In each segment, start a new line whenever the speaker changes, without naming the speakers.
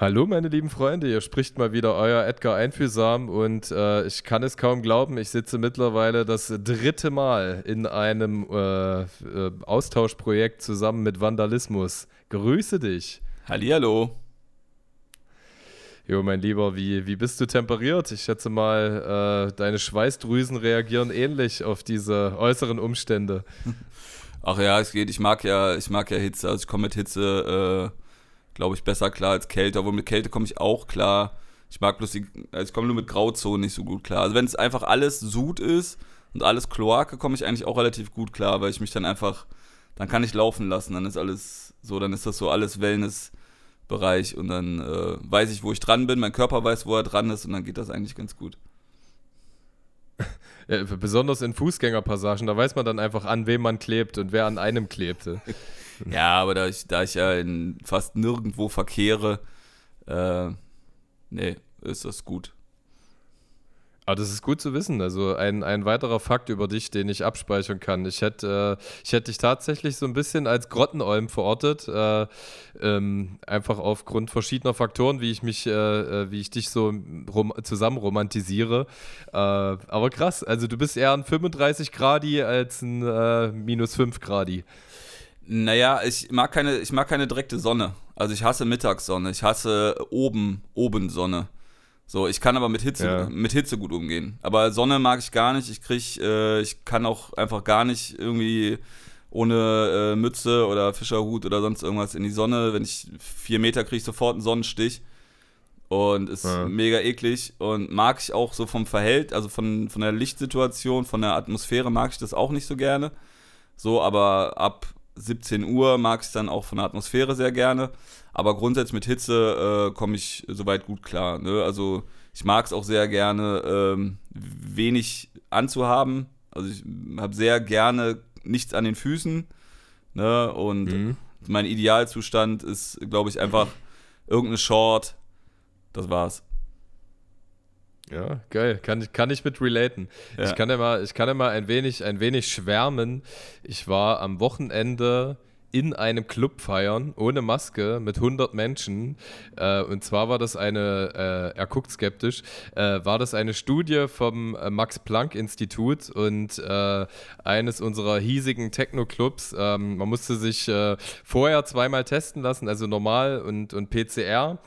Hallo meine lieben Freunde, hier spricht mal wieder euer Edgar Einfühlsam und äh, ich kann es kaum glauben, ich sitze mittlerweile das dritte Mal in einem äh, äh, Austauschprojekt zusammen mit Vandalismus. Grüße dich.
Hallihallo.
Jo, mein Lieber, wie, wie bist du temperiert? Ich schätze mal, äh, deine Schweißdrüsen reagieren ähnlich auf diese äußeren Umstände.
Ach ja, es geht. Ich mag ja, ich mag ja Hitze. Also ich komme mit Hitze äh, glaube ich, besser klar als Kälte. Obwohl mit Kälte komme ich auch klar. Ich mag bloß die, also ich komme nur mit Grauzonen nicht so gut klar. Also wenn es einfach alles Sud ist und alles Kloake, komme ich eigentlich auch relativ gut klar, weil ich mich dann einfach, dann kann ich laufen lassen. Dann ist alles so, dann ist das so alles Wellness-Bereich und dann äh, weiß ich, wo ich dran bin. Mein Körper weiß, wo er dran ist und dann geht das eigentlich ganz gut.
Ja, besonders in Fußgängerpassagen, da weiß man dann einfach, an wem man klebt und wer an einem klebte.
Ja, aber da ich, da ich ja in fast nirgendwo verkehre, äh, nee, ist das gut.
Aber das ist gut zu wissen. Also ein, ein weiterer Fakt über dich, den ich abspeichern kann. Ich hätte, äh, ich hätte dich tatsächlich so ein bisschen als Grottenolm verortet. Äh, ähm, einfach aufgrund verschiedener Faktoren, wie ich mich, äh, äh wie ich dich so rom zusammen romantisiere. Äh, aber krass, also du bist eher ein 35 Gradi als ein äh, minus 5 Gradi.
Naja, ich mag keine, ich mag keine direkte Sonne. Also ich hasse Mittagssonne, ich hasse oben, oben Sonne. So, ich kann aber mit Hitze, ja. mit Hitze gut umgehen. Aber Sonne mag ich gar nicht. Ich krieg, äh, ich kann auch einfach gar nicht irgendwie ohne äh, Mütze oder Fischerhut oder sonst irgendwas in die Sonne. Wenn ich vier Meter kriege, sofort einen Sonnenstich. Und ist ja. mega eklig. Und mag ich auch so vom Verhältnis, also von, von der Lichtsituation, von der Atmosphäre mag ich das auch nicht so gerne. So, aber ab 17 Uhr mag ich dann auch von der Atmosphäre sehr gerne. Aber grundsätzlich mit Hitze äh, komme ich soweit gut klar. Ne? Also ich mag es auch sehr gerne, ähm, wenig anzuhaben. Also ich habe sehr gerne nichts an den Füßen. Ne? Und mhm. mein Idealzustand ist, glaube ich, einfach irgendeine Short. Das war's.
Ja, geil. Kann, kann ich mit relaten. Ja. Ich, kann ja mal, ich kann ja mal ein wenig, ein wenig schwärmen. Ich war am Wochenende in einem Club feiern, ohne Maske, mit 100 Menschen. Äh, und zwar war das eine, äh, er guckt skeptisch, äh, war das eine Studie vom äh, Max-Planck-Institut und äh, eines unserer hiesigen Techno-Clubs. Ähm, man musste sich äh, vorher zweimal testen lassen, also normal und, und PCR.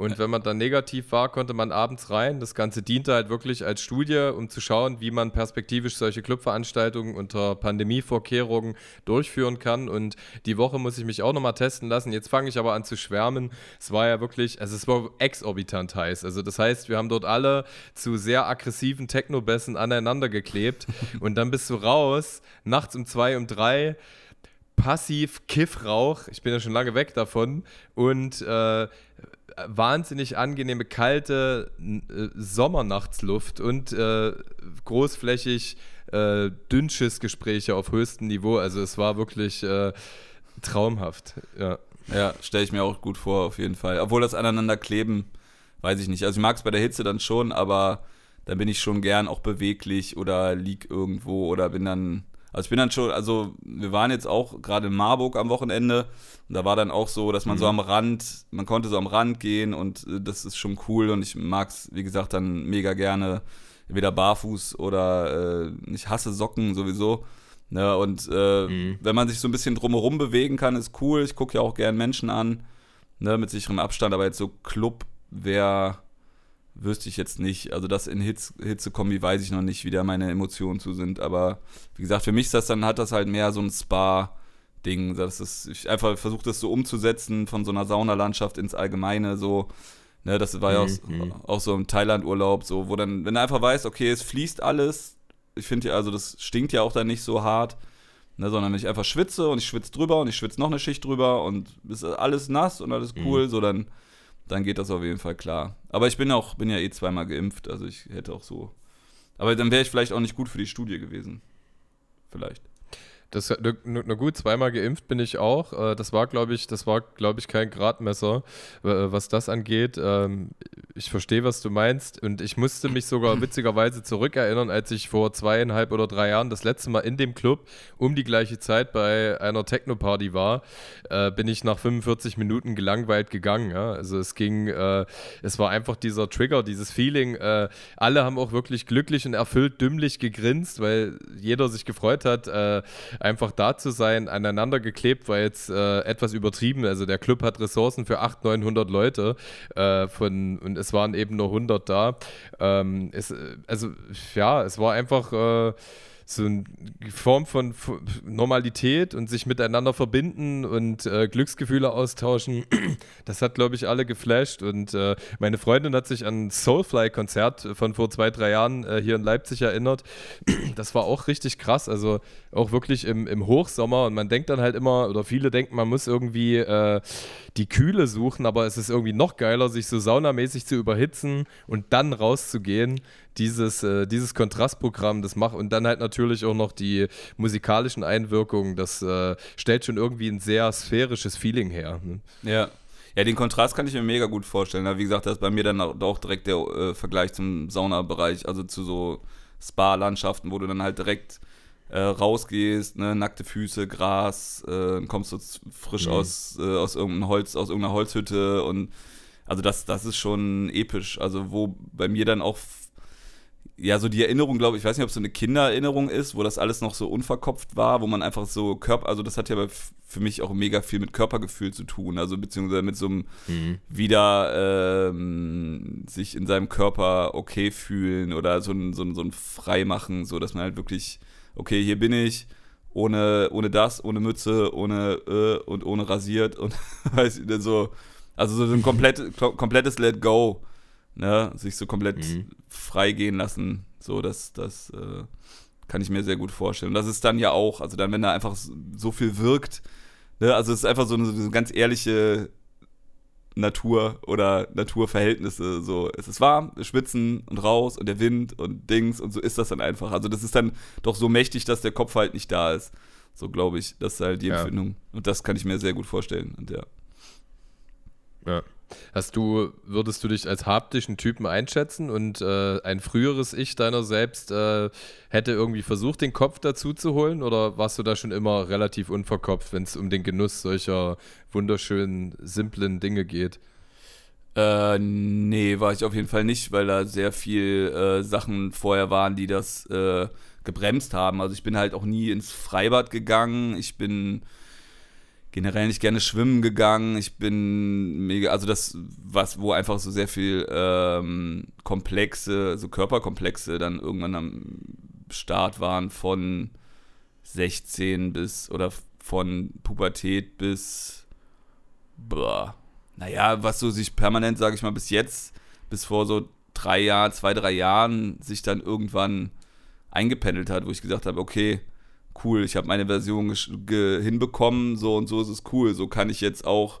Und wenn man dann negativ war, konnte man abends rein. Das Ganze diente halt wirklich als Studie, um zu schauen, wie man perspektivisch solche Clubveranstaltungen unter Pandemievorkehrungen durchführen kann. Und die Woche muss ich mich auch nochmal testen lassen. Jetzt fange ich aber an zu schwärmen. Es war ja wirklich, also es war exorbitant heiß. Also das heißt, wir haben dort alle zu sehr aggressiven Techno-Bässen aneinander geklebt. und dann bist du raus, nachts um zwei, um drei passiv Kiffrauch. Ich bin ja schon lange weg davon. Und äh, wahnsinnig angenehme, kalte äh, Sommernachtsluft und äh, großflächig äh, Dünnschiss-Gespräche auf höchstem Niveau. Also es war wirklich äh, traumhaft. Ja,
ja stelle ich mir auch gut vor, auf jeden Fall. Obwohl das aneinander kleben, weiß ich nicht. Also ich mag es bei der Hitze dann schon, aber dann bin ich schon gern auch beweglich oder lieg irgendwo oder bin dann also ich bin dann schon, also wir waren jetzt auch gerade in Marburg am Wochenende und da war dann auch so, dass man mhm. so am Rand, man konnte so am Rand gehen und äh, das ist schon cool und ich mag es, wie gesagt, dann mega gerne, entweder barfuß oder äh, ich hasse Socken sowieso. Ne, und äh, mhm. wenn man sich so ein bisschen drumherum bewegen kann, ist cool. Ich gucke ja auch gern Menschen an, ne, mit sicherem Abstand, aber jetzt so Club wäre wüsste ich jetzt nicht. Also das in Hitze, Hitzekombi weiß ich noch nicht, wie da meine Emotionen zu sind. Aber wie gesagt, für mich ist das dann, hat das halt mehr so ein Spa-Ding. Das ist, ich einfach versuche das so umzusetzen von so einer Saunalandschaft ins Allgemeine so. Ne, das war ja auch, mhm. auch so im Thailand-Urlaub, so, wo dann, wenn du einfach weißt, okay, es fließt alles, ich finde ja, also das stinkt ja auch dann nicht so hart, ne, sondern wenn ich einfach schwitze und ich schwitze drüber und ich schwitze noch eine Schicht drüber und ist alles nass und alles mhm. cool, mhm. so dann dann geht das auf jeden Fall klar. Aber ich bin auch, bin ja eh zweimal geimpft, also ich hätte auch so. Aber dann wäre ich vielleicht auch nicht gut für die Studie gewesen. Vielleicht.
Das, na, na, gut, zweimal geimpft bin ich auch. Äh, das war, glaube ich, das war, glaube ich, kein Gradmesser, was das angeht. Ähm, ich verstehe, was du meinst. Und ich musste mich sogar witzigerweise zurückerinnern, als ich vor zweieinhalb oder drei Jahren das letzte Mal in dem Club um die gleiche Zeit bei einer Techno-Party war, äh, bin ich nach 45 Minuten gelangweilt gegangen. Also es ging, äh, es war einfach dieser Trigger, dieses Feeling. Äh, alle haben auch wirklich glücklich und erfüllt dümmlich gegrinst, weil jeder sich gefreut hat, äh, einfach da zu sein, aneinander geklebt, war jetzt äh, etwas übertrieben. Also der Club hat Ressourcen für 800, 900 Leute äh, von, und es waren eben nur 100 da. Ähm, es, also ja, es war einfach äh, so eine Form von Normalität und sich miteinander verbinden und äh, Glücksgefühle austauschen. Das hat, glaube ich, alle geflasht. Und äh, meine Freundin hat sich an ein Soulfly-Konzert von vor zwei, drei Jahren äh, hier in Leipzig erinnert. Das war auch richtig krass. Also auch wirklich im, im Hochsommer. Und man denkt dann halt immer, oder viele denken, man muss irgendwie äh, die Kühle suchen, aber es ist irgendwie noch geiler, sich so saunamäßig zu überhitzen und dann rauszugehen dieses, äh, dieses Kontrastprogramm, das macht und dann halt natürlich auch noch die musikalischen Einwirkungen, das äh, stellt schon irgendwie ein sehr sphärisches Feeling her. Ne?
Ja. Ja, den Kontrast kann ich mir mega gut vorstellen. Wie gesagt, das ist bei mir dann auch direkt der äh, Vergleich zum Saunabereich, also zu so Spa-Landschaften, wo du dann halt direkt äh, rausgehst, ne, nackte Füße, Gras, äh, kommst du frisch mhm. aus, äh, aus irgendeinem Holz, aus irgendeiner Holzhütte und also das, das ist schon episch. Also wo bei mir dann auch ja, so die Erinnerung, glaube ich, ich weiß nicht, ob es so eine Kindererinnerung ist, wo das alles noch so unverkopft war, wo man einfach so Körper, also das hat ja für mich auch mega viel mit Körpergefühl zu tun, also beziehungsweise mit so einem mhm. wieder ähm, sich in seinem Körper okay fühlen oder so ein, so ein, so ein Freimachen, so dass man halt wirklich, okay, hier bin ich, ohne, ohne das, ohne Mütze, ohne äh, und ohne rasiert und weiß ich, so, also so ein komplett, komplettes Let Go ne, sich so komplett mhm. freigehen lassen. So, das, das äh, kann ich mir sehr gut vorstellen. Und das ist dann ja auch, also dann, wenn da einfach so viel wirkt, ne, also es ist einfach so eine, so eine ganz ehrliche Natur oder Naturverhältnisse. So, es ist warm, wir schwitzen und raus und der Wind und Dings und so ist das dann einfach. Also das ist dann doch so mächtig, dass der Kopf halt nicht da ist. So glaube ich, das ist halt die ja. Empfindung. Und das kann ich mir sehr gut vorstellen. Und ja.
Ja. Hast du, würdest du dich als haptischen Typen einschätzen und äh, ein früheres Ich deiner selbst äh, hätte irgendwie versucht, den Kopf dazu zu holen oder warst du da schon immer relativ unverkopft, wenn es um den Genuss solcher wunderschönen, simplen Dinge geht?
Äh, nee, war ich auf jeden Fall nicht, weil da sehr viel äh, Sachen vorher waren, die das äh, gebremst haben. Also ich bin halt auch nie ins Freibad gegangen. Ich bin generell nicht gerne schwimmen gegangen. Ich bin mega, also das, was, wo einfach so sehr viel ähm, komplexe, so Körperkomplexe dann irgendwann am Start waren von 16 bis oder von Pubertät bis boah, naja, was so sich permanent, sage ich mal, bis jetzt, bis vor so drei Jahren, zwei, drei Jahren sich dann irgendwann eingependelt hat, wo ich gesagt habe, okay, cool, ich habe meine Version hinbekommen, so und so ist es cool, so kann ich jetzt auch,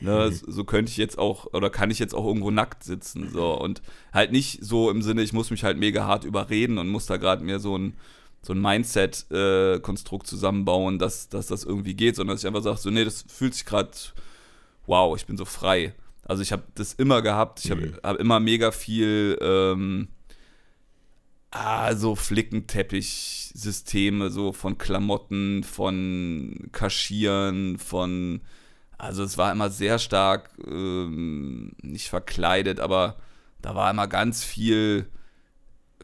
ne, mhm. so könnte ich jetzt auch, oder kann ich jetzt auch irgendwo nackt sitzen, so und halt nicht so im Sinne, ich muss mich halt mega hart überreden und muss da gerade mir so ein, so ein Mindset-Konstrukt äh, zusammenbauen, dass, dass das irgendwie geht, sondern dass ich einfach sage, so, nee, das fühlt sich gerade, wow, ich bin so frei. Also ich habe das immer gehabt, ich habe mhm. hab immer mega viel, ähm, ah, so Flickenteppich-Systeme, so von Klamotten, von Kaschieren, von. Also es war immer sehr stark, ähm, nicht verkleidet, aber da war immer ganz viel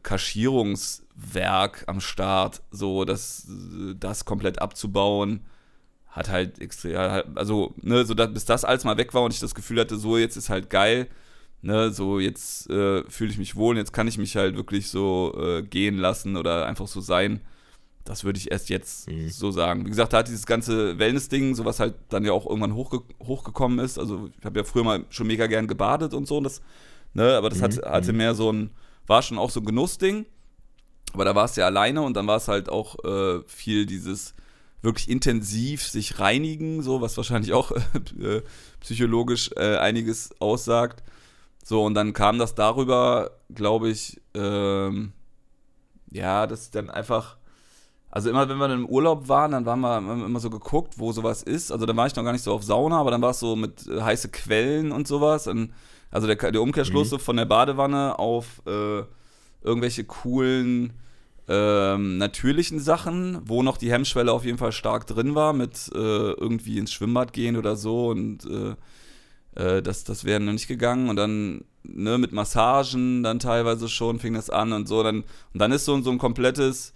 Kaschierungswerk am Start, so das, das komplett abzubauen hat halt extrem, also, ne, so dass, bis das alles mal weg war und ich das Gefühl hatte, so jetzt ist halt geil, ne, so jetzt äh, fühle ich mich wohl, jetzt kann ich mich halt wirklich so äh, gehen lassen oder einfach so sein. Das würde ich erst jetzt mhm. so sagen. Wie gesagt, da hat dieses ganze Wellness-Ding, so was halt dann ja auch irgendwann hochge hochgekommen ist. Also ich habe ja früher mal schon mega gern gebadet und so, und das, ne, aber das mhm. hat, hatte mhm. mehr so ein, war schon auch so ein Genussding. Aber da war es ja alleine und dann war es halt auch äh, viel dieses wirklich intensiv sich reinigen, so was wahrscheinlich auch äh, psychologisch äh, einiges aussagt. So, und dann kam das darüber, glaube ich, ähm, ja, dass dann einfach also immer, wenn wir im Urlaub waren, dann waren wir immer so geguckt, wo sowas ist. Also dann war ich noch gar nicht so auf Sauna, aber dann war es so mit äh, heiße Quellen und sowas. Und, also der, der Umkehrschluss mhm. so von der Badewanne auf äh, irgendwelche coolen ähm, natürlichen Sachen, wo noch die Hemmschwelle auf jeden Fall stark drin war, mit äh, irgendwie ins Schwimmbad gehen oder so und äh, äh, das, das wäre noch nicht gegangen und dann ne, mit Massagen dann teilweise schon fing das an und so. Dann, und dann ist so, so ein komplettes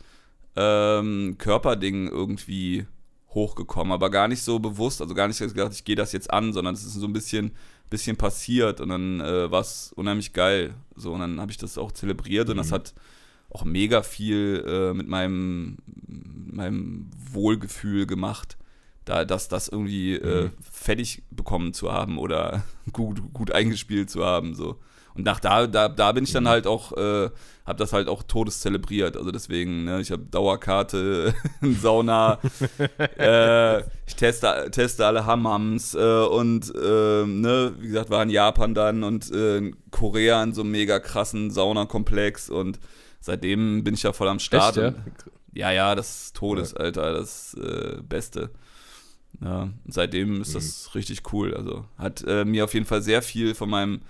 ähm, Körperding irgendwie hochgekommen, aber gar nicht so bewusst, also gar nicht gedacht, ich gehe das jetzt an, sondern es ist so ein bisschen, bisschen passiert und dann äh, war es unheimlich geil. So, und dann habe ich das auch zelebriert mhm. und das mhm. hat auch mega viel äh, mit meinem, meinem Wohlgefühl gemacht da das, das irgendwie äh, mhm. fertig bekommen zu haben oder gut, gut eingespielt zu haben. So. Und nach da, da, da bin ich dann mhm. halt auch, äh, habe das halt auch todes zelebriert. Also deswegen, ne, ich habe Dauerkarte, Sauna, äh, ich teste, teste alle Hammams äh, und äh, ne, wie gesagt, war in Japan dann und äh, in Korea in so einem mega krassen Saunakomplex und seitdem bin ich ja voll am Start. Echt, ja? ja, ja, das ist Todes, Alter, das äh, Beste. Ja, seitdem ist das mhm. richtig cool. Also hat äh, mir auf jeden Fall sehr viel von meinem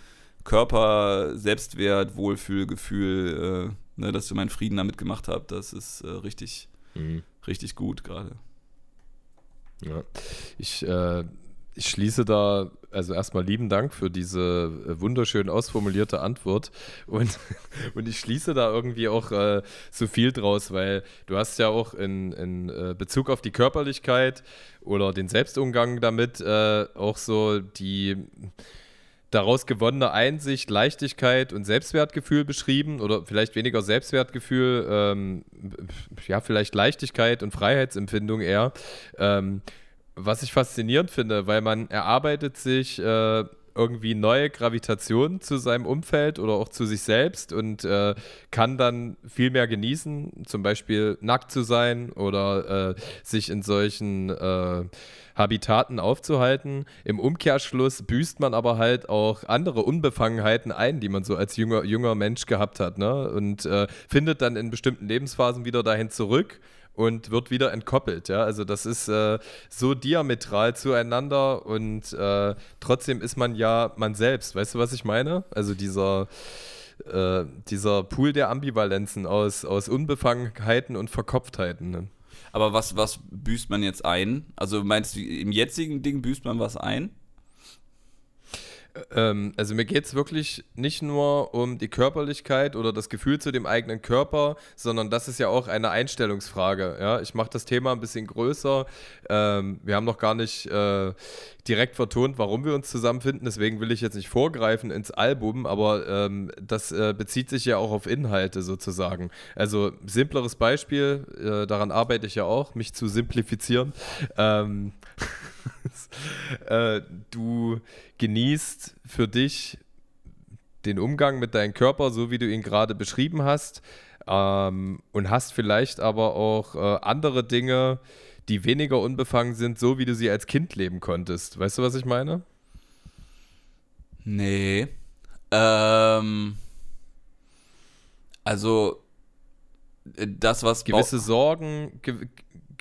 Körper, Selbstwert, Wohlfühlgefühl, äh, ne, dass ich meinen Frieden damit gemacht habe. Das ist äh, richtig, mhm. richtig gut gerade.
Ja, ich äh, ich schließe da, also erstmal lieben Dank für diese äh, wunderschön ausformulierte Antwort und, und ich schließe da irgendwie auch äh, so viel draus, weil du hast ja auch in, in äh, Bezug auf die Körperlichkeit oder den Selbstumgang damit äh, auch so die daraus gewonnene Einsicht, Leichtigkeit und Selbstwertgefühl beschrieben oder vielleicht weniger Selbstwertgefühl, ähm, ja, vielleicht Leichtigkeit und Freiheitsempfindung eher. Ähm, was ich faszinierend finde, weil man erarbeitet sich äh, irgendwie neue Gravitation zu seinem Umfeld oder auch zu sich selbst und äh, kann dann viel mehr genießen, zum Beispiel nackt zu sein oder äh, sich in solchen äh, Habitaten aufzuhalten. Im Umkehrschluss büßt man aber halt auch andere Unbefangenheiten ein, die man so als junger, junger Mensch gehabt hat ne? und äh, findet dann in bestimmten Lebensphasen wieder dahin zurück und wird wieder entkoppelt. Ja? Also das ist äh, so diametral zueinander und äh, trotzdem ist man ja man selbst. Weißt du, was ich meine? Also dieser, äh, dieser Pool der Ambivalenzen aus, aus Unbefangenheiten und Verkopftheiten. Ne?
Aber was, was büßt man jetzt ein? Also meinst du, im jetzigen Ding büßt man was ein?
Ähm, also mir geht es wirklich nicht nur um die Körperlichkeit oder das Gefühl zu dem eigenen Körper, sondern das ist ja auch eine Einstellungsfrage. Ja? Ich mache das Thema ein bisschen größer. Ähm, wir haben noch gar nicht äh, direkt vertont, warum wir uns zusammenfinden, deswegen will ich jetzt nicht vorgreifen ins Album, aber ähm, das äh, bezieht sich ja auch auf Inhalte sozusagen. Also simpleres Beispiel, äh, daran arbeite ich ja auch, mich zu simplifizieren. Äh, du genießt für dich den Umgang mit deinem Körper, so wie du ihn gerade beschrieben hast, ähm, und hast vielleicht aber auch äh, andere Dinge, die weniger unbefangen sind, so wie du sie als Kind leben konntest. Weißt du, was ich meine?
Nee. Ähm, also äh, das, was
gewisse Sorgen, ge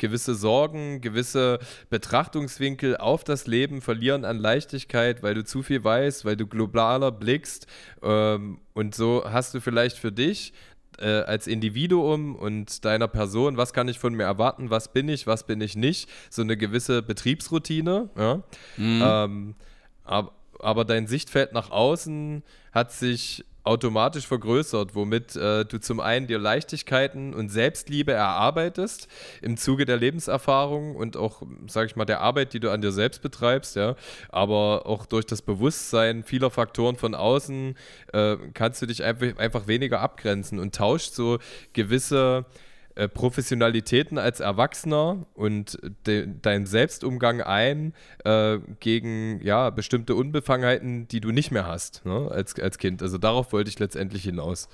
gewisse Sorgen, gewisse Betrachtungswinkel auf das Leben verlieren an Leichtigkeit, weil du zu viel weißt, weil du globaler blickst. Ähm, und so hast du vielleicht für dich äh, als Individuum und deiner Person, was kann ich von mir erwarten, was bin ich, was bin ich nicht, so eine gewisse Betriebsroutine. Ja? Mhm. Ähm, aber, aber dein Sichtfeld nach außen hat sich automatisch vergrößert, womit äh, du zum einen dir Leichtigkeiten und Selbstliebe erarbeitest im Zuge der Lebenserfahrung und auch, sag ich mal, der Arbeit, die du an dir selbst betreibst, ja, aber auch durch das Bewusstsein vieler Faktoren von außen äh, kannst du dich einfach, einfach weniger abgrenzen und tauscht so gewisse äh, Professionalitäten als Erwachsener und de, deinen Selbstumgang ein äh, gegen ja, bestimmte Unbefangenheiten, die du nicht mehr hast ne, als, als Kind. Also darauf wollte ich letztendlich hinaus.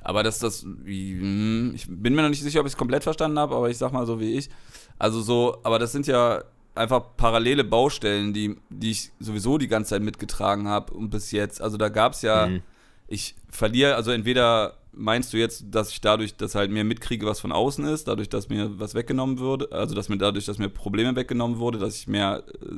Aber dass das, hm, ich bin mir noch nicht sicher, ob ich es komplett verstanden habe, aber ich sag mal so wie ich. Also so, aber das sind ja einfach parallele Baustellen, die, die ich sowieso die ganze Zeit mitgetragen habe und bis jetzt. Also da gab es ja. Mhm ich verliere, also entweder meinst du jetzt, dass ich dadurch, dass halt mehr mitkriege, was von außen ist, dadurch, dass mir was weggenommen würde, also dass mir dadurch, dass mir Probleme weggenommen wurde, dass ich mehr äh,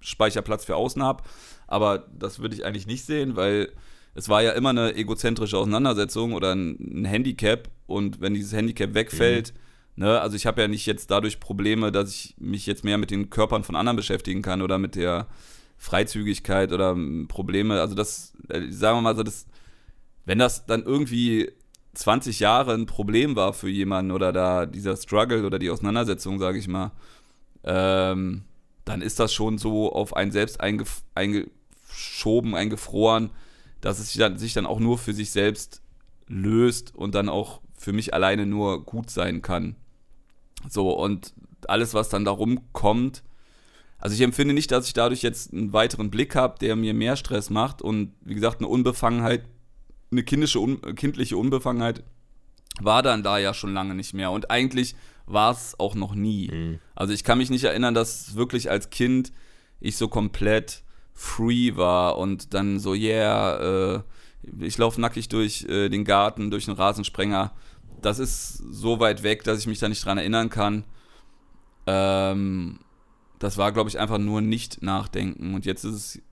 Speicherplatz für außen habe. Aber das würde ich eigentlich nicht sehen, weil es war ja immer eine egozentrische Auseinandersetzung oder ein, ein Handicap und wenn dieses Handicap wegfällt, mhm. ne, also ich habe ja nicht jetzt dadurch Probleme, dass ich mich jetzt mehr mit den Körpern von anderen beschäftigen kann oder mit der Freizügigkeit oder Probleme, also das, äh, sagen wir mal so, das wenn das dann irgendwie 20 Jahre ein Problem war für jemanden oder da dieser Struggle oder die Auseinandersetzung, sage ich mal, ähm, dann ist das schon so auf einen selbst eingef eingeschoben, eingefroren, dass es sich dann, sich dann auch nur für sich selbst löst und dann auch für mich alleine nur gut sein kann. So, und alles, was dann darum kommt, also ich empfinde nicht, dass ich dadurch jetzt einen weiteren Blick habe, der mir mehr Stress macht und wie gesagt, eine Unbefangenheit eine kindische, un, kindliche Unbefangenheit war dann da ja schon lange nicht mehr. Und eigentlich war es auch noch nie. Mhm. Also ich kann mich nicht erinnern, dass wirklich als Kind ich so komplett free war und dann so, yeah, äh, ich laufe nackig durch äh, den Garten, durch den Rasensprenger. Das ist so weit weg, dass ich mich da nicht dran erinnern kann. Ähm, das war, glaube ich, einfach nur nicht nachdenken. Und jetzt ist es,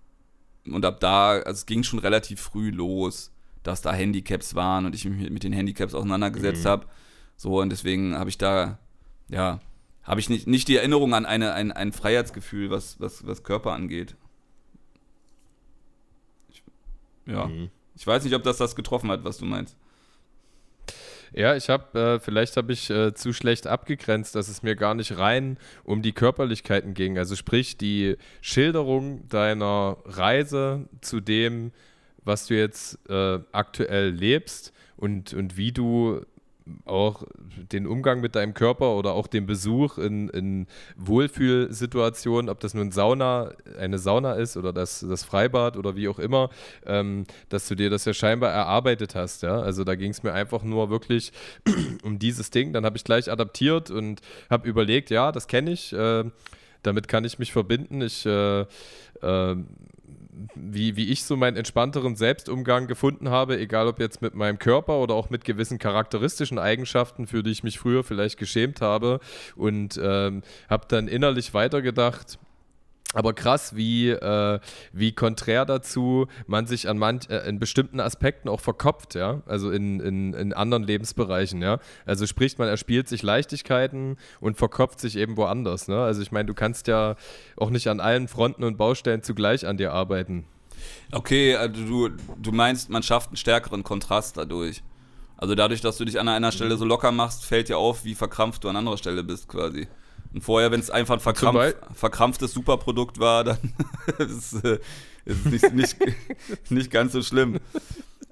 und ab da, also es ging schon relativ früh los dass da Handicaps waren und ich mich mit den Handicaps auseinandergesetzt mhm. habe. So, und deswegen habe ich da, ja, habe ich nicht, nicht die Erinnerung an eine, ein, ein Freiheitsgefühl, was, was, was Körper angeht. Ich, ja. Mhm. Ich weiß nicht, ob das das getroffen hat, was du meinst.
Ja, ich habe, äh, vielleicht habe ich äh, zu schlecht abgegrenzt, dass es mir gar nicht rein um die Körperlichkeiten ging. Also sprich, die Schilderung deiner Reise zu dem, was du jetzt äh, aktuell lebst und, und wie du auch den Umgang mit deinem Körper oder auch den Besuch in, in Wohlfühlsituationen, ob das nun Sauna, eine Sauna ist oder das, das Freibad oder wie auch immer, ähm, dass du dir das ja scheinbar erarbeitet hast. Ja? Also da ging es mir einfach nur wirklich um dieses Ding. Dann habe ich gleich adaptiert und habe überlegt, ja, das kenne ich. Äh, damit kann ich mich verbinden. Ich äh, äh, wie, wie ich so meinen entspannteren Selbstumgang gefunden habe, egal ob jetzt mit meinem Körper oder auch mit gewissen charakteristischen Eigenschaften, für die ich mich früher vielleicht geschämt habe. Und ähm, habe dann innerlich weitergedacht, aber krass, wie, äh, wie konträr dazu man sich an manch, äh, in bestimmten Aspekten auch verkopft, ja. Also in, in, in anderen Lebensbereichen, ja. Also sprich, man erspielt sich Leichtigkeiten und verkopft sich eben woanders, ne? Also ich meine, du kannst ja auch nicht an allen Fronten und Baustellen zugleich an dir arbeiten.
Okay, also du, du meinst, man schafft einen stärkeren Kontrast dadurch. Also dadurch, dass du dich an einer Stelle so locker machst, fällt dir auf, wie verkrampft du an anderer Stelle bist, quasi. Und vorher, wenn es einfach ein verkrampf, verkrampftes Superprodukt war, dann ist, äh, es nicht, nicht, nicht ganz so schlimm.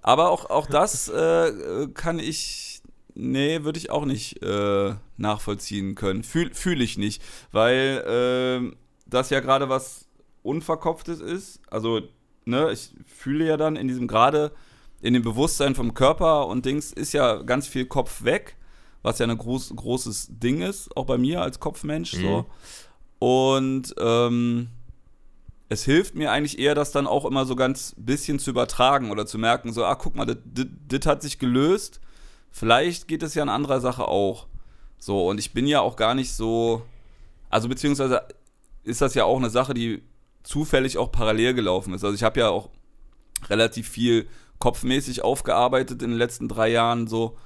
Aber auch, auch das äh, kann ich, nee, würde ich auch nicht äh, nachvollziehen können. Fühle fühl ich nicht, weil äh, das ja gerade was Unverkopftes ist. Also, ne, ich fühle ja dann in diesem gerade, in dem Bewusstsein vom Körper und Dings ist ja ganz viel Kopf weg was ja ein groß, großes Ding ist, auch bei mir als Kopfmensch. Mhm. So. Und ähm, es hilft mir eigentlich eher, das dann auch immer so ganz bisschen zu übertragen oder zu merken, so, ah, guck mal, das hat sich gelöst. Vielleicht geht es ja in anderer Sache auch. So, und ich bin ja auch gar nicht so, also beziehungsweise ist das ja auch eine Sache, die zufällig auch parallel gelaufen ist. Also ich habe ja auch relativ viel kopfmäßig aufgearbeitet in den letzten drei Jahren so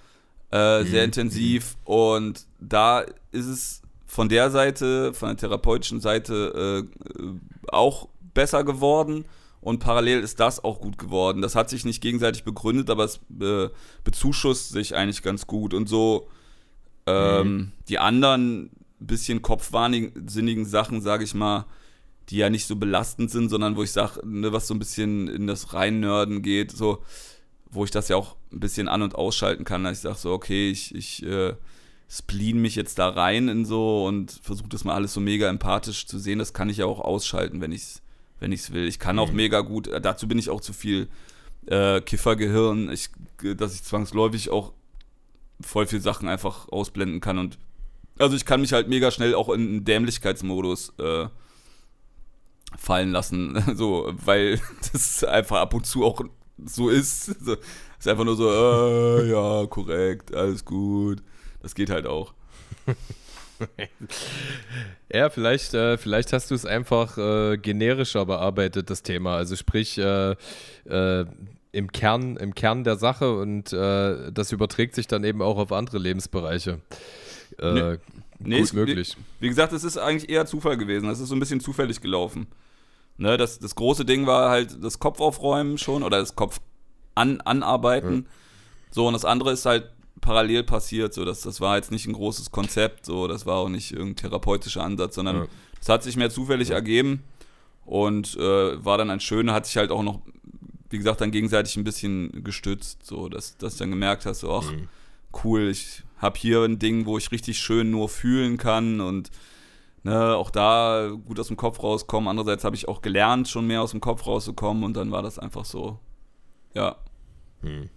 äh, sehr mhm. intensiv. Und da ist es von der Seite, von der therapeutischen Seite äh, auch besser geworden. Und parallel ist das auch gut geworden. Das hat sich nicht gegenseitig begründet, aber es äh, bezuschusst sich eigentlich ganz gut. Und so ähm, mhm. die anderen bisschen kopfwahnsinnigen Sachen, sage ich mal, die ja nicht so belastend sind, sondern wo ich sage, ne, was so ein bisschen in das Reinnörden geht, so wo ich das ja auch ein bisschen an- und ausschalten kann, dass ich sage so, okay, ich, ich äh, spleen mich jetzt da rein in so und versuche das mal alles so mega empathisch zu sehen. Das kann ich ja auch ausschalten, wenn ich es wenn ich's will. Ich kann auch mhm. mega gut, äh, dazu bin ich auch zu viel äh, Kiffergehirn, ich, dass ich zwangsläufig auch voll viel Sachen einfach ausblenden kann und also ich kann mich halt mega schnell auch in einen Dämlichkeitsmodus äh, fallen lassen, so, weil das einfach ab und zu auch so ist. So, ist einfach nur so, äh, ja, korrekt, alles gut. Das geht halt auch.
ja, vielleicht, äh, vielleicht hast du es einfach äh, generischer bearbeitet, das Thema. Also sprich, äh, äh im, Kern, im Kern der Sache und äh, das überträgt sich dann eben auch auf andere Lebensbereiche. Äh, nee,
nee, gut möglich. Wie, wie gesagt, es ist eigentlich eher Zufall gewesen. Das ist so ein bisschen zufällig gelaufen. Ne, das, das große Ding war halt das Kopf aufräumen schon oder das Kopf an, anarbeiten. Mhm. So, und das andere ist halt parallel passiert. So, das, das war jetzt nicht ein großes Konzept, so, das war auch nicht irgendein therapeutischer Ansatz, sondern ja. das hat sich mehr zufällig ja. ergeben und äh, war dann ein schöner, hat sich halt auch noch, wie gesagt, dann gegenseitig ein bisschen gestützt, so, dass, dass du dann gemerkt hast, so, ach, mhm. cool, ich habe hier ein Ding, wo ich richtig schön nur fühlen kann und ne, auch da gut aus dem Kopf rauskommen. Andererseits habe ich auch gelernt, schon mehr aus dem Kopf rauszukommen und dann war das einfach so, ja. Hm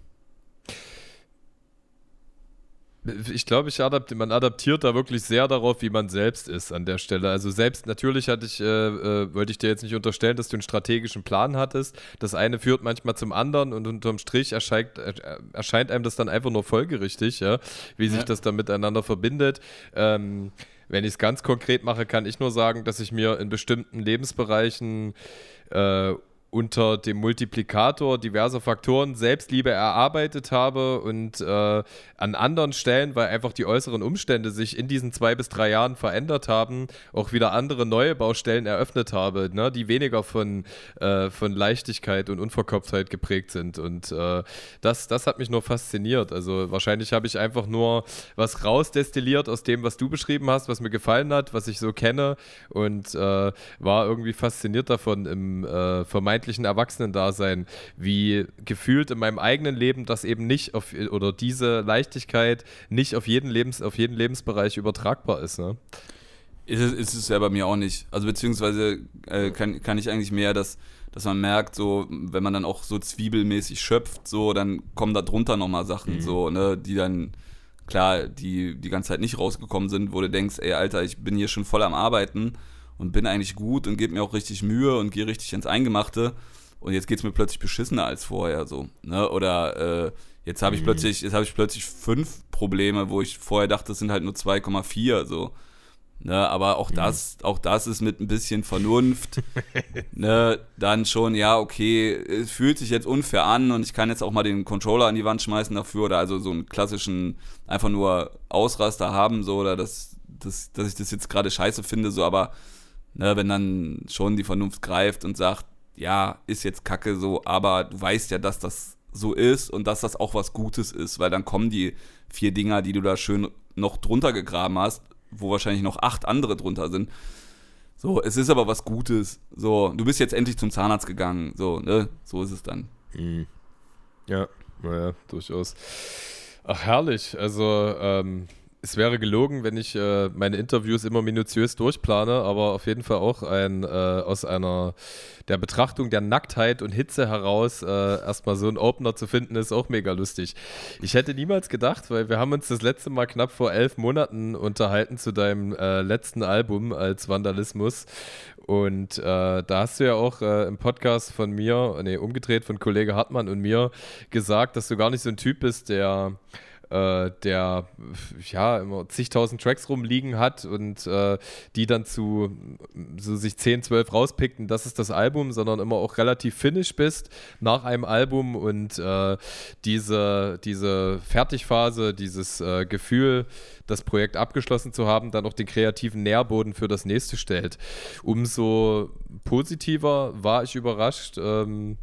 ich glaube, ich adapt, man adaptiert da wirklich sehr darauf, wie man selbst ist an der Stelle. Also selbst natürlich hatte ich, äh, äh, wollte ich dir jetzt nicht unterstellen, dass du einen strategischen Plan hattest. Das eine führt manchmal zum anderen und unterm Strich erscheint, äh, erscheint einem das dann einfach nur folgerichtig, ja, wie sich ja. das dann miteinander verbindet. Ähm, wenn ich es ganz konkret mache, kann ich nur sagen, dass ich mir in bestimmten Lebensbereichen äh, unter dem Multiplikator diverser Faktoren Selbstliebe erarbeitet habe und äh, an anderen Stellen, weil einfach die äußeren Umstände sich in diesen zwei bis drei Jahren verändert haben, auch wieder andere neue Baustellen eröffnet habe, ne, die weniger von, äh, von Leichtigkeit und Unverkopftheit geprägt sind. Und äh, das, das hat mich nur fasziniert. Also wahrscheinlich habe ich einfach nur was rausdestilliert aus dem, was du beschrieben hast, was mir gefallen hat, was ich so kenne und äh, war irgendwie fasziniert davon im äh, vermeintlichen vermeintlichen Erwachsenendasein, wie gefühlt in meinem eigenen Leben das eben nicht auf, oder diese Leichtigkeit nicht auf jeden, Lebens, auf jeden Lebensbereich übertragbar ist. Ne?
Ist, es, ist es ja bei mir auch nicht. Also beziehungsweise äh, kann, kann ich eigentlich mehr, dass, dass man merkt, so, wenn man dann auch so zwiebelmäßig schöpft, so, dann kommen da drunter nochmal Sachen, mhm. so, ne, die dann, klar, die die ganze Zeit nicht rausgekommen sind, wo du denkst, ey, Alter, ich bin hier schon voll am Arbeiten und bin eigentlich gut und gebe mir auch richtig Mühe und gehe richtig ins Eingemachte. Und jetzt geht es mir plötzlich beschissener als vorher so. Ne? Oder äh, jetzt habe ich mhm. plötzlich, jetzt habe ich plötzlich fünf Probleme, wo ich vorher dachte, es sind halt nur 2,4 so. Ne, aber auch mhm. das, auch das ist mit ein bisschen Vernunft. ne, dann schon, ja, okay, es fühlt sich jetzt unfair an und ich kann jetzt auch mal den Controller an die Wand schmeißen dafür oder also so einen klassischen einfach nur Ausraster haben, so, oder das, das, dass ich das jetzt gerade scheiße finde, so, aber ne, wenn dann schon die Vernunft greift und sagt, ja, ist jetzt kacke so, aber du weißt ja, dass das so ist und dass das auch was Gutes ist, weil dann kommen die vier Dinger, die du da schön noch drunter gegraben hast, wo wahrscheinlich noch acht andere drunter sind. So, es ist aber was Gutes. So, du bist jetzt endlich zum Zahnarzt gegangen. So, ne? So ist es dann. Mhm.
Ja, naja, durchaus. Ach, herrlich. Also, ähm, es wäre gelogen, wenn ich äh, meine Interviews immer minutiös durchplane, aber auf jeden Fall auch ein, äh, aus einer der Betrachtung der Nacktheit und Hitze heraus äh, erstmal so ein Opener zu finden, ist auch mega lustig. Ich hätte niemals gedacht, weil wir haben uns das letzte Mal knapp vor elf Monaten unterhalten zu deinem äh, letzten Album als Vandalismus. Und äh, da hast du ja auch äh, im Podcast von mir, nee, umgedreht von Kollege Hartmann und mir gesagt, dass du gar nicht so ein Typ bist, der äh, der ja immer zigtausend Tracks rumliegen hat und äh, die dann zu so sich 10, 12 rauspickt und das ist das Album, sondern immer auch relativ finish bist nach einem Album und äh, diese, diese Fertigphase, dieses äh, Gefühl, das Projekt abgeschlossen zu haben, dann auch den kreativen Nährboden für das nächste stellt. Umso positiver war ich überrascht. Ähm,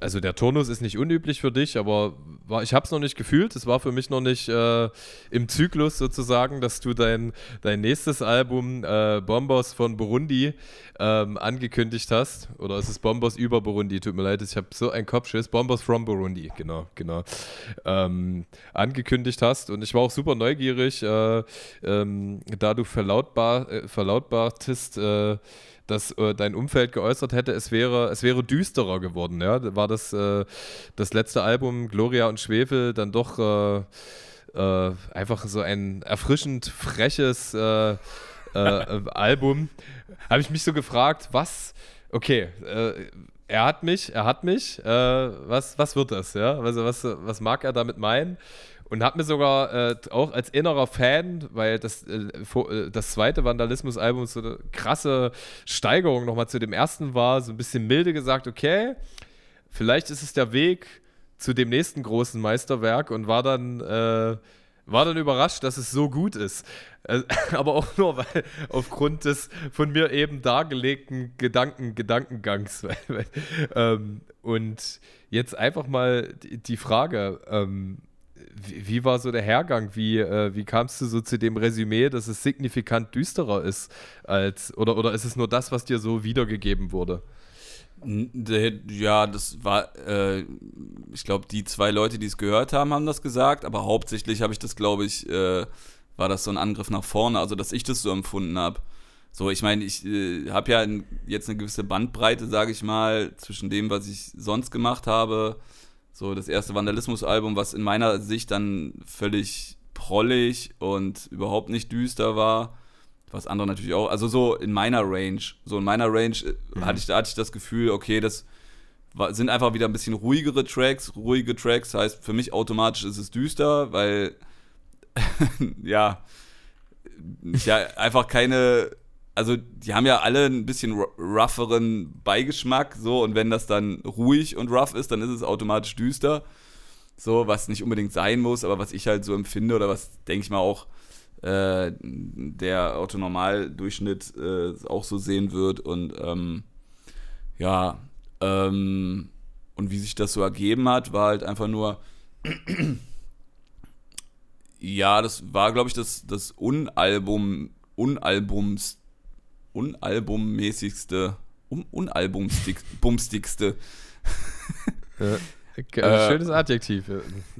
also der Turnus ist nicht unüblich für dich, aber war, ich habe es noch nicht gefühlt. Es war für mich noch nicht äh, im Zyklus sozusagen, dass du dein, dein nächstes Album äh, Bombos von Burundi ähm, angekündigt hast. Oder ist es Bombos über Burundi? Tut mir leid, ich habe so einen Kopfschiss. Bombos from Burundi, genau, genau. Ähm, angekündigt hast. Und ich war auch super neugierig, äh, ähm, da du verlautbar, äh, verlautbartest, äh, dass äh, dein Umfeld geäußert hätte, es wäre, es wäre düsterer geworden. Ja? War das, äh, das letzte Album Gloria und Schwefel dann doch äh, äh einfach so ein erfrischend freches äh, Album? Habe ich mich so gefragt, was, okay, er hat mich, er hat mich. Was, was wird das, ja? Also was, was mag er damit meinen? Und hat mir sogar äh, auch als innerer Fan, weil das, äh, äh das zweite Vandalismus-Album so eine krasse Steigerung nochmal zu dem ersten war, so ein bisschen milde gesagt, okay, vielleicht ist es der Weg zu dem nächsten großen Meisterwerk und war dann, äh, war dann überrascht, dass es so gut ist. Äh, aber auch nur, weil aufgrund des von mir eben dargelegten Gedanken, Gedankengangs. ähm, und jetzt einfach mal die, die Frage, ähm, wie, wie, war so der Hergang? Wie, äh, wie kamst du so zu dem Resümee, dass es signifikant düsterer ist als, oder, oder ist es nur das, was dir so wiedergegeben wurde?
Ja, das war, äh, ich glaube, die zwei Leute, die es gehört haben, haben das gesagt, aber hauptsächlich habe ich das, glaube ich, äh, war das so ein Angriff nach vorne, also dass ich das so empfunden habe. So, ich meine, ich äh, habe ja jetzt eine gewisse Bandbreite, sage ich mal, zwischen dem, was ich sonst gemacht habe. So, das erste Vandalismus-Album, was in meiner Sicht dann völlig prollig und überhaupt nicht düster war was andere natürlich auch, also so in meiner Range, so in meiner Range äh, mhm. hatte, ich, hatte ich das Gefühl, okay, das sind einfach wieder ein bisschen ruhigere Tracks. Ruhige Tracks heißt für mich automatisch ist es düster, weil ja, ja, einfach keine, also die haben ja alle ein bisschen rougheren Beigeschmack, so, und wenn das dann ruhig und rough ist, dann ist es automatisch düster. So, was nicht unbedingt sein muss, aber was ich halt so empfinde oder was, denke ich mal, auch äh, der Autonormaldurchschnitt äh, auch so sehen wird und ähm, ja, ähm, und wie sich das so ergeben hat, war halt einfach nur, ja, das war, glaube ich, das, das Unalbum, Unalbums, Unalbummäßigste, un, Unalbumstigste.
Ja. Äh, schönes Adjektiv.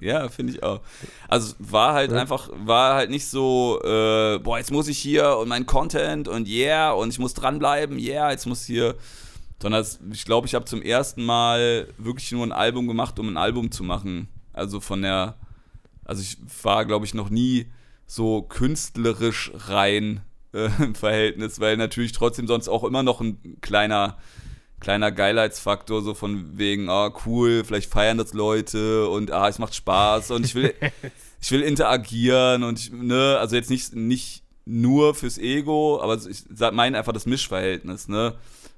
Ja, finde ich auch. Also war halt ja. einfach, war halt nicht so, äh, boah, jetzt muss ich hier und mein Content und yeah, und ich muss dranbleiben, yeah, jetzt muss hier. Sondern ich glaube, ich habe zum ersten Mal wirklich nur ein Album gemacht, um ein Album zu machen. Also von der, also ich war, glaube ich, noch nie so künstlerisch rein äh, im Verhältnis, weil natürlich trotzdem sonst auch immer noch ein kleiner kleiner Geilheitsfaktor, so von wegen, ah, cool, vielleicht feiern das Leute und ah, es macht Spaß und ich will, ich will interagieren und ich, ne, also jetzt nicht, nicht nur fürs Ego, aber ich meine einfach das Mischverhältnis, ne,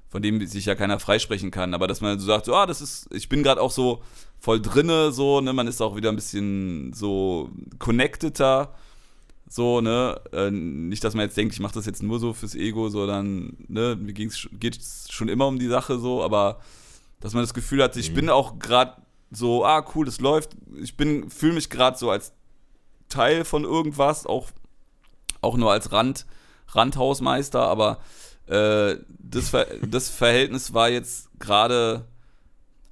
von dem sich ja keiner freisprechen kann, aber dass man so sagt, so, ah, das ist, ich bin gerade auch so voll drinne, so, ne, man ist auch wieder ein bisschen so connecteder so, ne, äh, nicht, dass man jetzt denkt, ich mache das jetzt nur so fürs Ego, sondern, ne, mir ging's, geht es schon immer um die Sache so, aber dass man das Gefühl hat, ich mhm. bin auch gerade so, ah, cool, das läuft. Ich bin, fühle mich gerade so als Teil von irgendwas, auch, auch nur als Rand, Randhausmeister, aber äh, das, Ver das Verhältnis war jetzt gerade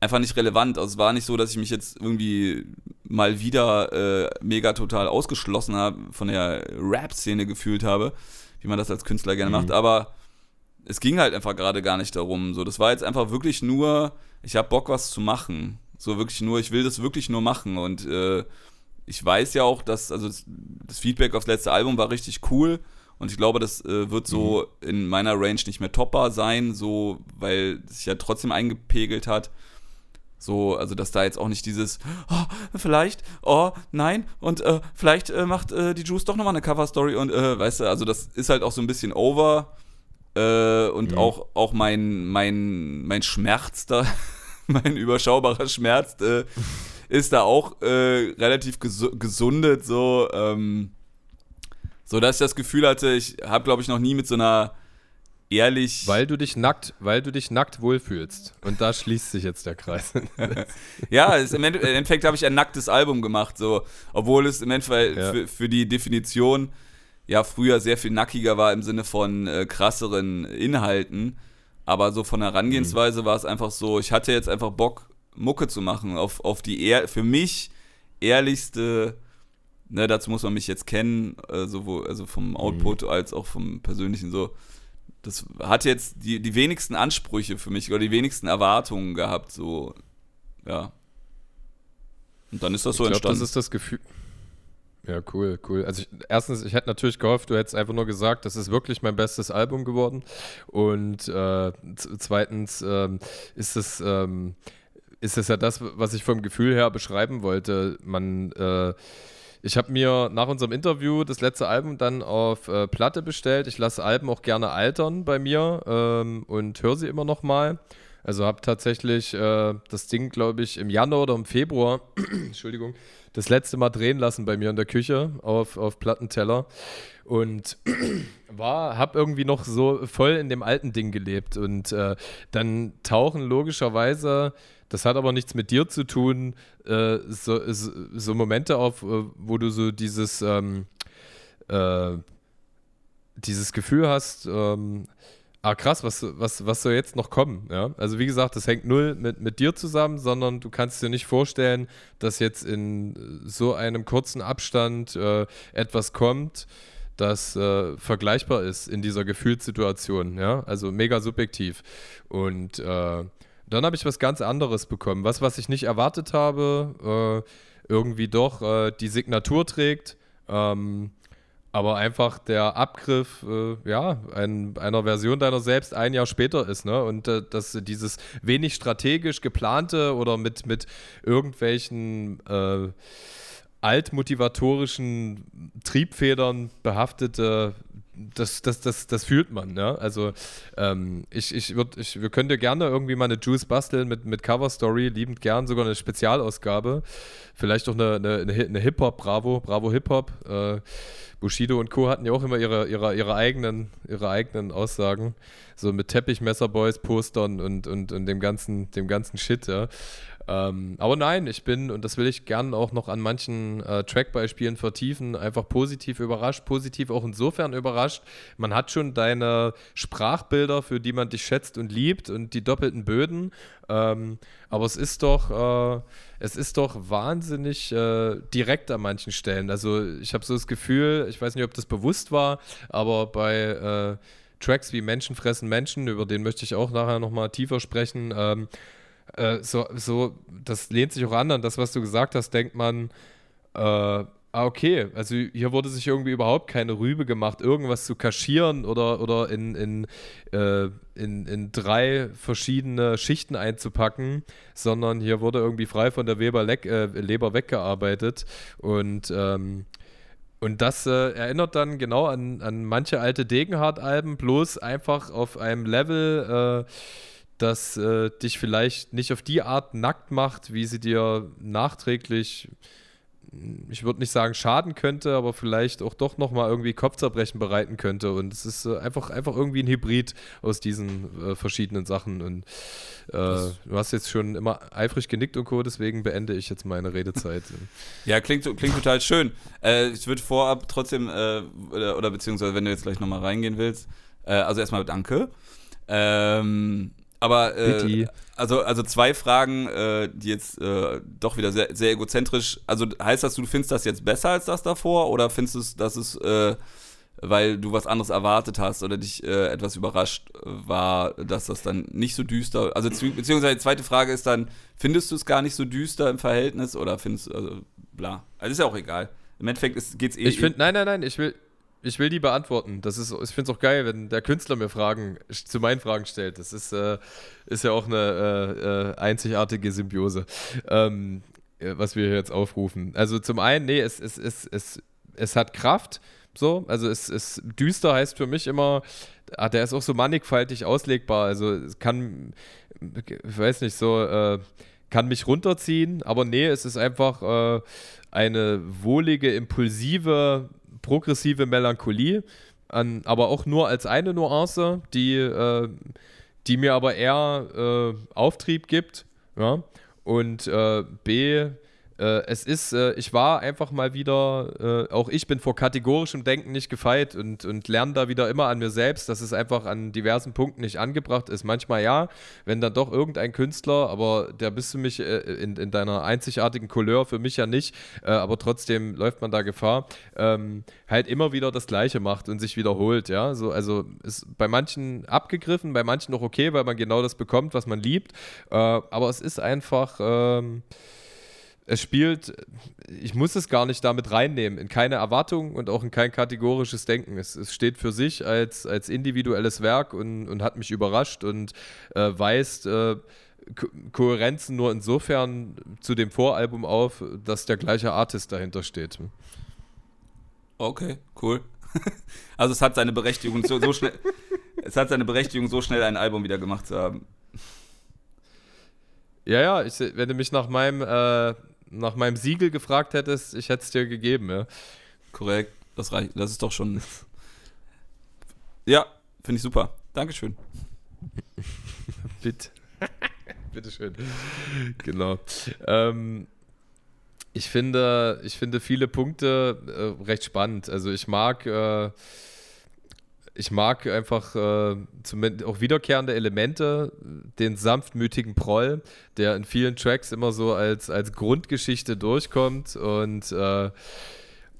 einfach nicht relevant. Also es war nicht so, dass ich mich jetzt irgendwie mal wieder äh, mega total ausgeschlossen habe, von der Rap-Szene gefühlt habe, wie man das als Künstler gerne mhm. macht. Aber es ging halt einfach gerade gar nicht darum. So, das war jetzt einfach wirklich nur, ich habe Bock, was zu machen. So wirklich nur, ich will das wirklich nur machen. Und äh, ich weiß ja auch, dass, also das, das, Feedback aufs letzte Album war richtig cool. Und ich glaube, das äh, wird so mhm. in meiner Range nicht mehr topper sein, so, weil es sich ja trotzdem eingepegelt hat. So, also dass da jetzt auch nicht dieses, oh, vielleicht, oh, nein, und äh, vielleicht äh, macht äh, die Juice doch nochmal eine Cover-Story und äh, weißt du, also das ist halt auch so ein bisschen over. Äh, und mhm. auch, auch mein, mein, mein Schmerz da, mein überschaubarer Schmerz, äh, ist da auch relativ ges gesundet, so, ähm, so dass ich das Gefühl hatte, ich habe, glaube ich, noch nie mit so einer ehrlich.
Weil du dich nackt, weil du dich nackt wohlfühlst. Und da schließt sich jetzt der Kreis.
ja, es, im Endeffekt habe ich ein nacktes Album gemacht, so, obwohl es im Endeffekt ja. für, für, die Definition ja früher sehr viel nackiger war im Sinne von äh, krasseren Inhalten. Aber so von der Herangehensweise mhm. war es einfach so, ich hatte jetzt einfach Bock, Mucke zu machen, auf, auf die ehr für mich ehrlichste, ne, dazu muss man mich jetzt kennen, äh, sowohl also vom. Output mhm. als auch vom persönlichen so das hat jetzt die, die wenigsten Ansprüche für mich oder die wenigsten Erwartungen gehabt, so, ja. Und dann ist das so
ich
glaub, entstanden.
Das ist das Gefühl. Ja, cool, cool. Also ich, erstens, ich hätte natürlich gehofft, du hättest einfach nur gesagt, das ist wirklich mein bestes Album geworden. Und äh, zweitens ähm, ist es ähm, ist es ja das, was ich vom Gefühl her beschreiben wollte. Man äh, ich habe mir nach unserem Interview das letzte Album dann auf äh, Platte bestellt. Ich lasse Alben auch gerne altern bei mir ähm, und höre sie immer noch mal. Also habe tatsächlich äh, das Ding, glaube ich, im Januar oder im Februar, Entschuldigung, das letzte Mal drehen lassen bei mir in der Küche auf, auf Plattenteller und war, habe irgendwie noch so voll in dem alten Ding gelebt und äh, dann tauchen logischerweise das hat aber nichts mit dir zu tun. Äh, so, so, Momente auf, äh, wo du so dieses, ähm, äh, dieses Gefühl hast, ähm, ah krass, was, was, was soll jetzt noch kommen? Ja? Also wie gesagt, das hängt null mit, mit dir zusammen, sondern du kannst dir nicht vorstellen, dass jetzt in so einem kurzen Abstand äh, etwas kommt, das äh, vergleichbar ist in dieser Gefühlssituation. Ja? Also mega subjektiv. Und äh, dann habe ich was ganz anderes bekommen. Was, was ich nicht erwartet habe, äh, irgendwie doch äh, die Signatur trägt. Ähm, aber einfach der Abgriff äh, ja, ein, einer Version deiner selbst ein Jahr später ist. Ne? Und äh, dass dieses wenig strategisch geplante oder mit, mit irgendwelchen äh, altmotivatorischen Triebfedern behaftete das, das, das, das fühlt man, ja. Also ähm, ich, ich würde, ich, wir können dir gerne irgendwie mal eine Juice basteln mit, mit Cover Story, liebend gern sogar eine Spezialausgabe. Vielleicht auch eine, eine, eine Hip-Hop, Bravo, Bravo Hip-Hop. Äh, Bushido und Co. hatten ja auch immer ihre, ihre, ihre, eigenen, ihre eigenen Aussagen. So mit Teppichmesserboys, Postern und, und, und dem ganzen, dem ganzen Shit, ja. Ähm, aber nein, ich bin, und das will ich gern auch noch an manchen äh, Trackbeispielen vertiefen, einfach positiv überrascht. Positiv auch insofern überrascht. Man hat schon deine Sprachbilder, für die man dich schätzt und liebt und die doppelten Böden. Ähm, aber es ist doch, äh, es ist doch wahnsinnig äh, direkt an manchen Stellen. Also ich habe so das Gefühl, ich weiß nicht, ob das bewusst war, aber bei äh, Tracks wie Menschen fressen Menschen, über den möchte ich auch nachher nochmal tiefer sprechen, ähm, äh, so, so, das lehnt sich auch an an das, was du gesagt hast, denkt man, äh, ah, okay, also hier wurde sich irgendwie überhaupt keine Rübe gemacht, irgendwas zu kaschieren oder, oder in, in, äh, in, in drei verschiedene Schichten einzupacken, sondern hier wurde irgendwie frei von der Weber äh, Leber weggearbeitet. Und ähm, und das äh, erinnert dann genau an, an manche alte Degenhardt-Alben, bloß einfach auf einem Level, äh, das äh, dich vielleicht nicht auf die Art nackt macht, wie sie dir nachträglich, ich würde nicht sagen schaden könnte, aber vielleicht auch doch nochmal irgendwie Kopfzerbrechen bereiten könnte. Und es ist äh, einfach, einfach irgendwie ein Hybrid aus diesen äh, verschiedenen Sachen. Und äh, du hast jetzt schon immer eifrig genickt und Co., deswegen beende ich jetzt meine Redezeit.
ja, klingt, klingt total schön. Äh, ich würde vorab trotzdem, äh, oder, oder, beziehungsweise wenn du jetzt gleich nochmal reingehen willst, also erstmal danke. Ähm, aber äh, also, also zwei Fragen, äh, die jetzt äh, doch wieder sehr, sehr egozentrisch. Also heißt das, du findest das jetzt besser als das davor oder findest du, dass es, äh, weil du was anderes erwartet hast oder dich äh, etwas überrascht war, dass das dann nicht so düster. Also beziehungsweise die zweite Frage ist dann, findest du es gar nicht so düster im Verhältnis oder findest du, also bla. Also ist ja auch egal. Im Endeffekt geht es eh.
Ich finde, nein, nein, nein, ich will, ich will die beantworten. Das ist, ich finde es auch geil, wenn der Künstler mir Fragen zu meinen Fragen stellt. Das ist, äh, ist ja auch eine äh, äh einzigartige Symbiose, ähm, äh, was wir jetzt aufrufen. Also zum einen, nee, es, es, es, es, es hat Kraft. So, also es ist düster heißt für mich immer, ah, der ist auch so mannigfaltig auslegbar. Also es kann, ich weiß nicht, so äh, kann mich runterziehen, aber nee, es ist einfach äh, eine wohlige, impulsive progressive Melancholie, an, aber auch nur als eine Nuance, die, äh, die mir aber eher äh, Auftrieb gibt. Ja? Und äh, B, äh, es ist, äh, ich war einfach mal wieder, äh, auch ich bin vor kategorischem Denken nicht gefeit und, und lerne da wieder immer an mir selbst, dass es einfach an diversen Punkten nicht angebracht ist. Manchmal ja, wenn dann doch irgendein Künstler, aber der bist du mich äh, in, in deiner einzigartigen Couleur, für mich ja nicht, äh, aber trotzdem läuft man da Gefahr, ähm, halt immer wieder das Gleiche macht und sich wiederholt, ja. So, also ist bei manchen abgegriffen, bei manchen noch okay, weil man genau das bekommt, was man liebt. Äh, aber es ist einfach. Ähm, es spielt, ich muss es gar nicht damit reinnehmen, in keine Erwartung und auch in kein kategorisches Denken. Es, es steht für sich als, als individuelles Werk und, und hat mich überrascht und äh, weist äh, Ko Kohärenzen nur insofern zu dem Voralbum auf, dass der gleiche Artist dahinter steht.
Okay, cool. also es hat seine Berechtigung so, so schnell, es hat seine Berechtigung, so schnell ein Album wieder gemacht zu haben.
Ja, ja, ich, wenn du mich nach meinem, äh, nach meinem Siegel gefragt hättest, ich hätte es dir gegeben, ja.
Korrekt, das reicht, das ist doch schon. Ja, finde ich super. Dankeschön.
Bitte. Bitteschön. Genau. Ähm, ich finde, ich finde viele Punkte äh, recht spannend. Also ich mag, äh, ich mag einfach äh, zumindest auch wiederkehrende Elemente, den sanftmütigen Proll, der in vielen Tracks immer so als, als Grundgeschichte durchkommt und äh,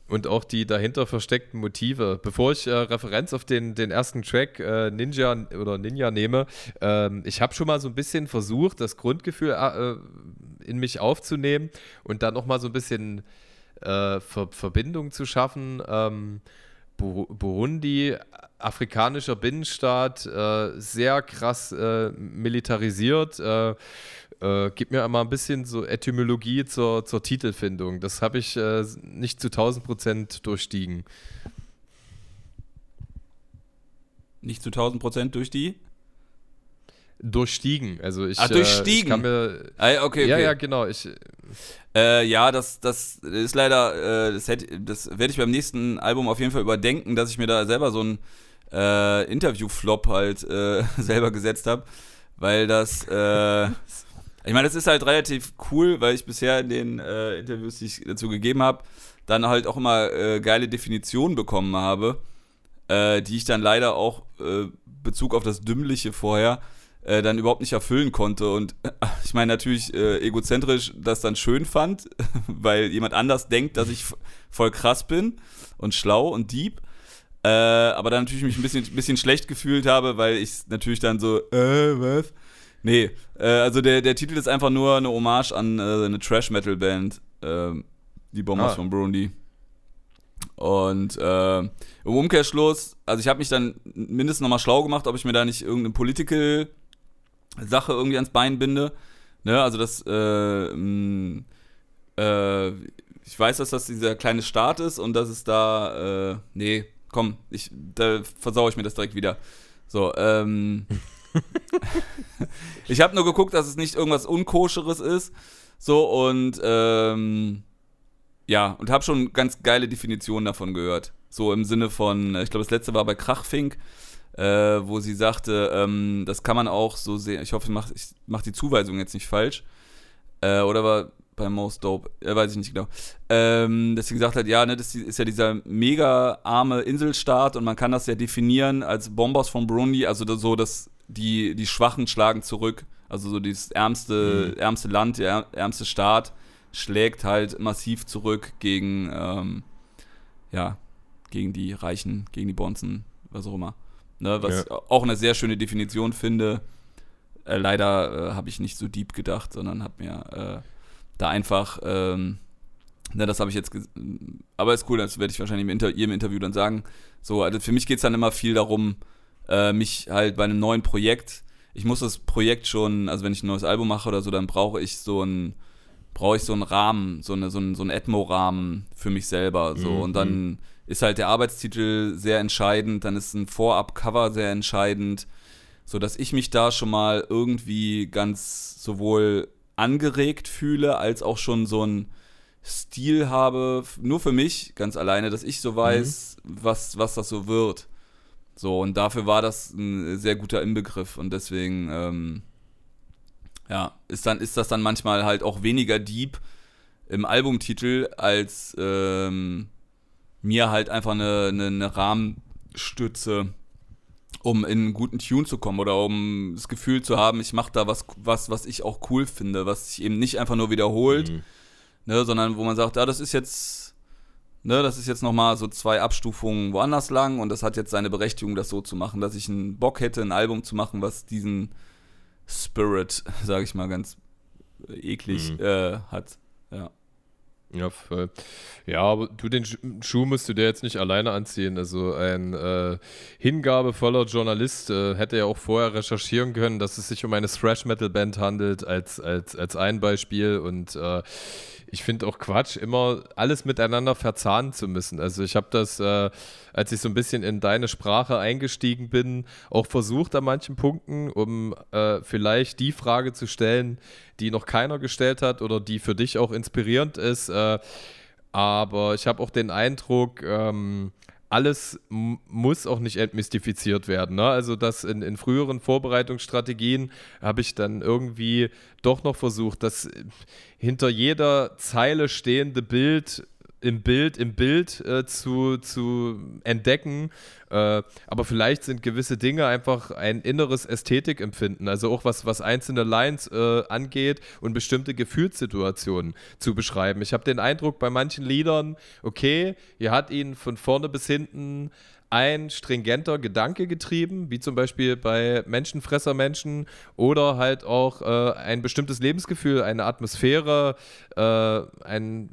und auch die dahinter versteckten Motive. Bevor ich äh, Referenz auf den, den ersten Track äh, Ninja oder Ninja nehme, ähm, ich habe schon mal so ein bisschen versucht, das Grundgefühl äh, in mich aufzunehmen und dann nochmal so ein bisschen äh, Ver Verbindung zu schaffen. Burundi, afrikanischer Binnenstaat, äh, sehr krass äh, militarisiert äh, gib mir einmal ein bisschen so Etymologie zur, zur Titelfindung. Das habe ich äh, nicht zu 1000 Prozent durchstiegen.
Nicht zu 1000 Prozent durch die?
Durchstiegen. Also ich,
Ach, durchstiegen. Äh, ich
kann mir,
ah, okay,
Ja,
okay.
ja, genau. Ich,
äh, ja, das, das ist leider, äh, das, das werde ich beim nächsten Album auf jeden Fall überdenken, dass ich mir da selber so einen äh, Interview-Flop halt äh, selber gesetzt habe, weil das, äh, ich meine, das ist halt relativ cool, weil ich bisher in den äh, Interviews, die ich dazu gegeben habe, dann halt auch immer äh, geile Definitionen bekommen habe, äh, die ich dann leider auch äh, Bezug auf das Dümmliche vorher äh, dann überhaupt nicht erfüllen konnte. Und ich meine natürlich äh, egozentrisch das dann schön fand, weil jemand anders denkt, dass ich voll krass bin und schlau und deep. Äh, aber dann natürlich mich ein bisschen, bisschen schlecht gefühlt habe, weil ich natürlich dann so, äh, was? Nee, äh, also der, der Titel ist einfach nur eine Hommage an äh, eine Trash-Metal-Band, äh, die Bombers ah. von Burundi. Und äh, im Umkehrschluss, also ich habe mich dann mindestens nochmal schlau gemacht, ob ich mir da nicht irgendeine Political-Sache irgendwie ans Bein binde. Ne, also das, äh, mh, äh, ich weiß, dass das dieser kleine Staat ist und dass es da, nee, komm, ich, da versau ich mir das direkt wieder. So, ähm, ich habe nur geguckt, dass es nicht irgendwas Unkoscheres ist. So und ähm, ja, und habe schon ganz geile Definitionen davon gehört. So im Sinne von, ich glaube, das letzte war bei Krachfink, äh, wo sie sagte, ähm, das kann man auch so sehen. Ich hoffe, ich mache ich mach die Zuweisung jetzt nicht falsch. Äh, oder war bei Most Dope, äh, weiß ich nicht genau. Ähm, dass sie gesagt hat, ja, ne, das ist ja dieser mega arme Inselstaat und man kann das ja definieren als Bombers von Burundi, also so, dass die, die Schwachen schlagen zurück. Also so dieses ärmste, mhm. ärmste Land, der ärmste Staat schlägt halt massiv zurück gegen, ähm, ja, gegen die Reichen, gegen die Bonzen, was auch immer. Ne, was ja. auch eine sehr schöne Definition finde. Äh, leider äh, habe ich nicht so deep gedacht, sondern habe mir äh, da einfach, ähm, na, das habe ich jetzt, aber ist cool, das werde ich wahrscheinlich im Inter ihrem Interview dann sagen. So, also für mich geht es dann immer viel darum, äh, mich halt bei einem neuen Projekt, ich muss das Projekt schon, also wenn ich ein neues Album mache oder so, dann brauche ich so ein brauche ich so einen Rahmen, so, eine, so einen, so einen Atmo-Rahmen für mich selber. So. Mhm. Und dann mhm. Ist halt der Arbeitstitel sehr entscheidend, dann ist ein Vorab-Cover sehr entscheidend, sodass ich mich da schon mal irgendwie ganz sowohl angeregt fühle, als auch schon so ein Stil habe, nur für mich, ganz alleine, dass ich so weiß, mhm. was, was das so wird. So, und dafür war das ein sehr guter Inbegriff und deswegen, ähm, ja, ist, dann, ist das dann manchmal halt auch weniger deep im Albumtitel, als ähm, mir halt einfach eine, eine, eine Rahmenstütze, um in einen guten Tune zu kommen oder um das Gefühl zu haben, ich mache da was, was, was ich auch cool finde, was sich eben nicht einfach nur wiederholt, mhm. ne, sondern wo man sagt, ja, das ist jetzt Ne, das ist jetzt nochmal so zwei Abstufungen woanders lang und das hat jetzt seine Berechtigung, das so zu machen, dass ich einen Bock hätte, ein Album zu machen, was diesen Spirit, sage ich mal ganz eklig, mhm. äh, hat.
Ja. Voll. Ja, aber du, den Schuh musst du dir jetzt nicht alleine anziehen. Also ein äh, hingabevoller Journalist äh, hätte ja auch vorher recherchieren können, dass es sich um eine Thrash-Metal-Band handelt, als, als, als ein Beispiel. Und äh, ich finde auch Quatsch, immer alles miteinander verzahnen zu müssen. Also ich habe das, äh, als ich so ein bisschen in deine Sprache eingestiegen bin, auch versucht an manchen Punkten, um äh, vielleicht die Frage zu stellen, die noch keiner gestellt hat oder die für dich auch inspirierend ist. Äh, aber ich habe auch den Eindruck, ähm, alles muss auch nicht entmystifiziert werden. Ne? Also das in, in früheren Vorbereitungsstrategien habe ich dann irgendwie doch noch versucht, das hinter jeder Zeile stehende Bild im Bild, im Bild äh, zu, zu entdecken. Äh, aber vielleicht sind gewisse Dinge einfach ein inneres Ästhetikempfinden, also auch was, was einzelne Lines äh, angeht und bestimmte Gefühlssituationen zu beschreiben. Ich habe den Eindruck bei manchen Liedern, okay, hier hat ihn von vorne bis hinten ein stringenter Gedanke getrieben, wie zum Beispiel bei Menschenfresser-Menschen oder halt auch äh, ein bestimmtes Lebensgefühl, eine Atmosphäre, äh, ein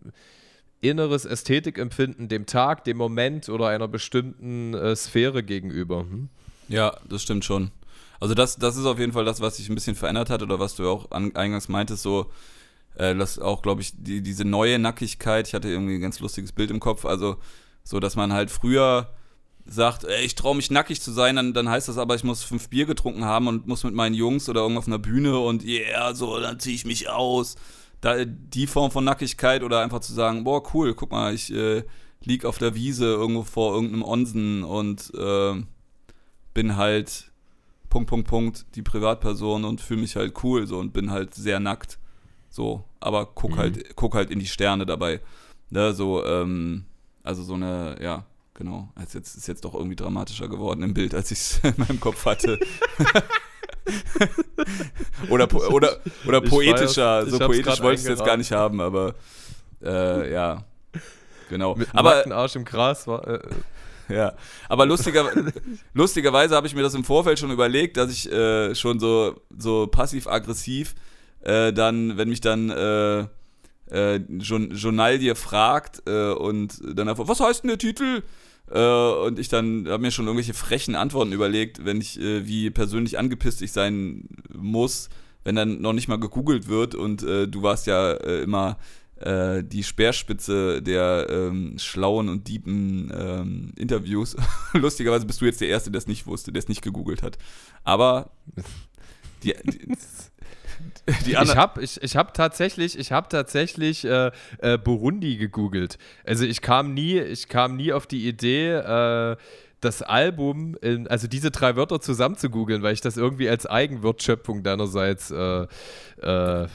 inneres Ästhetikempfinden dem Tag, dem Moment oder einer bestimmten äh, Sphäre gegenüber. Hm?
Ja, das stimmt schon. Also das, das ist auf jeden Fall das, was sich ein bisschen verändert hat oder was du auch an, eingangs meintest, so äh, dass auch, glaube ich, die, diese neue Nackigkeit, ich hatte irgendwie ein ganz lustiges Bild im Kopf, also so, dass man halt früher sagt, ey, ich traue mich nackig zu sein, dann, dann heißt das aber, ich muss fünf Bier getrunken haben und muss mit meinen Jungs oder irgendwo auf einer Bühne und yeah, so, dann ziehe ich mich aus da, die Form von Nackigkeit oder einfach zu sagen, boah, cool, guck mal, ich äh, lieg auf der Wiese irgendwo vor irgendeinem Onsen und äh, bin halt Punkt, Punkt, Punkt, die Privatperson und fühle mich halt cool so und bin halt sehr nackt. So, aber guck mhm. halt, guck halt in die Sterne dabei. Ne, so, ähm, also so eine, ja, genau. Ist jetzt, ist jetzt doch irgendwie dramatischer geworden im Bild, als ich es in meinem Kopf hatte. oder, oder, oder poetischer. so poetisch wollte ich es jetzt gar nicht haben, aber äh, ja. Genau.
Mit aber Arsch im Gras war. Äh,
ja, aber lustiger, lustigerweise habe ich mir das im Vorfeld schon überlegt, dass ich äh, schon so, so passiv-aggressiv äh, dann, wenn mich dann äh, äh, Journal dir fragt äh, und dann einfach, was heißt denn der Titel? Äh, und ich dann habe mir schon irgendwelche frechen Antworten überlegt, wenn ich, äh, wie persönlich angepisst ich sein muss, wenn dann noch nicht mal gegoogelt wird und äh, du warst ja äh, immer äh, die Speerspitze der ähm, schlauen und deepen ähm, Interviews. Lustigerweise bist du jetzt der Erste, der es nicht wusste, der es nicht gegoogelt hat. Aber die, die
ich habe ich, ich hab tatsächlich, ich hab tatsächlich äh, äh, Burundi gegoogelt. Also ich kam nie, ich kam nie auf die Idee, äh, das Album, in, also diese drei Wörter zusammen zu googeln, weil ich das irgendwie als Eigenwertschöpfung deinerseits äh, äh,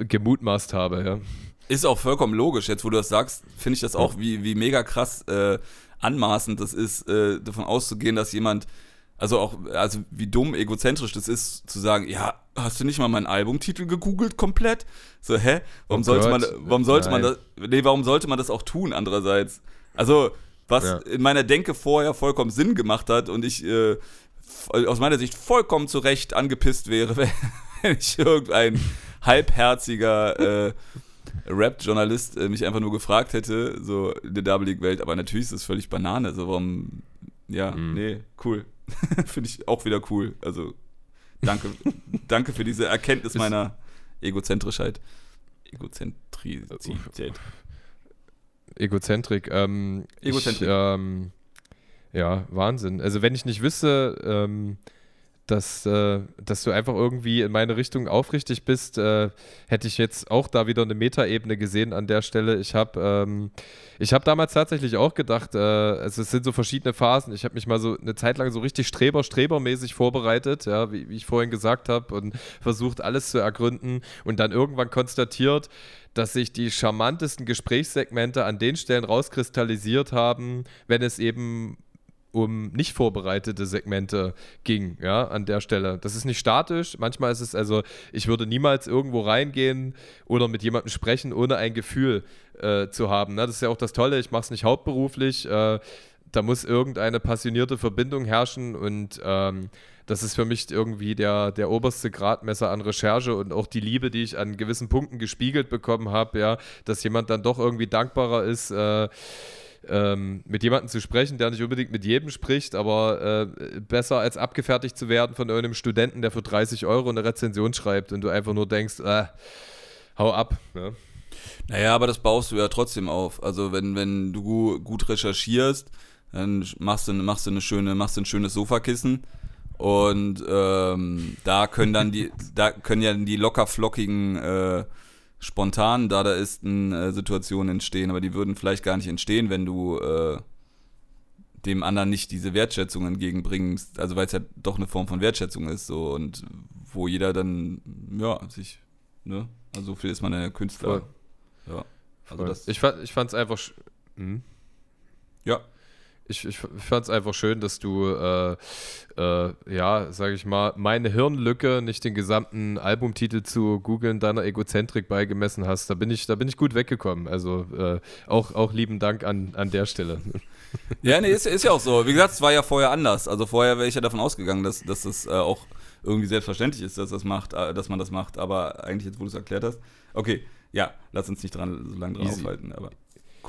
gemutmaßt habe. Ja.
Ist auch vollkommen logisch. Jetzt, wo du das sagst, finde ich das auch, wie, wie mega krass äh, anmaßend das ist, davon auszugehen, dass jemand also auch, also wie dumm, egozentrisch das ist, zu sagen, ja, hast du nicht mal meinen Albumtitel gegoogelt komplett? So, hä? Warum oh sollte Gott. man, warum sollte Nein. man das, nee, warum sollte man das auch tun, andererseits? Also, was ja. in meiner Denke vorher vollkommen Sinn gemacht hat und ich äh, aus meiner Sicht vollkommen zu Recht angepisst wäre, wenn ich irgendein halbherziger äh, Rap-Journalist äh, mich einfach nur gefragt hätte, so in der Double League-Welt, aber natürlich ist das völlig Banane, also warum, ja, mhm. nee, cool. Finde ich auch wieder cool. Also danke, danke für diese Erkenntnis meiner Egozentrischheit. Egozentrizität.
Egozentrik. Ähm, Egozentrik. Ich, ähm, ja, Wahnsinn. Also wenn ich nicht wüsste, ähm, dass, äh, dass du einfach irgendwie in meine Richtung aufrichtig bist, äh, hätte ich jetzt auch da wieder eine Metaebene gesehen an der Stelle. Ich habe ähm, hab damals tatsächlich auch gedacht, äh, also es sind so verschiedene Phasen. Ich habe mich mal so eine Zeit lang so richtig Streber, Strebermäßig vorbereitet, ja, wie, wie ich vorhin gesagt habe, und versucht alles zu ergründen und dann irgendwann konstatiert, dass sich die charmantesten Gesprächssegmente an den Stellen rauskristallisiert haben, wenn es eben um nicht vorbereitete Segmente ging, ja, an der Stelle. Das ist nicht statisch. Manchmal ist es also, ich würde niemals irgendwo reingehen oder mit jemandem sprechen, ohne ein Gefühl äh, zu haben. Ne? Das ist ja auch das Tolle, ich mache es nicht hauptberuflich. Äh, da muss irgendeine passionierte Verbindung herrschen und ähm, das ist für mich irgendwie der, der oberste Gradmesser an Recherche und auch die Liebe, die ich an gewissen Punkten gespiegelt bekommen habe, ja, dass jemand dann doch irgendwie dankbarer ist, äh, ähm, mit jemandem zu sprechen, der nicht unbedingt mit jedem spricht, aber äh, besser als abgefertigt zu werden von irgendeinem Studenten, der für 30 Euro eine Rezension schreibt und du einfach nur denkst, äh, hau ab. Ja.
Naja, aber das baust du ja trotzdem auf. Also wenn, wenn du gut recherchierst, dann machst du, machst du eine schöne, machst du ein schönes Sofakissen und ähm, da können dann die, da können ja die locker flockigen äh, spontan da da ist eine äh, Situation entstehen, aber die würden vielleicht gar nicht entstehen, wenn du äh, dem anderen nicht diese Wertschätzung entgegenbringst, also weil es ja doch eine Form von Wertschätzung ist, so und wo jeder dann, ja, sich, ne, also so viel ist man ja Künstler.
Voll. Ja. Also das ich fand ich fand's einfach. Hm?
Ja,
ich, ich fand es einfach schön, dass du, äh, äh, ja, sage ich mal, meine Hirnlücke, nicht den gesamten Albumtitel zu googeln, deiner Egozentrik beigemessen hast. Da bin ich, da bin ich gut weggekommen. Also äh, auch, auch lieben Dank an, an der Stelle.
Ja, nee, ist, ist ja auch so. Wie gesagt, es war ja vorher anders. Also vorher wäre ich ja davon ausgegangen, dass, dass das äh, auch irgendwie selbstverständlich ist, dass das macht, äh, dass man das macht. Aber eigentlich jetzt, wo du es erklärt hast, okay, ja, lass uns nicht dran so lange dran Easy. aufhalten. Aber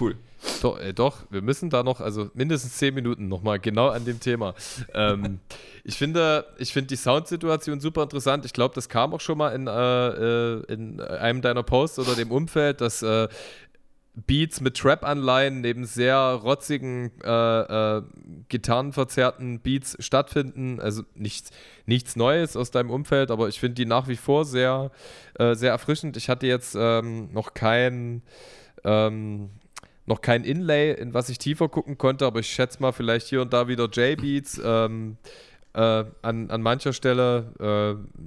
Cool.
Doch, äh, doch, wir müssen da noch, also mindestens zehn Minuten nochmal genau an dem Thema. ähm, ich finde, ich finde die Soundsituation super interessant. Ich glaube, das kam auch schon mal in, äh, äh, in einem deiner Posts oder dem Umfeld, dass äh, Beats mit Trap-Anleihen neben sehr rotzigen, äh, äh, gitarrenverzerrten Beats stattfinden. Also nichts, nichts Neues aus deinem Umfeld, aber ich finde die nach wie vor sehr, äh, sehr erfrischend. Ich hatte jetzt ähm, noch kein ähm, noch kein Inlay, in was ich tiefer gucken konnte, aber ich schätze mal vielleicht hier und da wieder J-Beats ähm, äh, an, an mancher Stelle. Äh,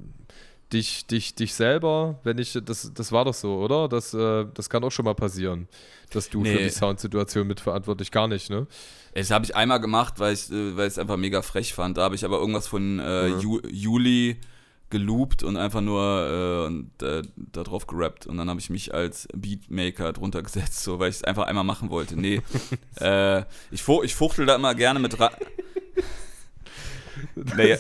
dich, dich, dich selber, wenn ich, das, das war doch so, oder? Das, äh, das kann auch schon mal passieren, dass du nee. für die Soundsituation mitverantwortlich gar nicht, ne?
Das habe ich einmal gemacht, weil ich äh, es einfach mega frech fand. Da habe ich aber irgendwas von äh, mhm. Ju Juli geloopt und einfach nur äh, und, äh, da drauf gerappt. Und dann habe ich mich als Beatmaker drunter gesetzt, so, weil ich es einfach einmal machen wollte. Nee, äh, ich, fu ich fuchtel da immer gerne mit rein. naja,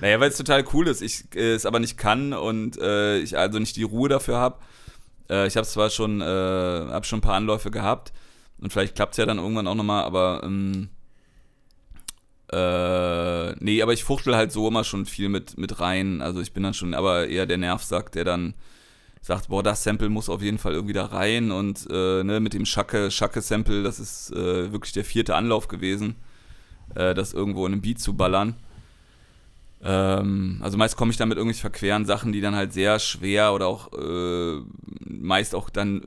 naja weil es total cool ist, ich äh, es aber nicht kann und äh, ich also nicht die Ruhe dafür habe. Äh, ich habe zwar schon, äh, hab schon ein paar Anläufe gehabt und vielleicht klappt es ja dann irgendwann auch nochmal, aber ähm, äh, nee, aber ich fuchtel halt so immer schon viel mit, mit rein. Also ich bin dann schon aber eher der Nervsack, der dann sagt, boah, das Sample muss auf jeden Fall irgendwie da rein und äh, ne, mit dem Schacke, Schacke-Sample, das ist äh, wirklich der vierte Anlauf gewesen, äh, das irgendwo in einem Beat zu ballern. Ähm, also meist komme ich dann mit irgendwelchen verqueren Sachen, die dann halt sehr schwer oder auch äh, meist auch dann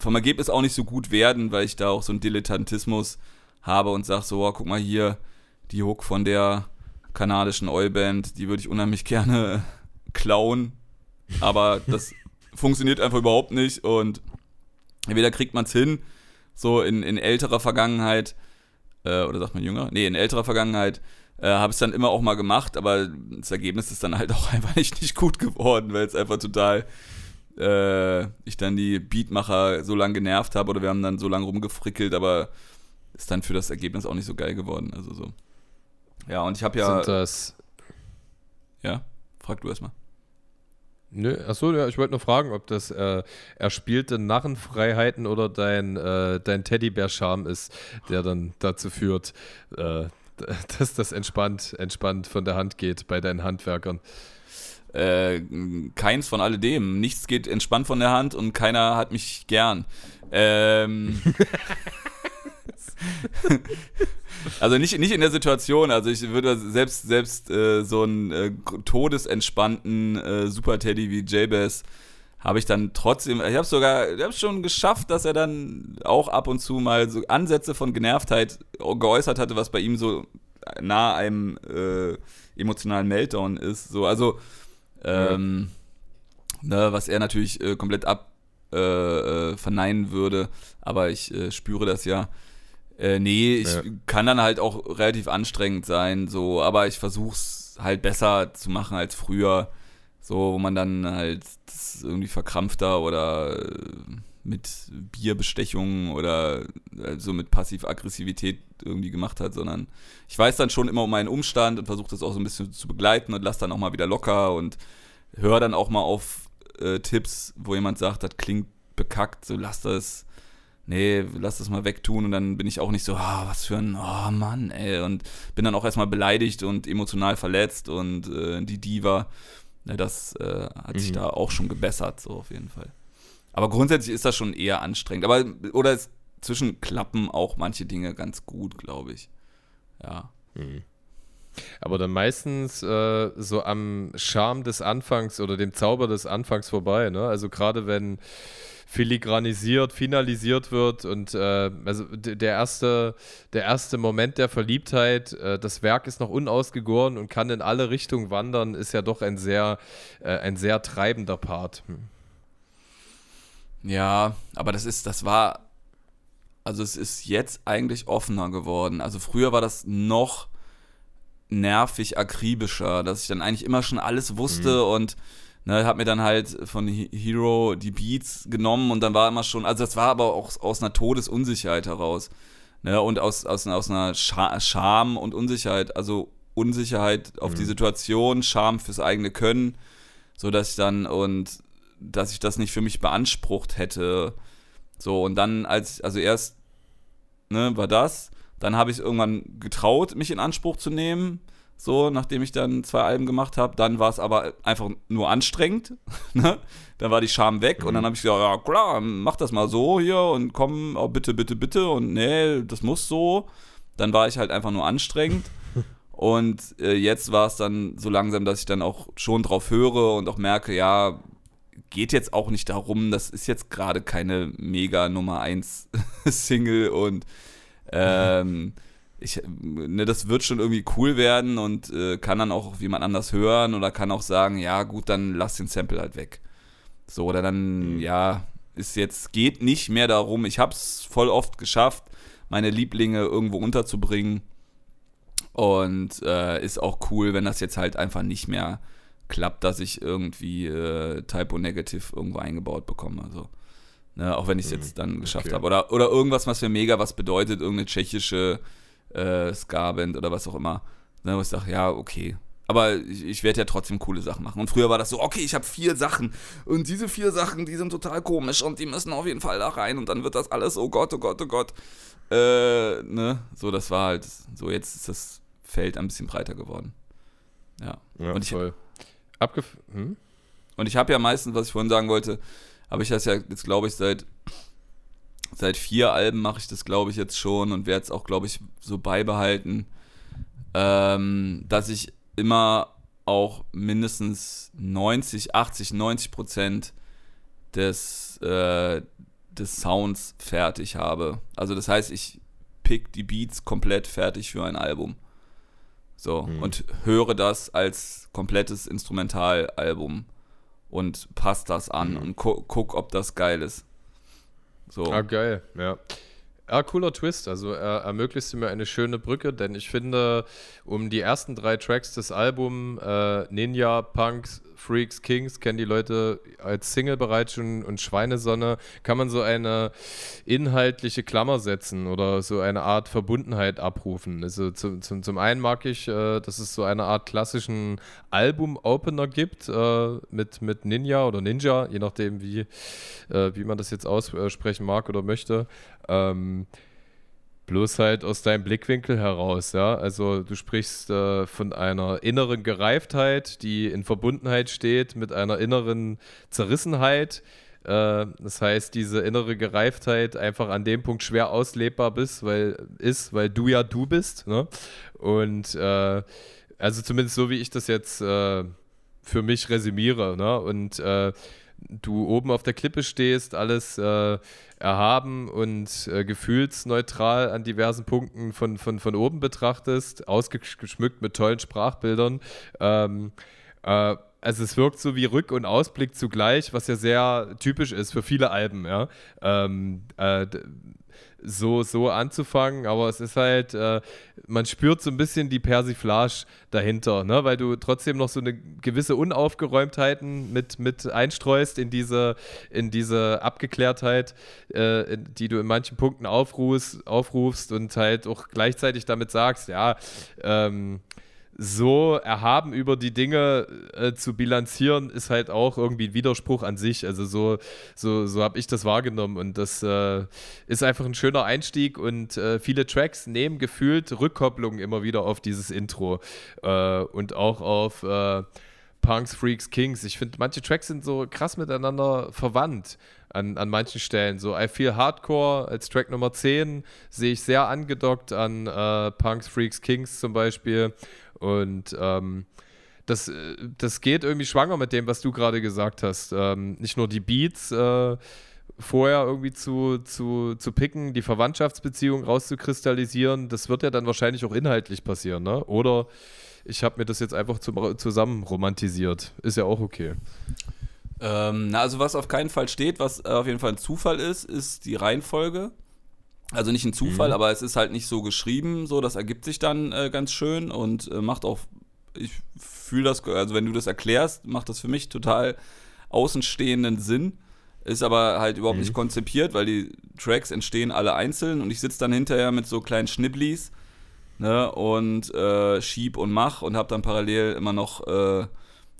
vom Ergebnis auch nicht so gut werden, weil ich da auch so einen Dilettantismus habe und sage so, oh, guck mal hier, die Hook von der kanadischen Oilband, die würde ich unheimlich gerne klauen, aber das funktioniert einfach überhaupt nicht und entweder kriegt man es hin, so in, in älterer Vergangenheit, äh, oder sagt man jünger? Nee, in älterer Vergangenheit äh, habe ich es dann immer auch mal gemacht, aber das Ergebnis ist dann halt auch einfach nicht, nicht gut geworden, weil es einfach total äh, ich dann die Beatmacher so lange genervt habe oder wir haben dann so lange rumgefrickelt, aber ist dann für das Ergebnis auch nicht so geil geworden. Also so. Ja, und ich habe ja.
Sind das.
Ja, frag du erstmal.
Nö, achso, ja, ich wollte nur fragen, ob das äh, erspielte Narrenfreiheiten oder dein, äh, dein Teddybär-Charme ist, der dann dazu führt, äh, dass das entspannt, entspannt von der Hand geht bei deinen Handwerkern.
Äh, keins von alledem. Nichts geht entspannt von der Hand und keiner hat mich gern. Ähm. Also nicht, nicht in der Situation. Also ich würde selbst, selbst äh, so einen äh, todesentspannten äh, Super-Teddy wie J-Bass habe ich dann trotzdem, ich habe sogar, ich habe schon geschafft, dass er dann auch ab und zu mal so Ansätze von Genervtheit geäußert hatte, was bei ihm so nah einem äh, emotionalen Meltdown ist. So, also ähm, ja. ne, was er natürlich äh, komplett ab äh, äh, verneinen würde, aber ich spüre das ja. Äh, nee, ich ja. kann dann halt auch relativ anstrengend sein, so, aber ich versuch's halt besser zu machen als früher. So, wo man dann halt irgendwie verkrampfter oder äh, mit Bierbestechungen oder äh, so mit Passiv-Aggressivität irgendwie gemacht hat, sondern ich weiß dann schon immer um meinen Umstand und versuche das auch so ein bisschen zu begleiten und lasse dann auch mal wieder locker und höre dann auch mal auf äh, Tipps, wo jemand sagt, das klingt bekackt, so lass das, nee, lass das mal wegtun und dann bin ich auch nicht so, ah, was für ein, oh Mann, ey, und bin dann auch erstmal beleidigt und emotional verletzt und äh, die Diva, ne, das äh, hat mhm. sich da auch schon gebessert, so auf jeden Fall. Aber grundsätzlich ist das schon eher anstrengend. Aber, oder es, zwischen klappen auch manche Dinge ganz gut, glaube ich. Ja. Mhm.
Aber dann meistens äh, so am Charme des Anfangs oder dem Zauber des Anfangs vorbei. Ne? Also gerade wenn filigranisiert, finalisiert wird und äh, also der erste, der erste Moment der Verliebtheit, äh, das Werk ist noch unausgegoren und kann in alle Richtungen wandern, ist ja doch ein sehr, äh, ein sehr treibender Part. Hm.
Ja, aber das ist, das war, also es ist jetzt eigentlich offener geworden. Also früher war das noch nervig akribischer, dass ich dann eigentlich immer schon alles wusste mhm. und ne, habe mir dann halt von Hero die Beats genommen und dann war immer schon, also das war aber auch aus einer Todesunsicherheit heraus. Ne, und aus, aus, aus einer Scham und Unsicherheit, also Unsicherheit auf mhm. die Situation, Scham fürs eigene Können, so dass ich dann und dass ich das nicht für mich beansprucht hätte. So, und dann als, also erst, ne, war das, dann habe ich irgendwann getraut, mich in Anspruch zu nehmen so, nachdem ich dann zwei Alben gemacht habe. Dann war es aber einfach nur anstrengend. ne? Dann war die Scham weg mhm. und dann mhm. habe ich gesagt, ja klar, mach das mal so hier und komm, oh, bitte, bitte, bitte und nee, das muss so. Dann war ich halt einfach nur anstrengend. und äh, jetzt war es dann so langsam, dass ich dann auch schon drauf höre und auch merke, ja, geht jetzt auch nicht darum, das ist jetzt gerade keine mega Nummer 1 Single und ähm, mhm ich, ne, das wird schon irgendwie cool werden und äh, kann dann auch jemand anders hören oder kann auch sagen, ja gut, dann lass den Sample halt weg. So, oder dann, mhm. ja, ist jetzt, geht nicht mehr darum, ich hab's voll oft geschafft, meine Lieblinge irgendwo unterzubringen und äh, ist auch cool, wenn das jetzt halt einfach nicht mehr klappt, dass ich irgendwie äh, Typo Negative irgendwo eingebaut bekomme. Also, ne, auch wenn ich es mhm. jetzt dann geschafft okay. habe. Oder, oder irgendwas, was mir mega was bedeutet, irgendeine tschechische äh, Ska-Band oder was auch immer. Ne, wo ich sage, ja, okay. Aber ich, ich werde ja trotzdem coole Sachen machen. Und früher war das so, okay, ich habe vier Sachen. Und diese vier Sachen, die sind total komisch und die müssen auf jeden Fall da rein. Und dann wird das alles, oh Gott, oh Gott, oh Gott. Äh, ne? So, das war halt, so jetzt ist das Feld ein bisschen breiter geworden. Ja.
ja
und ich,
voll. Abgef hm?
Und ich habe ja meistens, was ich vorhin sagen wollte, habe ich das ja jetzt, glaube ich, seit seit vier Alben mache ich das, glaube ich, jetzt schon und werde es auch, glaube ich, so beibehalten, ähm, dass ich immer auch mindestens 90, 80, 90 Prozent des, äh, des Sounds fertig habe. Also das heißt, ich pick die Beats komplett fertig für ein Album. So, mhm. und höre das als komplettes Instrumentalalbum und passe das an mhm. und gu guck, ob das geil ist.
So. Ah, geil, ja. Ja, cooler Twist. Also er ermöglicht mir eine schöne Brücke, denn ich finde, um die ersten drei Tracks des Albums äh, Ninja, Punks, Freaks, Kings kennen die Leute als Single bereits schon und Schweinesonne, kann man so eine inhaltliche Klammer setzen oder so eine Art Verbundenheit abrufen. Also zum, zum, zum einen mag ich, äh, dass es so eine Art klassischen Album-Opener gibt äh, mit, mit Ninja oder Ninja, je nachdem, wie, äh, wie man das jetzt aussprechen mag oder möchte. Ähm, bloß halt aus deinem Blickwinkel heraus, ja. Also du sprichst äh, von einer inneren Gereiftheit, die in Verbundenheit steht mit einer inneren Zerrissenheit. Äh, das heißt, diese innere Gereiftheit einfach an dem Punkt schwer auslebbar bist, weil, ist, weil du ja du bist. Ne? Und äh, also zumindest so, wie ich das jetzt äh, für mich resümiere. Ne? Und äh, du oben auf der Klippe stehst, alles äh, erhaben und äh, gefühlsneutral an diversen Punkten von, von, von oben betrachtest, ausgeschmückt mit tollen Sprachbildern. Ähm, äh, also es wirkt so wie Rück- und Ausblick zugleich, was ja sehr typisch ist für viele Alben, ja. Ähm, äh, so, so anzufangen, aber es ist halt, äh, man spürt so ein bisschen die Persiflage dahinter, ne? weil du trotzdem noch so eine gewisse Unaufgeräumtheiten mit, mit einstreust in diese, in diese Abgeklärtheit, äh, die du in manchen Punkten aufrufst, aufrufst und halt auch gleichzeitig damit sagst, ja, ähm, so erhaben über die Dinge äh, zu bilanzieren, ist halt auch irgendwie ein Widerspruch an sich. Also so, so, so habe ich das wahrgenommen und das äh, ist einfach ein schöner Einstieg und äh, viele Tracks nehmen gefühlt Rückkopplungen immer wieder auf dieses Intro äh, und auch auf äh, Punks, Freaks, Kings. Ich finde, manche Tracks sind so krass miteinander verwandt an, an manchen Stellen. So I Feel Hardcore als Track Nummer 10 sehe ich sehr angedockt an äh, Punks, Freaks, Kings zum Beispiel. Und ähm, das, das geht irgendwie schwanger mit dem, was du gerade gesagt hast. Ähm, nicht nur die Beats äh, vorher irgendwie zu, zu, zu picken, die Verwandtschaftsbeziehung rauszukristallisieren, das wird ja dann wahrscheinlich auch inhaltlich passieren, ne? Oder ich habe mir das jetzt einfach zum, zusammen romantisiert. Ist ja auch okay.
Ähm, na, also was auf keinen Fall steht, was auf jeden Fall ein Zufall ist, ist die Reihenfolge. Also nicht ein Zufall, mhm. aber es ist halt nicht so geschrieben, so das ergibt sich dann äh, ganz schön und äh, macht auch, ich fühle das, also wenn du das erklärst, macht das für mich total außenstehenden Sinn. Ist aber halt überhaupt mhm. nicht konzipiert, weil die Tracks entstehen alle einzeln und ich sitze dann hinterher mit so kleinen Schnibblis ne, und äh, schieb und mach und habe dann parallel immer noch äh,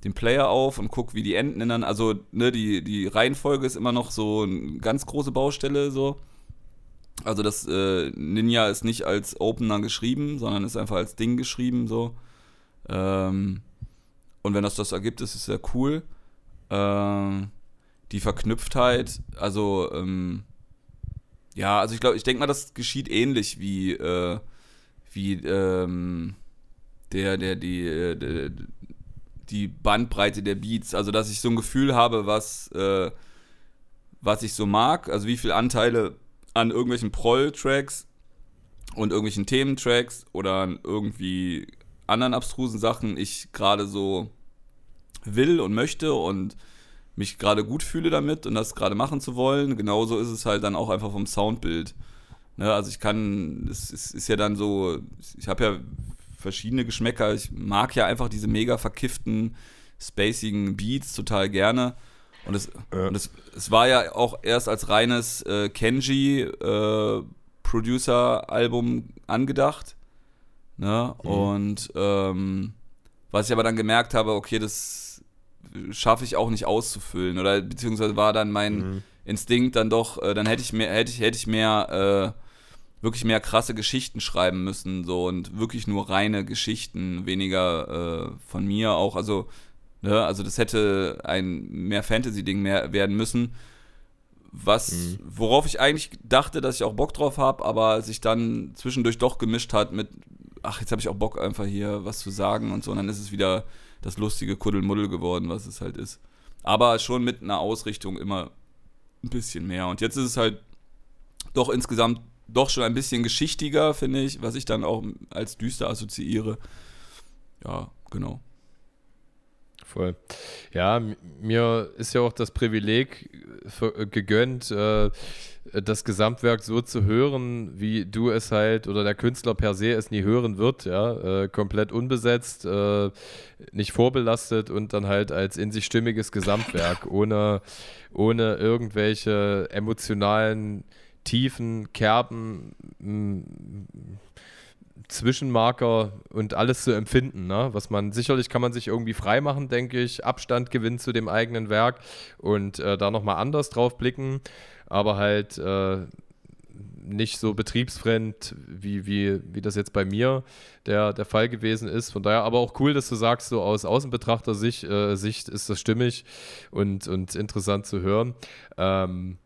den Player auf und guck, wie die Enden ändern. Also ne, die, die Reihenfolge ist immer noch so eine ganz große Baustelle so. Also das äh, Ninja ist nicht als Opener geschrieben, sondern ist einfach als Ding geschrieben so. Ähm, und wenn das das ergibt, ist es sehr cool. Ähm, die Verknüpftheit, also ähm, ja, also ich glaube, ich denke mal, das geschieht ähnlich wie äh, wie ähm, der der die äh, der, die Bandbreite der Beats, also dass ich so ein Gefühl habe, was äh, was ich so mag, also wie viele Anteile an irgendwelchen Proll-Tracks und irgendwelchen Thementracks oder an irgendwie anderen abstrusen Sachen ich gerade so will und möchte und mich gerade gut fühle damit und das gerade machen zu wollen. Genauso ist es halt dann auch einfach vom Soundbild. Ne, also ich kann, es ist, ist ja dann so, ich habe ja verschiedene Geschmäcker. Ich mag ja einfach diese mega verkifften, spacigen Beats total gerne. Und es, ja. und es, es war ja auch erst als reines äh, Kenji äh, Producer-Album angedacht. Ne? Mhm. Und ähm, was ich aber dann gemerkt habe, okay, das schaffe ich auch nicht auszufüllen. Oder beziehungsweise war dann mein mhm. Instinkt dann doch, äh, dann hätte ich mehr, hätte ich, hätte ich mehr, äh, wirklich mehr krasse Geschichten schreiben müssen, so und wirklich nur reine Geschichten, weniger äh, von mir auch. Also Ne? Also das hätte ein mehr Fantasy-Ding mehr werden müssen. Was, mhm. worauf ich eigentlich dachte, dass ich auch Bock drauf habe, aber sich dann zwischendurch doch gemischt hat mit, ach, jetzt habe ich auch Bock einfach hier was zu sagen und so. Und dann ist es wieder das lustige Kuddelmuddel geworden, was es halt ist. Aber schon mit einer Ausrichtung immer ein bisschen mehr. Und jetzt ist es halt doch insgesamt doch schon ein bisschen geschichtiger, finde ich, was ich dann auch als düster assoziiere. Ja, genau.
Voll. Ja, mir ist ja auch das Privileg äh, gegönnt, äh, das Gesamtwerk so zu hören, wie du es halt oder der Künstler per se es nie hören wird, ja, äh, komplett unbesetzt, nicht vorbelastet und dann halt als in sich stimmiges Gesamtwerk, ohne, ohne irgendwelche emotionalen Tiefen, Kerben, Zwischenmarker und alles zu empfinden, ne? was man sicherlich kann man sich irgendwie freimachen, denke ich, Abstand gewinnen zu dem eigenen Werk und äh, da nochmal anders drauf blicken, aber halt äh, nicht so betriebsfremd, wie, wie, wie das jetzt bei mir der, der Fall gewesen ist. Von daher aber auch cool, dass du sagst, so aus Außenbetrachter-Sicht äh, Sicht ist das stimmig und, und interessant zu hören. Ähm,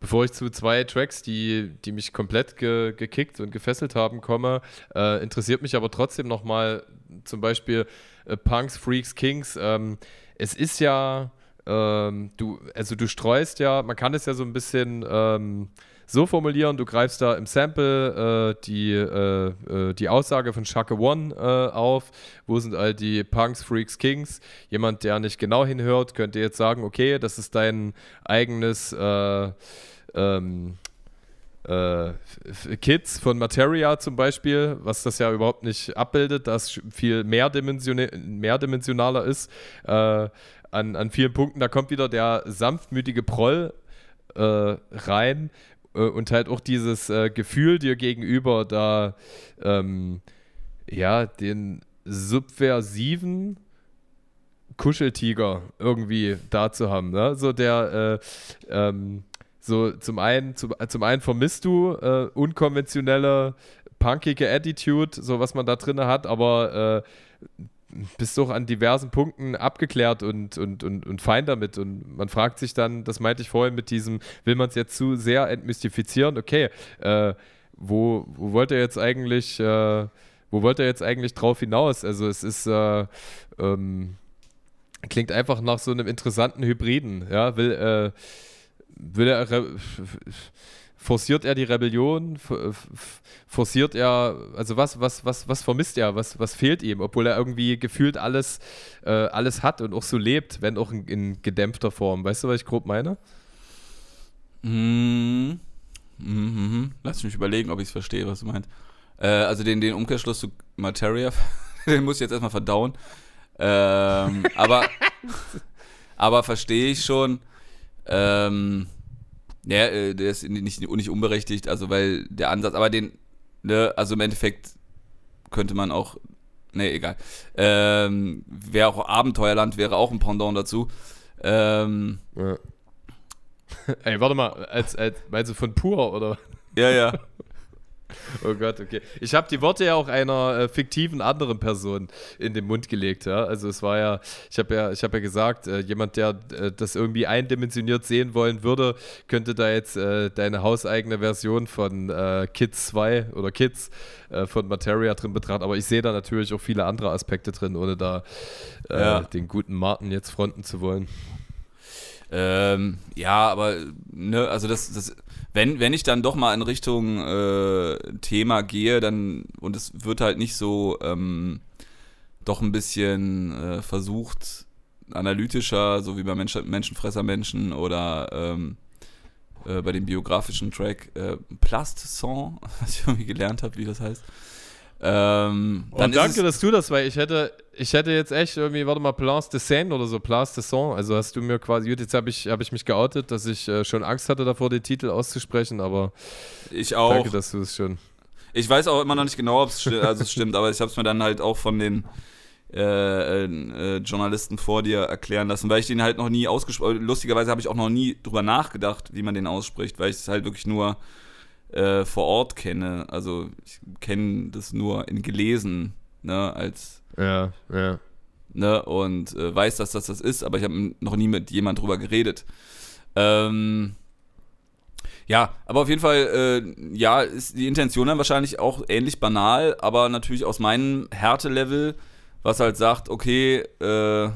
Bevor ich zu zwei Tracks, die, die mich komplett ge, gekickt und gefesselt haben, komme, äh, interessiert mich aber trotzdem nochmal zum Beispiel äh, Punks, Freaks, Kings. Ähm, es ist ja, ähm, du, also du streust ja, man kann es ja so ein bisschen ähm, so formulieren, du greifst da im Sample äh, die, äh, äh die Aussage von Shaka One äh, auf, wo sind all die Punks, Freaks, Kings? Jemand, der nicht genau hinhört, könnte jetzt sagen, okay, das ist dein eigenes äh, ähm, äh, Kids von Materia zum Beispiel, was das ja überhaupt nicht abbildet, das viel mehrdimensionaler ist. Äh, an, an vielen Punkten, da kommt wieder der sanftmütige Proll äh, rein und halt auch dieses äh, Gefühl dir gegenüber, da ähm, ja, den subversiven Kuscheltiger irgendwie da zu haben. Ne? So der äh, ähm, so zum einen, zum, zum einen vermisst du äh, unkonventionelle, punkige Attitude, so was man da drin hat, aber äh, bist doch an diversen Punkten abgeklärt und, und, und, und fein damit. Und man fragt sich dann, das meinte ich vorhin mit diesem, will man es jetzt zu sehr entmystifizieren? Okay, äh, wo, wo wollt ihr jetzt eigentlich, äh, wo wollt ihr jetzt eigentlich drauf hinaus? Also es ist, äh, ähm, klingt einfach nach so einem interessanten Hybriden, ja, will, äh, will er forciert er die Rebellion? Forciert er, also was, was, was, was vermisst er? Was, was fehlt ihm? Obwohl er irgendwie gefühlt alles, äh, alles hat und auch so lebt, wenn auch in, in, gedämpfter Form. Weißt du, was ich grob meine?
Mm. Mhm. Lass mich überlegen, ob ich es verstehe, was du meinst. Äh, also den, den Umkehrschluss zu Materia, den muss ich jetzt erstmal verdauen. Ähm, aber, aber verstehe ich schon. Ähm, ja, äh, der ist nicht, nicht unberechtigt, also weil der Ansatz, aber den, ne, also im Endeffekt könnte man auch, ne, egal. Ähm, wäre auch Abenteuerland, wäre auch ein Pendant dazu. Ähm, ja.
Ey, warte mal, als, als, meinst du von pur, oder?
Ja, ja.
Oh Gott, okay. Ich habe die Worte ja auch einer äh, fiktiven anderen Person in den Mund gelegt, ja. Also es war ja, ich habe ja, ich habe ja gesagt, äh, jemand, der äh, das irgendwie eindimensioniert sehen wollen würde, könnte da jetzt äh, deine hauseigene Version von äh, Kids 2 oder Kids äh, von Materia drin betrachten. Aber ich sehe da natürlich auch viele andere Aspekte drin, ohne da ja. den guten Martin jetzt fronten zu wollen.
Ähm, ja, aber ne, also das, das wenn, wenn ich dann doch mal in Richtung äh, Thema gehe, dann, und es wird halt nicht so ähm, doch ein bisschen äh, versucht, analytischer, so wie bei Mensch, Menschenfresser-Menschen oder ähm, äh, bei dem biografischen Track äh, Plast-Song, was ich irgendwie gelernt habe, wie das heißt.
Ähm, oh, danke, dass du das, weil ich hätte, ich hätte jetzt echt irgendwie, warte mal, Place de Seine oder so, Place de Son. Also hast du mir quasi, jetzt habe ich, hab ich mich geoutet, dass ich äh, schon Angst hatte davor, den Titel auszusprechen, aber
ich auch.
Danke, dass du es schon.
Ich weiß auch immer noch nicht genau, ob sti also es stimmt, aber ich habe es mir dann halt auch von den äh, äh, Journalisten vor dir erklären lassen, weil ich den halt noch nie ausgesprochen Lustigerweise habe ich auch noch nie drüber nachgedacht, wie man den ausspricht, weil ich es halt wirklich nur äh, vor Ort kenne. Also ich kenne das nur in gelesen, ne, als
ja, ja.
Ne, und äh, weiß, dass das das ist, aber ich habe noch nie mit jemand drüber geredet. Ähm, ja, aber auf jeden Fall, äh, ja, ist die Intention dann wahrscheinlich auch ähnlich banal, aber natürlich aus meinem Härtelevel, was halt sagt, okay, äh,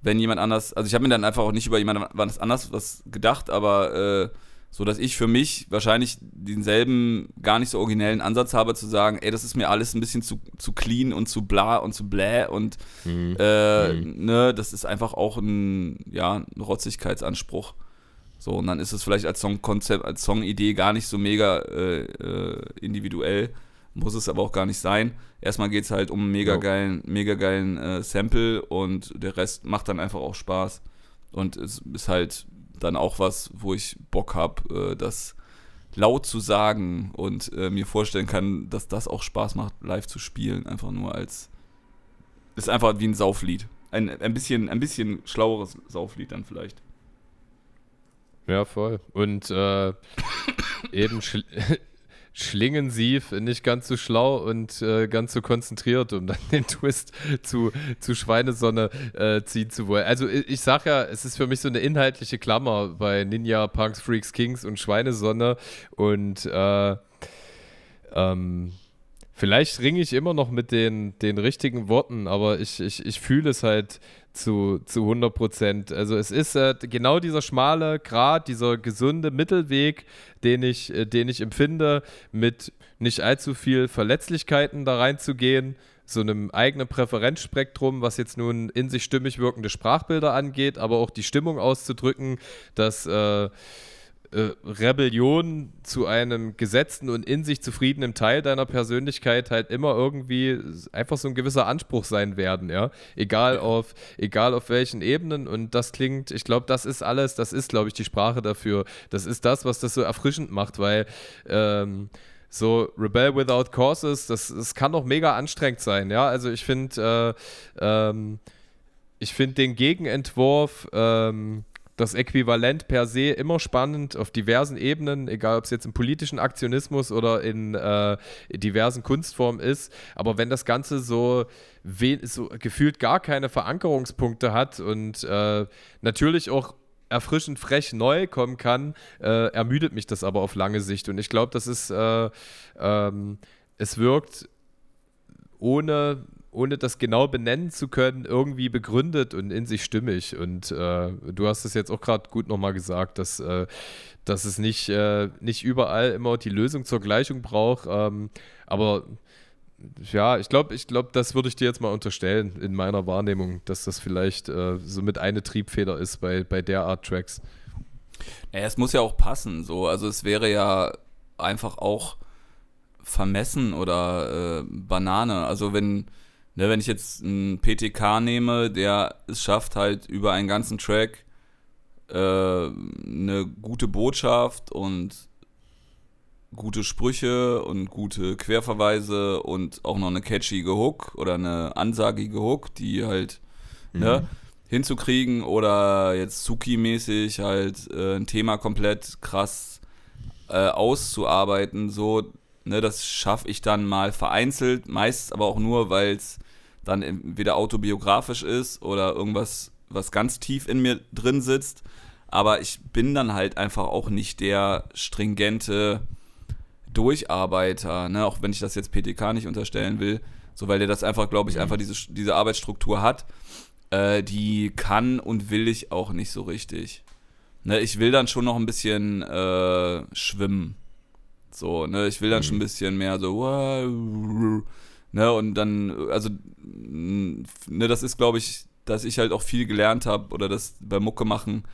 wenn jemand anders, also ich habe mir dann einfach auch nicht über jemand anders was gedacht, aber äh, so dass ich für mich wahrscheinlich denselben gar nicht so originellen Ansatz habe zu sagen, ey, das ist mir alles ein bisschen zu, zu clean und zu bla und zu bläh und mhm. Äh, mhm. ne, das ist einfach auch ein, ja, ein Rotzigkeitsanspruch. So, und dann ist es vielleicht als Songkonzept, als Songidee gar nicht so mega äh, äh, individuell, muss es aber auch gar nicht sein. Erstmal geht es halt um einen mega geilen, mega geilen äh, Sample und der Rest macht dann einfach auch Spaß. Und es ist halt dann auch was, wo ich Bock habe, äh, das laut zu sagen und äh, mir vorstellen kann, dass das auch Spaß macht, live zu spielen. Einfach nur als. Ist einfach wie ein Sauflied. Ein, ein, bisschen, ein bisschen schlaueres Sauflied dann vielleicht.
Ja, voll. Und äh, eben schlingensief, nicht ganz so schlau und äh, ganz so konzentriert, um dann den Twist zu, zu Schweinesonne äh, ziehen zu wollen. Also ich, ich sag ja, es ist für mich so eine inhaltliche Klammer bei Ninja, Punks, Freaks, Kings und Schweinesonne und äh, ähm, vielleicht ringe ich immer noch mit den, den richtigen Worten, aber ich, ich, ich fühle es halt zu, zu 100 Prozent. Also es ist äh, genau dieser schmale Grad, dieser gesunde Mittelweg, den ich, äh, den ich empfinde, mit nicht allzu viel Verletzlichkeiten da reinzugehen, so einem eigenen Präferenzspektrum, was jetzt nun in sich stimmig wirkende Sprachbilder angeht, aber auch die Stimmung auszudrücken, dass äh, äh, Rebellion zu einem gesetzten und in sich zufriedenen Teil deiner Persönlichkeit halt immer irgendwie einfach so ein gewisser Anspruch sein werden, ja. Egal auf, egal auf welchen Ebenen. Und das klingt, ich glaube, das ist alles, das ist, glaube ich, die Sprache dafür. Das ist das, was das so erfrischend macht, weil ähm, so Rebel Without Causes, das, das kann doch mega anstrengend sein, ja. Also ich finde, äh, ähm, ich finde den Gegenentwurf, ähm, das Äquivalent per se immer spannend auf diversen Ebenen, egal ob es jetzt im politischen Aktionismus oder in, äh, diversen Kunstformen ist. Aber wenn das Ganze so, so gefühlt gar keine Verankerungspunkte hat und äh, natürlich auch erfrischend frech neu kommen kann, äh, ermüdet mich das aber auf lange Sicht. Und ich glaube, das ist, äh, ähm, es wirkt ohne ohne das genau benennen zu können, irgendwie begründet und in sich stimmig. Und äh, du hast es jetzt auch gerade gut nochmal gesagt, dass, äh, dass es nicht, äh, nicht überall immer die Lösung zur Gleichung braucht. Ähm, aber ja, ich glaube, ich glaube, das würde ich dir jetzt mal unterstellen in meiner Wahrnehmung, dass das vielleicht äh, so mit eine Triebfeder ist bei, bei der Art Tracks.
Ja, es muss ja auch passen, so. Also es wäre ja einfach auch vermessen oder äh, Banane. Also wenn, Ne, wenn ich jetzt einen PTK nehme, der es schafft halt über einen ganzen Track äh, eine gute Botschaft und gute Sprüche und gute Querverweise und auch noch eine catchige Hook oder eine ansagige Hook, die halt mhm. ne, hinzukriegen oder jetzt Suki-mäßig halt äh, ein Thema komplett krass äh, auszuarbeiten, so, ne, das schaffe ich dann mal vereinzelt, meist aber auch nur, weil es dann entweder autobiografisch ist oder irgendwas, was ganz tief in mir drin sitzt. Aber ich bin dann halt einfach auch nicht der stringente Durcharbeiter, ne? auch wenn ich das jetzt PTK nicht unterstellen will, so weil der das einfach, glaube ich, mhm. einfach diese, diese Arbeitsstruktur hat, äh, die kann und will ich auch nicht so richtig. Ne? Ich will dann schon noch ein bisschen äh, schwimmen. So, ne, ich will dann mhm. schon ein bisschen mehr so, Ne, und dann, also, ne, das ist, glaube ich, dass ich halt auch viel gelernt habe oder das bei Mucke machen,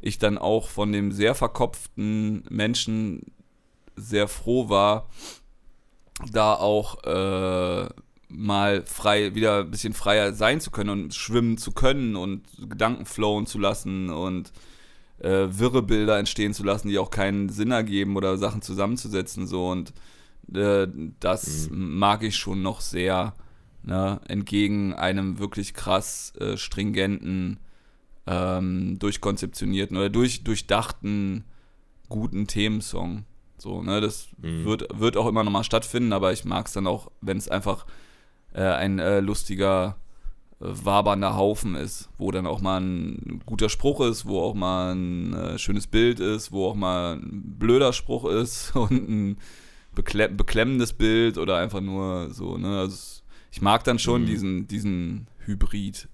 ich dann auch von dem sehr verkopften Menschen sehr froh war, da auch äh, mal frei, wieder ein bisschen freier sein zu können und schwimmen zu können und Gedanken flowen zu lassen und äh, wirre Bilder entstehen zu lassen, die auch keinen Sinn ergeben oder Sachen zusammenzusetzen so. Und äh, das mhm. mag ich schon noch sehr, ne? entgegen einem wirklich krass äh, stringenten, ähm, durchkonzeptionierten oder durch, durchdachten, guten Themensong. So, ne, das mhm. wird, wird auch immer nochmal stattfinden, aber ich mag es dann auch, wenn es einfach äh, ein äh, lustiger, äh, wabernder Haufen ist, wo dann auch mal ein guter Spruch ist, wo auch mal ein äh, schönes Bild ist, wo auch mal ein blöder Spruch ist und ein bekle beklemmendes Bild oder einfach nur so, ne? Also ich mag dann schon mhm. diesen, diesen Hybrid.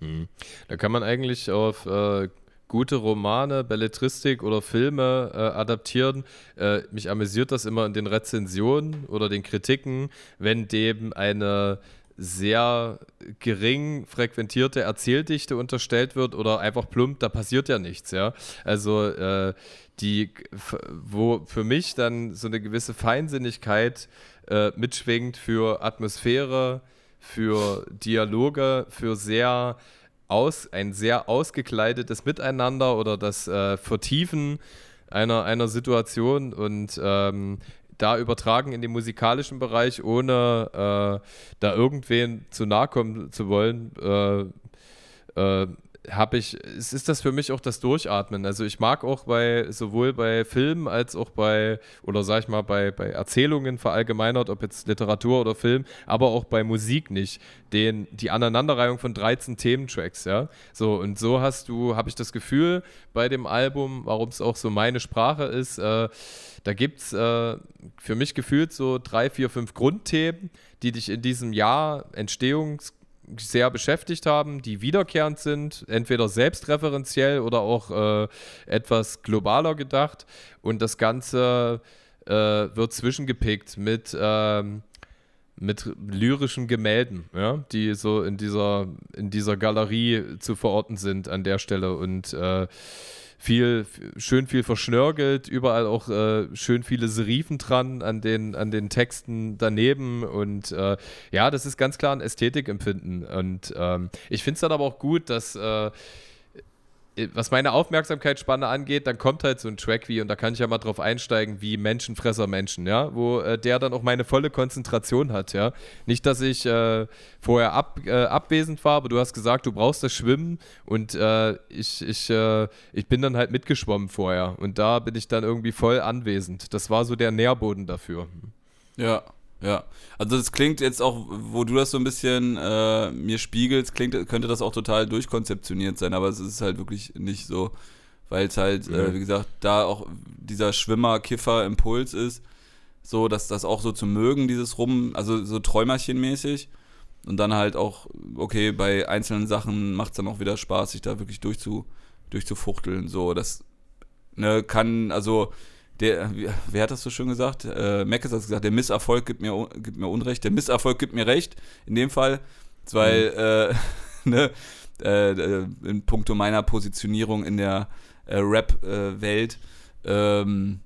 Mhm. Da kann man eigentlich auf äh, gute Romane, Belletristik oder Filme äh, adaptieren. Äh, mich amüsiert das immer in den Rezensionen oder den Kritiken, wenn dem eine sehr gering frequentierte Erzähldichte unterstellt wird oder einfach plump, da passiert ja nichts, ja. Also äh, die, wo für mich dann so eine gewisse Feinsinnigkeit äh, mitschwingt für Atmosphäre, für Dialoge, für sehr aus, ein sehr ausgekleidetes Miteinander oder das äh, Vertiefen einer, einer Situation und ähm, da übertragen in den musikalischen Bereich, ohne äh, da irgendwen zu nahe kommen zu wollen, äh, äh, habe ich, es ist das für mich auch das Durchatmen. Also ich mag auch bei, sowohl bei Filmen als auch bei, oder sag ich mal, bei, bei Erzählungen verallgemeinert, ob jetzt Literatur oder Film, aber auch bei Musik nicht, den, die Aneinanderreihung von 13 Thementracks, ja. So, und so hast du, habe ich das Gefühl bei dem Album, warum es auch so meine Sprache ist, äh, da gibt es äh, für mich gefühlt so drei, vier, fünf Grundthemen, die dich in diesem Jahr Entstehungs sehr beschäftigt haben, die wiederkehrend sind, entweder selbstreferenziell oder auch äh, etwas globaler gedacht. Und das Ganze äh, wird zwischengepickt mit, ähm, mit lyrischen Gemälden, ja, die so in dieser, in dieser Galerie zu verorten sind an der Stelle. Und äh, viel, schön viel verschnörgelt, überall auch äh, schön viele Serifen dran an den, an den Texten daneben und äh, ja, das ist ganz klar ein Ästhetikempfinden und ähm, ich finde es dann aber auch gut, dass äh, was meine Aufmerksamkeitsspanne angeht, dann kommt halt so ein Track wie, und da kann ich ja mal drauf einsteigen, wie Menschenfresser Menschen, ja, wo äh, der dann auch meine volle Konzentration hat, ja. Nicht, dass ich äh, vorher ab, äh, abwesend war, aber du hast gesagt, du brauchst das Schwimmen und äh, ich, ich, äh, ich bin dann halt mitgeschwommen vorher und da bin ich dann irgendwie voll anwesend. Das war so der Nährboden dafür.
Ja, ja, also das klingt jetzt auch, wo du das so ein bisschen äh, mir spiegelst, klingt, könnte das auch total durchkonzeptioniert sein, aber es ist halt wirklich nicht so, weil es halt, äh, wie gesagt, da auch dieser Schwimmer-Kiffer-Impuls ist, so, dass das auch so zu mögen, dieses Rum, also so Träumerchen-mäßig. Und dann halt auch, okay, bei einzelnen Sachen macht es dann auch wieder Spaß, sich da wirklich durchzu, durchzufuchteln, so, das ne, kann, also der, wer hat das so schön gesagt? Äh, Mackes hat gesagt, der Misserfolg gibt mir, gibt mir Unrecht, der Misserfolg gibt mir Recht. In dem Fall, weil, mhm. äh, ne, äh, in puncto meiner Positionierung in der äh, Rap-Welt, ähm,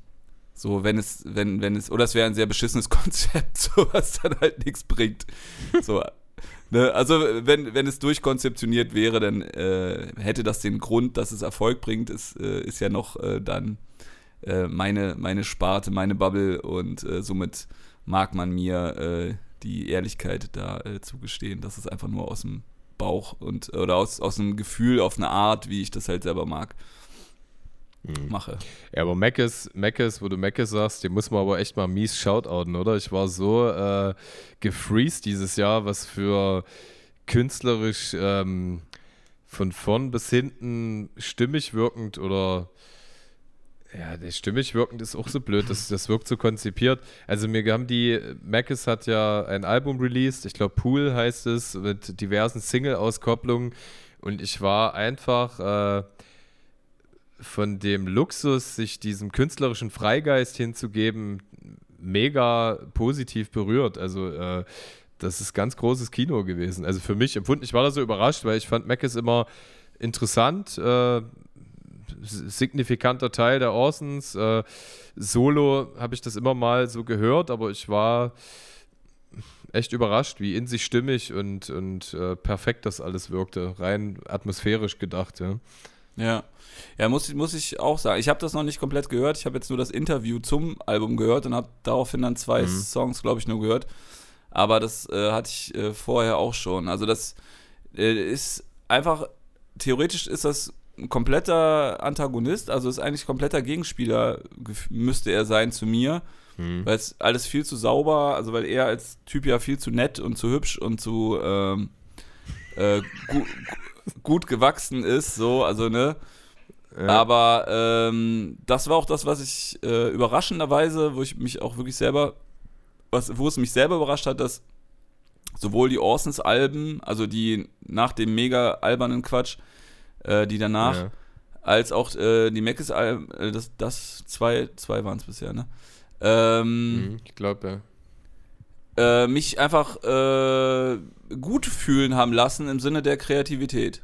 so, wenn es, wenn, wenn es, oder es wäre ein sehr beschissenes Konzept, so was dann halt nichts bringt. So, ne, also, wenn, wenn es durchkonzeptioniert wäre, dann äh, hätte das den Grund, dass es Erfolg bringt. Es äh, ist ja noch äh, dann äh, meine, meine Sparte, meine Bubble und äh, somit mag man mir äh, die Ehrlichkeit da äh, zugestehen, dass es einfach nur aus dem Bauch und oder aus, aus einem Gefühl auf eine Art, wie ich das halt selber mag. Mhm. Mache.
Ja, aber Meckes, Meckes, wo du Meckes sagst, den muss man aber echt mal mies shoutouten, oder? Ich war so äh, gefreezed dieses Jahr, was für künstlerisch ähm, von vorn bis hinten stimmig wirkend oder ja, der stimmig wirkend ist auch so blöd, das, das wirkt so konzipiert. Also mir haben die, Mackes hat ja ein Album released, ich glaube Pool heißt es, mit diversen Single-Auskopplungen und ich war einfach äh, von dem Luxus, sich diesem künstlerischen Freigeist hinzugeben, mega positiv berührt. Also äh, das ist ganz großes Kino gewesen. Also für mich empfunden, ich war da so überrascht, weil ich fand Mackes immer interessant, äh, signifikanter Teil der Orsons. Äh, Solo habe ich das immer mal so gehört, aber ich war echt überrascht, wie in sich stimmig und, und äh, perfekt das alles wirkte. Rein atmosphärisch gedacht, ja.
Ja. Ja, muss, muss ich auch sagen. Ich habe das noch nicht komplett gehört. Ich habe jetzt nur das Interview zum Album gehört und habe daraufhin dann zwei mhm. Songs, glaube ich, nur gehört. Aber das äh, hatte ich äh, vorher auch schon. Also das äh, ist einfach, theoretisch ist das ein kompletter Antagonist, also ist eigentlich kompletter Gegenspieler, müsste er sein zu mir. Hm. Weil es alles viel zu sauber, also weil er als Typ ja viel zu nett und zu hübsch und zu ähm, äh, gu gut gewachsen ist, so, also ne. Ja. Aber ähm, das war auch das, was ich äh, überraschenderweise, wo ich mich auch wirklich selber, was, wo es mich selber überrascht hat, dass sowohl die Orsons-Alben, also die nach dem mega albernen Quatsch, äh, die danach, ja. als auch äh, die Mac ist, äh, das, das zwei, zwei waren es bisher, ne? Ähm,
mhm, ich glaube, ja.
Äh, mich einfach äh, gut fühlen haben lassen im Sinne der Kreativität.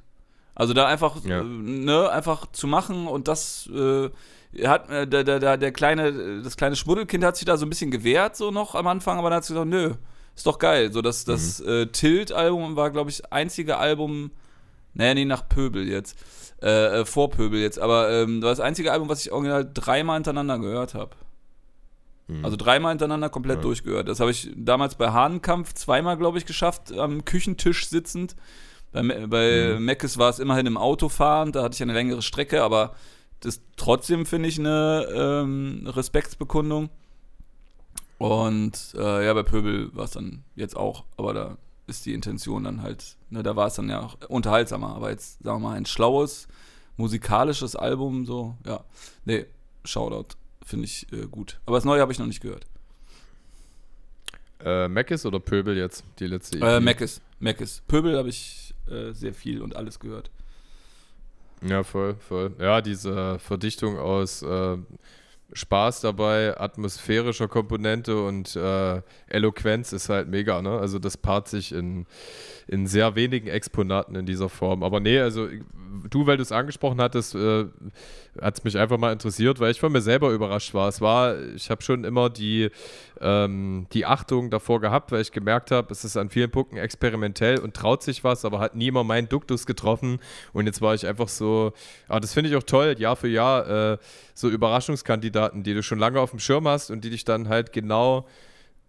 Also da einfach, ja. ne, einfach zu machen und das hat der, der, der, der kleine, das kleine Schmuddelkind hat sich da so ein bisschen gewehrt, so noch am Anfang, aber dann hat sie gesagt, nö, ist doch geil. So, das, das mhm. äh, Tilt-Album war, glaube ich, einzige Album, naja, nee, nach Pöbel jetzt. Äh, äh, vor Pöbel jetzt. Aber ähm, das war das einzige Album, was ich original dreimal hintereinander gehört habe. Mhm. Also dreimal hintereinander komplett ja. durchgehört. Das habe ich damals bei Hahnenkampf zweimal, glaube ich, geschafft, am Küchentisch sitzend. Bei, bei mhm. Meckes war es immerhin im Auto fahren, da hatte ich eine längere Strecke, aber das trotzdem finde ich eine ähm, Respektsbekundung. Und äh, ja, bei Pöbel war es dann jetzt auch, aber da ist die Intention dann halt, ne, da war es dann ja auch unterhaltsamer, aber jetzt, sagen wir mal, ein schlaues, musikalisches Album, so, ja. Nee, Shoutout, finde ich äh, gut. Aber das Neue habe ich noch nicht gehört.
Äh, Meckes oder Pöbel jetzt, die letzte
Äh, Meckes, Meckes. Pöbel habe ich äh, sehr viel und alles gehört.
Ja, voll, voll. Ja, diese Verdichtung aus äh, Spaß dabei, atmosphärischer Komponente und äh, Eloquenz ist halt mega, ne? Also das paart sich in, in sehr wenigen Exponaten in dieser Form. Aber nee, also du, weil du es angesprochen hattest, äh, hat es mich einfach mal interessiert, weil ich von mir selber überrascht war. Es war, ich habe schon immer die, ähm, die Achtung davor gehabt, weil ich gemerkt habe, es ist an vielen Punkten experimentell und traut sich was, aber hat niemand meinen Duktus getroffen. Und jetzt war ich einfach so, ah, das finde ich auch toll, Jahr für Jahr, äh, so Überraschungskandidaten, die du schon lange auf dem Schirm hast und die dich dann halt genau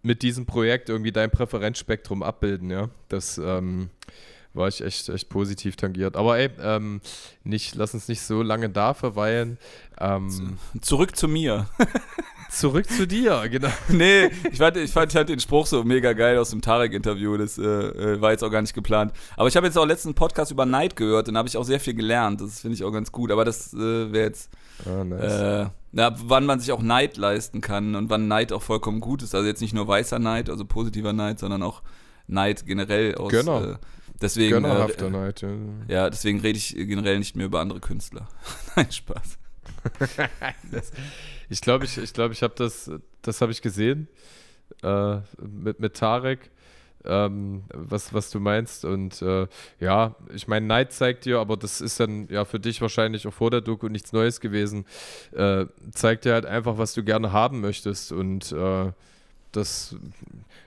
mit diesem Projekt irgendwie dein Präferenzspektrum abbilden, ja. Das ähm, war ich echt, echt positiv tangiert. Aber ey, ähm, nicht, lass uns nicht so lange da verweilen. Ähm,
zurück zu mir.
zurück zu dir, genau.
nee, ich fand, ich fand, fand den Spruch so mega geil aus dem Tarek-Interview. Das äh, äh, war jetzt auch gar nicht geplant. Aber ich habe jetzt auch letzten Podcast über Neid gehört und da habe ich auch sehr viel gelernt. Das finde ich auch ganz gut. Aber das äh, wäre jetzt. Oh, nice. äh, na, wann man sich auch Neid leisten kann und wann Neid auch vollkommen gut ist. Also jetzt nicht nur weißer Neid, also positiver Neid, sondern auch Neid generell aus.
Genau.
Äh, deswegen,
Gönnerhafter äh, Neid, ja.
ja. deswegen rede ich generell nicht mehr über andere Künstler. Nein, Spaß.
das, ich glaube, ich, ich, glaub, ich habe das, das habe ich gesehen äh, mit, mit Tarek ähm, was, was du meinst. Und äh, ja, ich meine, Neid zeigt dir, aber das ist dann ja für dich wahrscheinlich auch vor der Doku nichts Neues gewesen, äh, zeigt dir halt einfach, was du gerne haben möchtest. Und äh, das,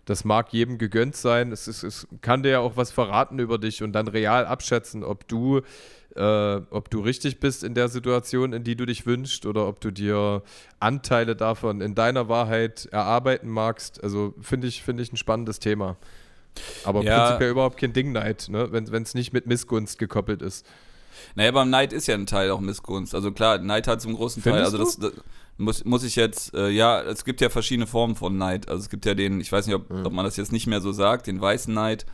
das mag jedem gegönnt sein. Es, ist, es kann dir ja auch was verraten über dich und dann real abschätzen, ob du äh, ob du richtig bist in der Situation, in die du dich wünschst, oder ob du dir Anteile davon in deiner Wahrheit erarbeiten magst. Also finde ich, finde ich ein spannendes Thema. Aber ja. prinzipiell überhaupt kein Ding Neid, ne? wenn es nicht mit Missgunst gekoppelt ist.
Naja, beim Neid ist ja ein Teil auch Missgunst. Also klar, Neid hat zum großen Teil, also das, das, muss, muss ich jetzt, äh, ja, es gibt ja verschiedene Formen von Neid. Also es gibt ja den, ich weiß nicht, ob, mhm. ob man das jetzt nicht mehr so sagt, den weißen Neid.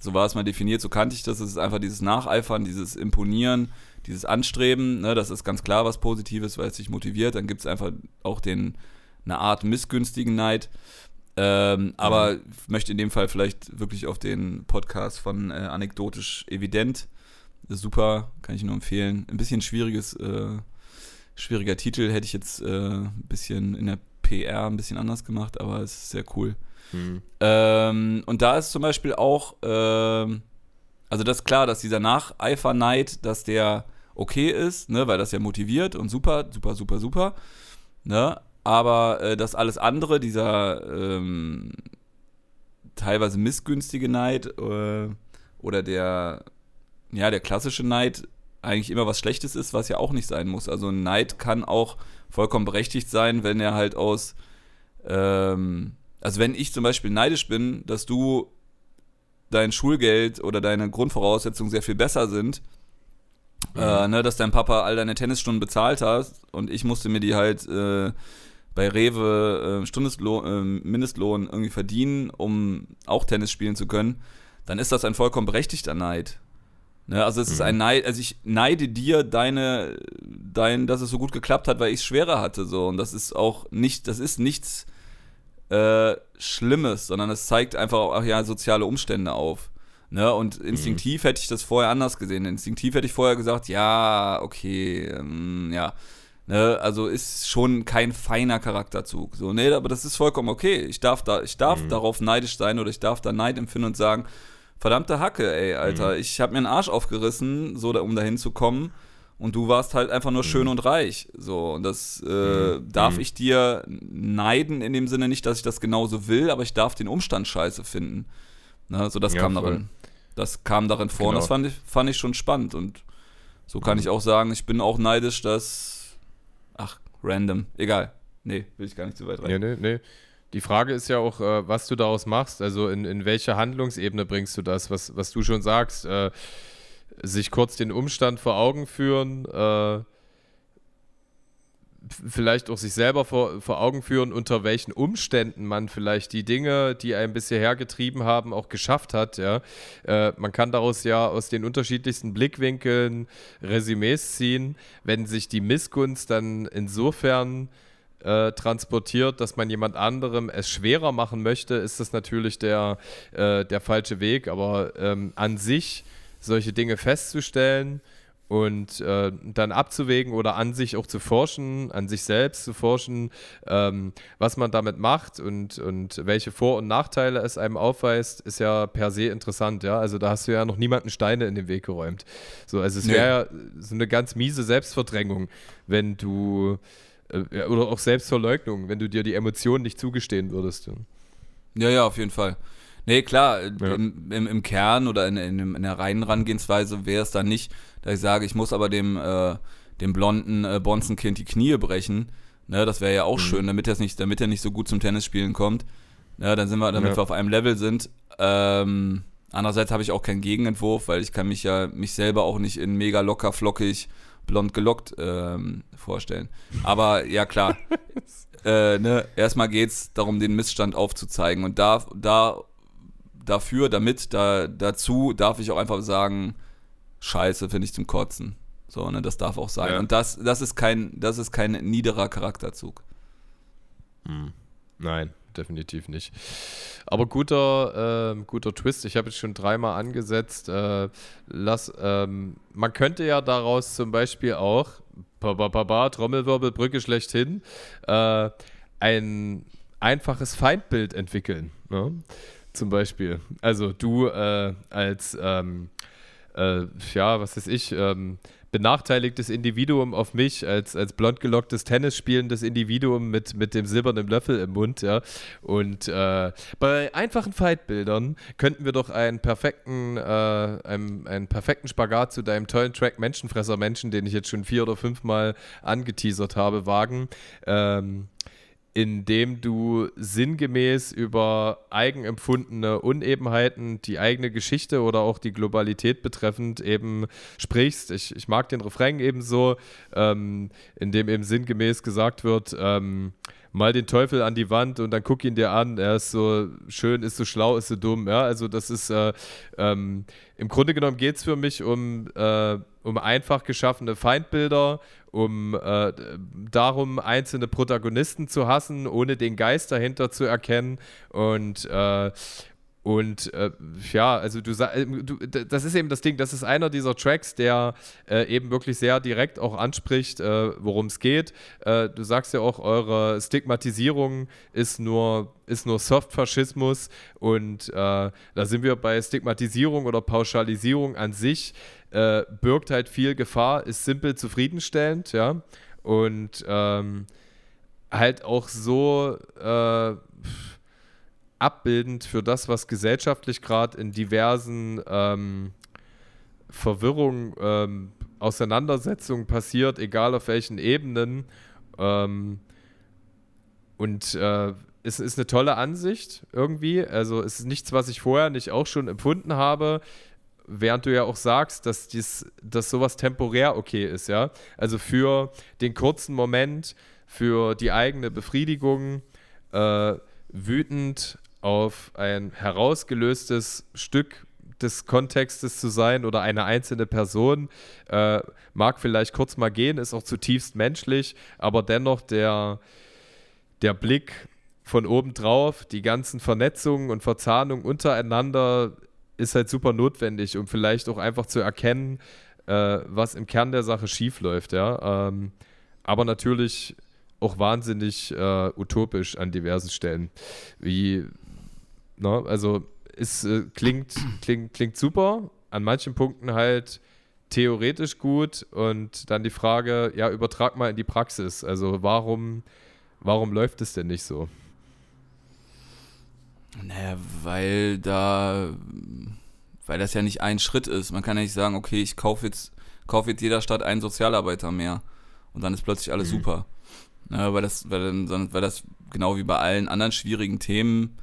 So war es mal definiert, so kannte ich das. Es ist einfach dieses Nacheifern, dieses Imponieren, dieses Anstreben. Ne? Das ist ganz klar was Positives, weil es sich motiviert. Dann gibt es einfach auch den, eine Art missgünstigen Neid. Ähm, aber mhm. möchte in dem Fall vielleicht wirklich auf den Podcast von äh, Anekdotisch Evident. Super, kann ich nur empfehlen. Ein bisschen schwieriges, äh, schwieriger Titel, hätte ich jetzt äh, ein bisschen in der PR ein bisschen anders gemacht, aber es ist sehr cool. Mhm. Ähm, und da ist zum Beispiel auch, ähm, also das ist klar, dass dieser Nacheifer-Neid, dass der okay ist, ne, weil das ja motiviert und super, super, super, super. Ne? Aber äh, das alles andere, dieser ähm, teilweise missgünstige Neid äh, oder der, ja, der klassische Neid eigentlich immer was Schlechtes ist, was ja auch nicht sein muss. Also Neid kann auch vollkommen berechtigt sein, wenn er halt aus, ähm, also wenn ich zum Beispiel neidisch bin, dass du dein Schulgeld oder deine Grundvoraussetzungen sehr viel besser sind, mhm. äh, ne, dass dein Papa all deine Tennisstunden bezahlt hat und ich musste mir die halt äh, bei Rewe äh, Stundeslohn, äh, Mindestlohn irgendwie verdienen, um auch Tennis spielen zu können, dann ist das ein vollkommen berechtigter Neid. Ne? Also es mhm. ist ein Neid, also ich neide dir deine, dein, dass es so gut geklappt hat, weil ich es schwerer hatte. So. Und das ist auch nicht, das ist nichts äh, Schlimmes, sondern es zeigt einfach auch ja, soziale Umstände auf. Ne, und instinktiv mhm. hätte ich das vorher anders gesehen. Instinktiv hätte ich vorher gesagt, ja, okay, ähm, ja. Ne, also ist schon kein feiner Charakterzug. So, nee, aber das ist vollkommen okay. Ich darf, da, ich darf mhm. darauf neidisch sein oder ich darf da Neid empfinden und sagen, verdammte Hacke, ey, Alter, mhm. ich habe mir einen Arsch aufgerissen, so um dahin zu kommen. Und du warst halt einfach nur mhm. schön und reich. So, und das äh, mhm. darf mhm. ich dir neiden in dem Sinne nicht, dass ich das genauso will, aber ich darf den Umstand scheiße finden. Ne, so, das ja, kam voll. darin. Das kam darin vor. Genau. Und das fand ich, fand ich schon spannend. Und so kann ich auch sagen, ich bin auch neidisch, dass Ach, random. Egal. Nee, will ich gar nicht zu weit rein.
Nee, nee, nee. Die Frage ist ja auch, äh, was du daraus machst. Also in, in welche Handlungsebene bringst du das, was, was du schon sagst. Äh, sich kurz den Umstand vor Augen führen, äh, vielleicht auch sich selber vor, vor Augen führen, unter welchen Umständen man vielleicht die Dinge, die einen bisher hergetrieben haben, auch geschafft hat. Ja? Äh, man kann daraus ja aus den unterschiedlichsten Blickwinkeln Resümees ziehen, wenn sich die Missgunst dann insofern äh, transportiert, dass man jemand anderem es schwerer machen möchte, ist das natürlich der, äh, der falsche Weg. Aber ähm, an sich solche Dinge festzustellen, und äh, dann abzuwägen oder an sich auch zu forschen, an sich selbst zu forschen, ähm, was man damit macht und, und welche Vor- und Nachteile es einem aufweist, ist ja per se interessant, ja. Also da hast du ja noch niemanden Steine in den Weg geräumt. So, also es wäre ja so eine ganz miese Selbstverdrängung, wenn du äh, oder auch Selbstverleugnung, wenn du dir die Emotionen nicht zugestehen würdest.
Ja, ja, auf jeden Fall. Nee, klar, ja. im, im, im, Kern oder in, in, in der reinen Herangehensweise wäre es dann nicht, dass ich sage, ich muss aber dem, äh, dem blonden äh, Bonzenkind die Knie brechen. Ne, das wäre ja auch mhm. schön, damit er nicht, damit er nicht so gut zum Tennisspielen kommt. Ne, dann sind wir, damit ja. wir auf einem Level sind. Ähm, andererseits habe ich auch keinen Gegenentwurf, weil ich kann mich ja mich selber auch nicht in mega locker, flockig, blond gelockt ähm, vorstellen. Aber ja klar, äh, ne, erstmal geht es darum, den Missstand aufzuzeigen. Und da, da dafür, damit, da, dazu darf ich auch einfach sagen, scheiße, finde ich zum Kotzen. So, ne, das darf auch sein. Ja. Und das, das ist kein, das ist kein niederer Charakterzug.
Hm. Nein, definitiv nicht. Aber guter, äh, guter Twist. Ich habe jetzt schon dreimal angesetzt. Äh, lass, ähm, man könnte ja daraus zum Beispiel auch, ba, ba, ba, ba Trommelwirbel, Brücke schlechthin, äh, ein einfaches Feindbild entwickeln. Ne? Zum Beispiel. Also du äh, als ähm, äh, ja, was weiß ich, ähm, benachteiligtes Individuum auf mich als, als blond gelocktes Tennis spielendes Individuum mit, mit dem silbernen Löffel im Mund, ja. Und äh, bei einfachen Fightbildern könnten wir doch einen perfekten, äh, einen, einen perfekten Spagat zu deinem tollen Track Menschenfresser Menschen, den ich jetzt schon vier oder fünfmal angeteasert habe, wagen. Ähm, indem du sinngemäß über eigenempfundene Unebenheiten, die eigene Geschichte oder auch die Globalität betreffend eben sprichst. Ich, ich mag den Refrain ebenso, ähm, in dem eben sinngemäß gesagt wird, ähm, mal den Teufel an die Wand und dann guck ihn dir an, er ist so schön, ist so schlau, ist so dumm. Ja, also das ist, äh, ähm, im Grunde genommen geht es für mich um, äh, um einfach geschaffene Feindbilder um äh, darum, einzelne Protagonisten zu hassen, ohne den Geist dahinter zu erkennen. Und, äh, und äh, ja, also du, äh, du, das ist eben das Ding, das ist einer dieser Tracks, der äh, eben wirklich sehr direkt auch anspricht, äh, worum es geht. Äh, du sagst ja auch, eure Stigmatisierung ist nur, ist nur Softfaschismus und äh, da sind wir bei Stigmatisierung oder Pauschalisierung an sich äh, birgt halt viel Gefahr, ist simpel zufriedenstellend, ja. Und ähm, halt auch so äh, abbildend für das, was gesellschaftlich gerade in diversen ähm, Verwirrungen, ähm, Auseinandersetzungen passiert, egal auf welchen Ebenen. Ähm, und äh, es ist eine tolle Ansicht irgendwie. Also es ist nichts, was ich vorher nicht auch schon empfunden habe während du ja auch sagst, dass, dies, dass sowas temporär okay ist, ja. Also für den kurzen Moment, für die eigene Befriedigung, äh, wütend auf ein herausgelöstes Stück des Kontextes zu sein oder eine einzelne Person, äh, mag vielleicht kurz mal gehen, ist auch zutiefst menschlich, aber dennoch der, der Blick von oben drauf, die ganzen Vernetzungen und Verzahnungen untereinander ist halt super notwendig, um vielleicht auch einfach zu erkennen, äh, was im Kern der Sache schief läuft, ja. Ähm, aber natürlich auch wahnsinnig äh, utopisch an diversen Stellen. Wie, ne, also es äh, klingt, klingt, klingt super, an manchen Punkten halt theoretisch gut und dann die Frage, ja, übertrag mal in die Praxis. Also warum, warum läuft es denn nicht so?
Naja, weil da, weil das ja nicht ein Schritt ist. Man kann ja nicht sagen, okay, ich kaufe jetzt, kauf jetzt jeder Stadt einen Sozialarbeiter mehr und dann ist plötzlich alles mhm. super. Ja, weil das, weil, dann, weil das genau wie bei allen anderen schwierigen Themen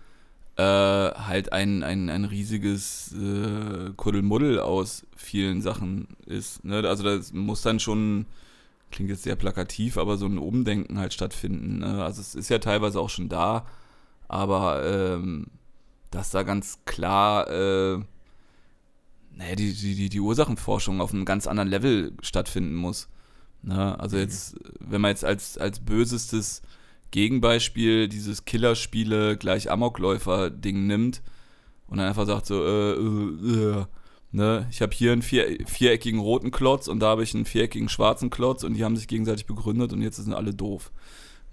äh, halt ein, ein, ein riesiges äh, Kuddelmuddel aus vielen Sachen ist. Ne? Also das muss dann schon, klingt jetzt sehr plakativ, aber so ein Umdenken halt stattfinden. Ne? Also es ist ja teilweise auch schon da, aber ähm, dass da ganz klar äh, naja, die, die, die Ursachenforschung auf einem ganz anderen Level stattfinden muss. Ne? Also mhm. jetzt, wenn man jetzt als, als bösestes Gegenbeispiel dieses Killerspiele gleich Amokläufer-Ding nimmt und dann einfach sagt so, äh, äh, äh ne, ich habe hier einen vier, viereckigen roten Klotz und da habe ich einen viereckigen schwarzen Klotz und die haben sich gegenseitig begründet und jetzt sind alle doof.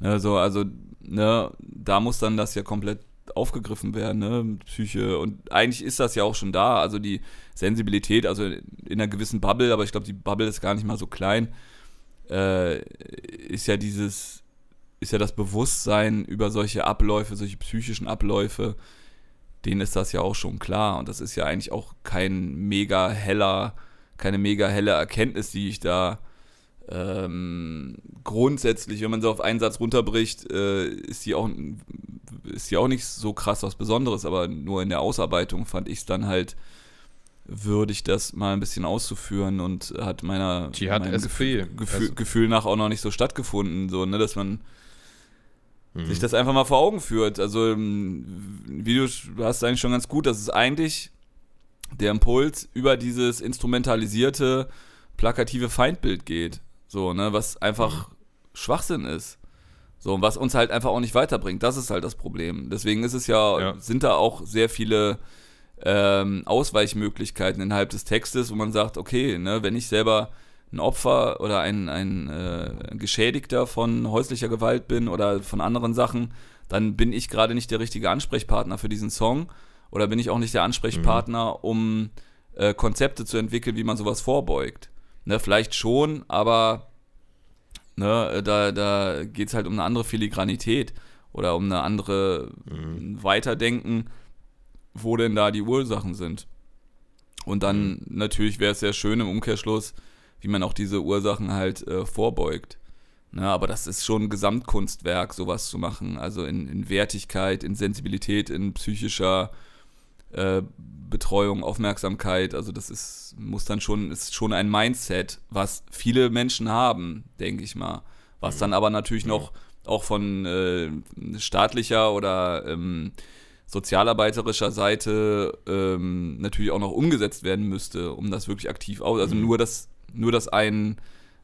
Ne, so, also, ne, da muss dann das ja komplett aufgegriffen werden, ne, Psyche und eigentlich ist das ja auch schon da, also die Sensibilität, also in einer gewissen Bubble, aber ich glaube, die Bubble ist gar nicht mal so klein, äh, ist ja dieses, ist ja das Bewusstsein über solche Abläufe, solche psychischen Abläufe, denen ist das ja auch schon klar. Und das ist ja eigentlich auch kein mega heller, keine mega helle Erkenntnis, die ich da ähm, grundsätzlich, wenn man so auf einen Satz runterbricht, äh, ist die auch ist die auch nicht so krass was Besonderes, aber nur in der Ausarbeitung fand ich es dann halt würdig, das mal ein bisschen auszuführen und hat meiner
die hat
Gefühl, Gefühl, also. Gefühl nach auch noch nicht so stattgefunden, so ne, dass man mhm. sich das einfach mal vor Augen führt. Also, ähm, wie du hast eigentlich schon ganz gut, dass es eigentlich der Impuls über dieses instrumentalisierte, plakative Feindbild geht. So, ne, was einfach mhm. Schwachsinn ist. So, und was uns halt einfach auch nicht weiterbringt. Das ist halt das Problem. Deswegen ist es ja, ja. sind da auch sehr viele ähm, Ausweichmöglichkeiten innerhalb des Textes, wo man sagt, okay, ne, wenn ich selber ein Opfer oder ein, ein äh, Geschädigter von häuslicher Gewalt bin oder von anderen Sachen, dann bin ich gerade nicht der richtige Ansprechpartner für diesen Song oder bin ich auch nicht der Ansprechpartner, mhm. um äh, Konzepte zu entwickeln, wie man sowas vorbeugt. Ne, vielleicht schon, aber ne, da, da geht es halt um eine andere Filigranität oder um eine andere mhm. Weiterdenken, wo denn da die Ursachen sind. Und dann mhm. natürlich wäre es sehr schön im Umkehrschluss, wie man auch diese Ursachen halt äh, vorbeugt. Na, ne, aber das ist schon ein Gesamtkunstwerk, sowas zu machen. Also in, in Wertigkeit, in Sensibilität, in psychischer äh, Betreuung, Aufmerksamkeit. Also das ist, muss dann schon, ist schon ein Mindset, was viele Menschen haben, denke ich mal. Was dann aber natürlich noch auch von äh, staatlicher oder ähm, sozialarbeiterischer Seite ähm, natürlich auch noch umgesetzt werden müsste, um das wirklich aktiv aus. Also mhm. nur das nur, dass ein,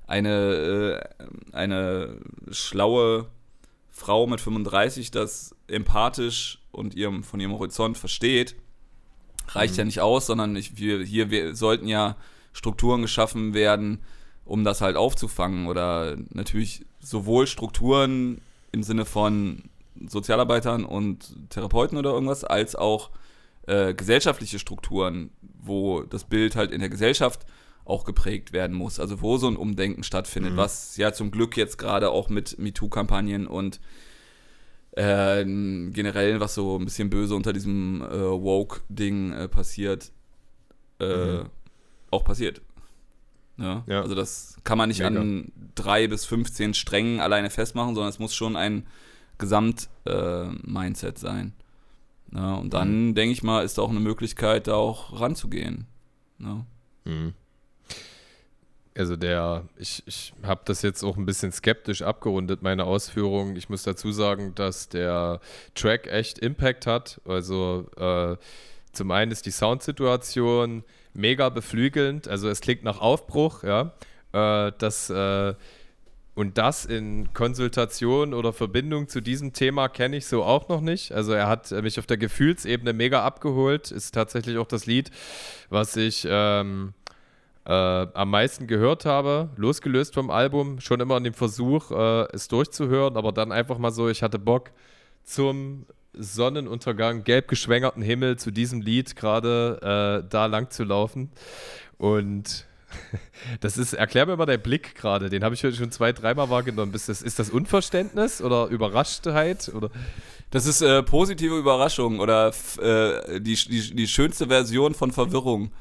eine, äh, eine schlaue Frau mit 35 das empathisch und ihrem, von ihrem Horizont versteht, reicht mhm. ja nicht aus, sondern ich, wir, hier wir sollten ja Strukturen geschaffen werden, um das halt aufzufangen. Oder natürlich sowohl Strukturen im Sinne von Sozialarbeitern und Therapeuten oder irgendwas, als auch äh, gesellschaftliche Strukturen, wo das Bild halt in der Gesellschaft auch geprägt werden muss. Also wo so ein Umdenken stattfindet, mhm. was ja zum Glück jetzt gerade auch mit MeToo-Kampagnen und äh, generell, was so ein bisschen böse unter diesem äh, Woke-Ding äh, passiert, äh, mhm. auch passiert. Ja? ja? Also das kann man nicht Mega. an drei bis 15 Strängen alleine festmachen, sondern es muss schon ein Gesamt-Mindset äh, sein. Ja? Und dann, mhm. denke ich mal, ist da auch eine Möglichkeit, da auch ranzugehen. Ja? Mhm
also der, ich, ich habe das jetzt auch ein bisschen skeptisch abgerundet, meine Ausführungen. Ich muss dazu sagen, dass der Track echt Impact hat. Also äh, zum einen ist die Soundsituation mega beflügelnd, also es klingt nach Aufbruch, ja. Äh, das, äh, und das in Konsultation oder Verbindung zu diesem Thema kenne ich so auch noch nicht. Also er hat mich auf der Gefühlsebene mega abgeholt. Ist tatsächlich auch das Lied, was ich ähm, äh, am meisten gehört habe, losgelöst vom Album, schon immer an dem Versuch, äh, es durchzuhören, aber dann einfach mal so, ich hatte Bock zum Sonnenuntergang, gelb geschwängerten Himmel zu diesem Lied gerade äh, da lang zu laufen. Und das ist, erklär mir mal deinen Blick gerade, den habe ich schon zwei, dreimal wahrgenommen. Ist das, ist das Unverständnis oder Überraschtheit? Oder?
Das ist äh, positive Überraschung oder äh, die, die, die schönste Version von Verwirrung.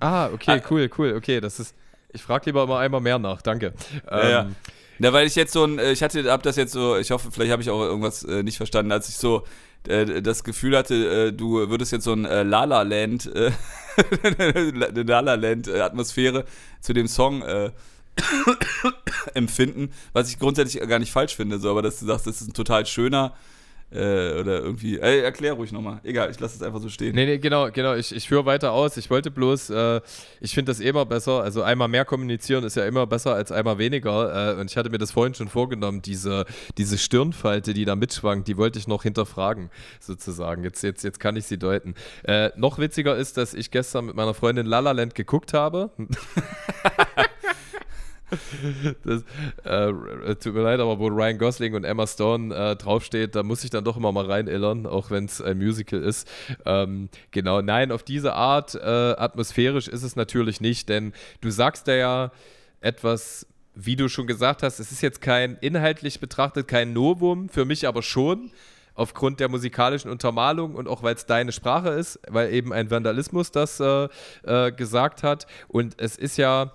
Ah, okay, ah. cool, cool, okay. Das ist. Ich frage lieber mal einmal mehr nach, danke.
Ja, ja. Ähm, ja, weil ich jetzt so ein, äh, ich hatte, hab das jetzt so, ich hoffe, vielleicht habe ich auch irgendwas äh, nicht verstanden, als ich so äh, das Gefühl hatte, äh, du würdest jetzt so ein äh, Lala Land, äh, eine Lala Land Atmosphäre zu dem Song empfinden, was ich grundsätzlich gar nicht falsch finde, so, aber dass du sagst, das ist ein total schöner äh, oder irgendwie. Ey, erklär ruhig nochmal. Egal, ich lasse es einfach so stehen.
Nee, nee, genau, genau. Ich, ich führe weiter aus. Ich wollte bloß, äh, ich finde das immer besser. Also einmal mehr kommunizieren ist ja immer besser als einmal weniger. Äh, und ich hatte mir das vorhin schon vorgenommen, diese, diese Stirnfalte, die da mitschwankt, die wollte ich noch hinterfragen, sozusagen. Jetzt, jetzt, jetzt kann ich sie deuten. Äh, noch witziger ist, dass ich gestern mit meiner Freundin La Land geguckt habe. Das, äh, tut mir leid, aber wo Ryan Gosling und Emma Stone äh, draufsteht, da muss ich dann doch immer mal reinillern, auch wenn es ein Musical ist. Ähm, genau, nein, auf diese Art äh, atmosphärisch ist es natürlich nicht, denn du sagst da ja etwas, wie du schon gesagt hast, es ist jetzt kein inhaltlich betrachtet kein Novum, für mich aber schon aufgrund der musikalischen Untermalung und auch weil es deine Sprache ist, weil eben ein Vandalismus das äh, äh, gesagt hat. Und es ist ja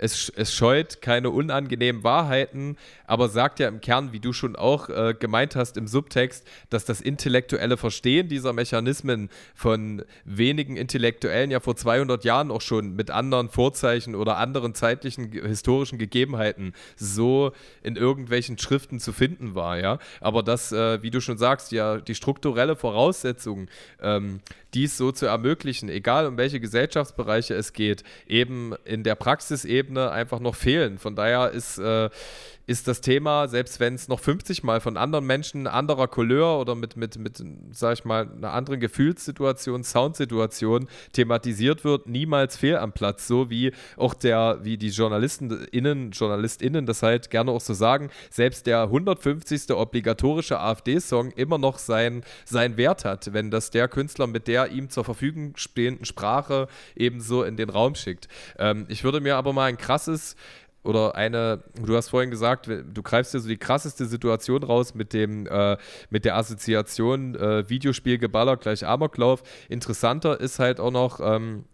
es, es scheut keine unangenehmen Wahrheiten, aber sagt ja im Kern, wie du schon auch äh, gemeint hast im Subtext, dass das intellektuelle Verstehen dieser Mechanismen von wenigen Intellektuellen ja vor 200 Jahren auch schon mit anderen Vorzeichen oder anderen zeitlichen historischen Gegebenheiten so in irgendwelchen Schriften zu finden war, ja. Aber das, äh, wie du schon sagst, ja, die strukturelle Voraussetzung, ähm, dies so zu ermöglichen, egal um welche Gesellschaftsbereiche es geht, eben in der Praxisebene einfach noch fehlen. Von daher ist, äh, ist das Thema, selbst wenn es noch 50 Mal von anderen Menschen anderer Couleur oder mit, mit, mit, sag ich mal, einer anderen Gefühlssituation, Soundsituation thematisiert wird, niemals fehl am Platz. So wie auch der, wie die JournalistenInnen, JournalistInnen das halt gerne auch so sagen, selbst der 150. obligatorische AfD-Song immer noch sein, sein Wert hat, wenn das der Künstler mit der ihm zur Verfügung stehenden Sprache ebenso in den Raum schickt. Ähm, ich würde mir aber mal ein krasses oder eine, du hast vorhin gesagt, du greifst dir so die krasseste Situation raus mit dem, äh, mit der Assoziation äh, Videospielgeballer gleich Amoklauf. Interessanter ist halt auch noch, ähm,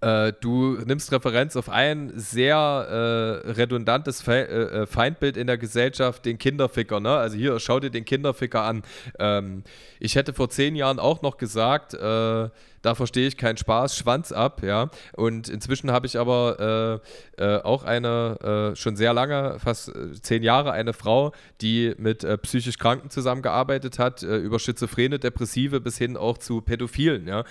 äh, du nimmst Referenz auf ein sehr äh, redundantes Fe äh, Feindbild in der Gesellschaft, den Kinderficker. Ne? Also hier, schau dir den Kinderficker an. Ähm, ich hätte vor zehn Jahren auch noch gesagt, da verstehe ich keinen Spaß, Schwanz ab, ja. Und inzwischen habe ich aber äh, äh, auch eine, äh, schon sehr lange, fast äh, zehn Jahre, eine Frau, die mit äh, psychisch Kranken zusammengearbeitet hat, äh, über Schizophrene, Depressive bis hin auch zu Pädophilen, ja,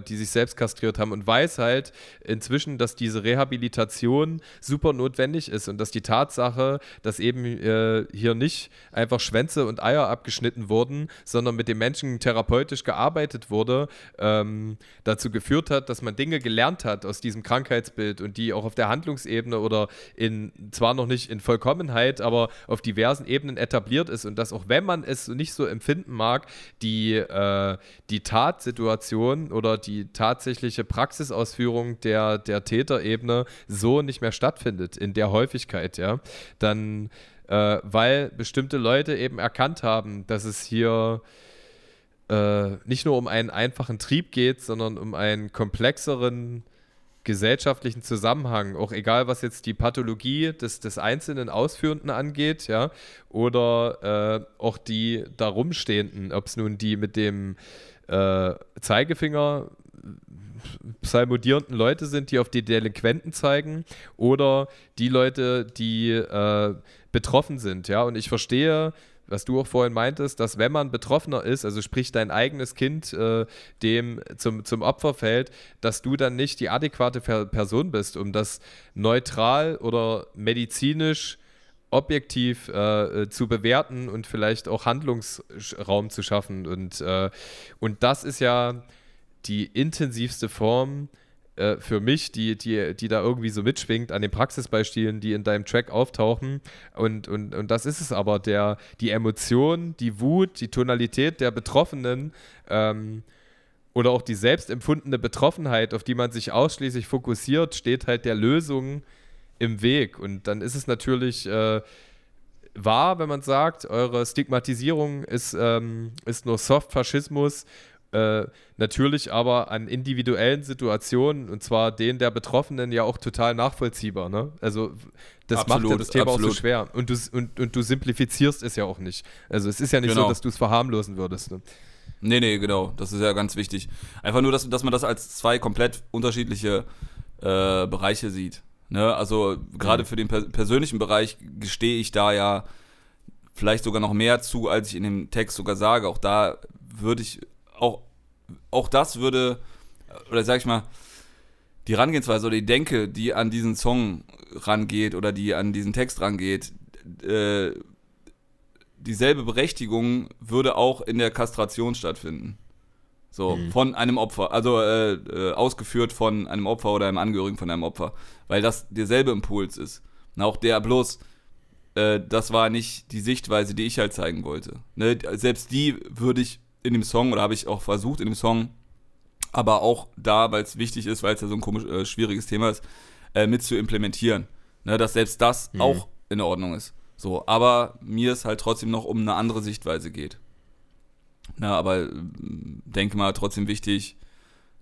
die sich selbst kastriert haben und weiß halt inzwischen, dass diese Rehabilitation super notwendig ist und dass die Tatsache, dass eben hier nicht einfach Schwänze und Eier abgeschnitten wurden, sondern mit dem Menschen therapeutisch gearbeitet wurde, ähm, dazu geführt hat, dass man Dinge gelernt hat aus diesem Krankheitsbild und die auch auf der Handlungsebene oder in zwar noch nicht in Vollkommenheit, aber auf diversen Ebenen etabliert ist und dass auch wenn man es nicht so empfinden mag, die, äh, die Tatsituation oder die tatsächliche Praxisausführung der, der Täterebene so nicht mehr stattfindet in der Häufigkeit, ja, dann äh, weil bestimmte Leute eben erkannt haben, dass es hier äh, nicht nur um einen einfachen Trieb geht, sondern um einen komplexeren gesellschaftlichen Zusammenhang, auch egal was jetzt die Pathologie des, des einzelnen Ausführenden angeht, ja, oder äh, auch die darumstehenden, ob es nun die mit dem äh, Zeigefinger psalmodierenden Leute sind, die auf die Delinquenten zeigen, oder die Leute, die äh, betroffen sind, ja, und ich verstehe, was du auch vorhin meintest, dass wenn man Betroffener ist, also sprich dein eigenes Kind äh, dem zum, zum Opfer fällt, dass du dann nicht die adäquate Person bist, um das neutral oder medizinisch objektiv äh, äh, zu bewerten und vielleicht auch Handlungsraum zu schaffen. Und, äh, und das ist ja die intensivste Form äh, für mich, die, die, die da irgendwie so mitschwingt an den Praxisbeispielen, die in deinem Track auftauchen. Und, und, und das ist es aber, der, die Emotion, die Wut, die Tonalität der Betroffenen ähm, oder auch die selbst empfundene Betroffenheit, auf die man sich ausschließlich fokussiert, steht halt der Lösung im Weg. Und dann ist es natürlich äh, wahr, wenn man sagt, eure Stigmatisierung ist, ähm, ist nur Soft-Faschismus äh, natürlich aber an individuellen Situationen, und zwar denen der Betroffenen, ja auch total nachvollziehbar. Ne? Also das absolut, macht ja das Thema absolut. auch so schwer. Und du, und, und du simplifizierst es ja auch nicht. Also es ist ja nicht genau. so, dass du es verharmlosen würdest. Ne?
Nee, nee, genau. Das ist ja ganz wichtig. Einfach nur, dass, dass man das als zwei komplett unterschiedliche äh, Bereiche sieht. Ne? Also gerade mhm. für den per persönlichen Bereich gestehe ich da ja vielleicht sogar noch mehr zu, als ich in dem Text sogar sage. Auch da würde ich, auch, auch das würde, oder sag ich mal, die Herangehensweise oder die Denke, die an diesen Song rangeht oder die an diesen Text rangeht, äh, dieselbe Berechtigung würde auch in der Kastration stattfinden. So, mhm. von einem Opfer, also äh, äh, ausgeführt von einem Opfer oder einem Angehörigen von einem Opfer, weil das derselbe Impuls ist. Und auch der bloß, äh, das war nicht die Sichtweise, die ich halt zeigen wollte. Ne? Selbst die würde ich in dem Song, oder habe ich auch versucht in dem Song, aber auch da, weil es wichtig ist, weil es ja so ein komisch, äh, schwieriges Thema ist, äh, mit zu implementieren. Ne? Dass selbst das mhm. auch in Ordnung ist. So, aber mir es halt trotzdem noch um eine andere Sichtweise geht. Na, aber äh, denke mal trotzdem wichtig,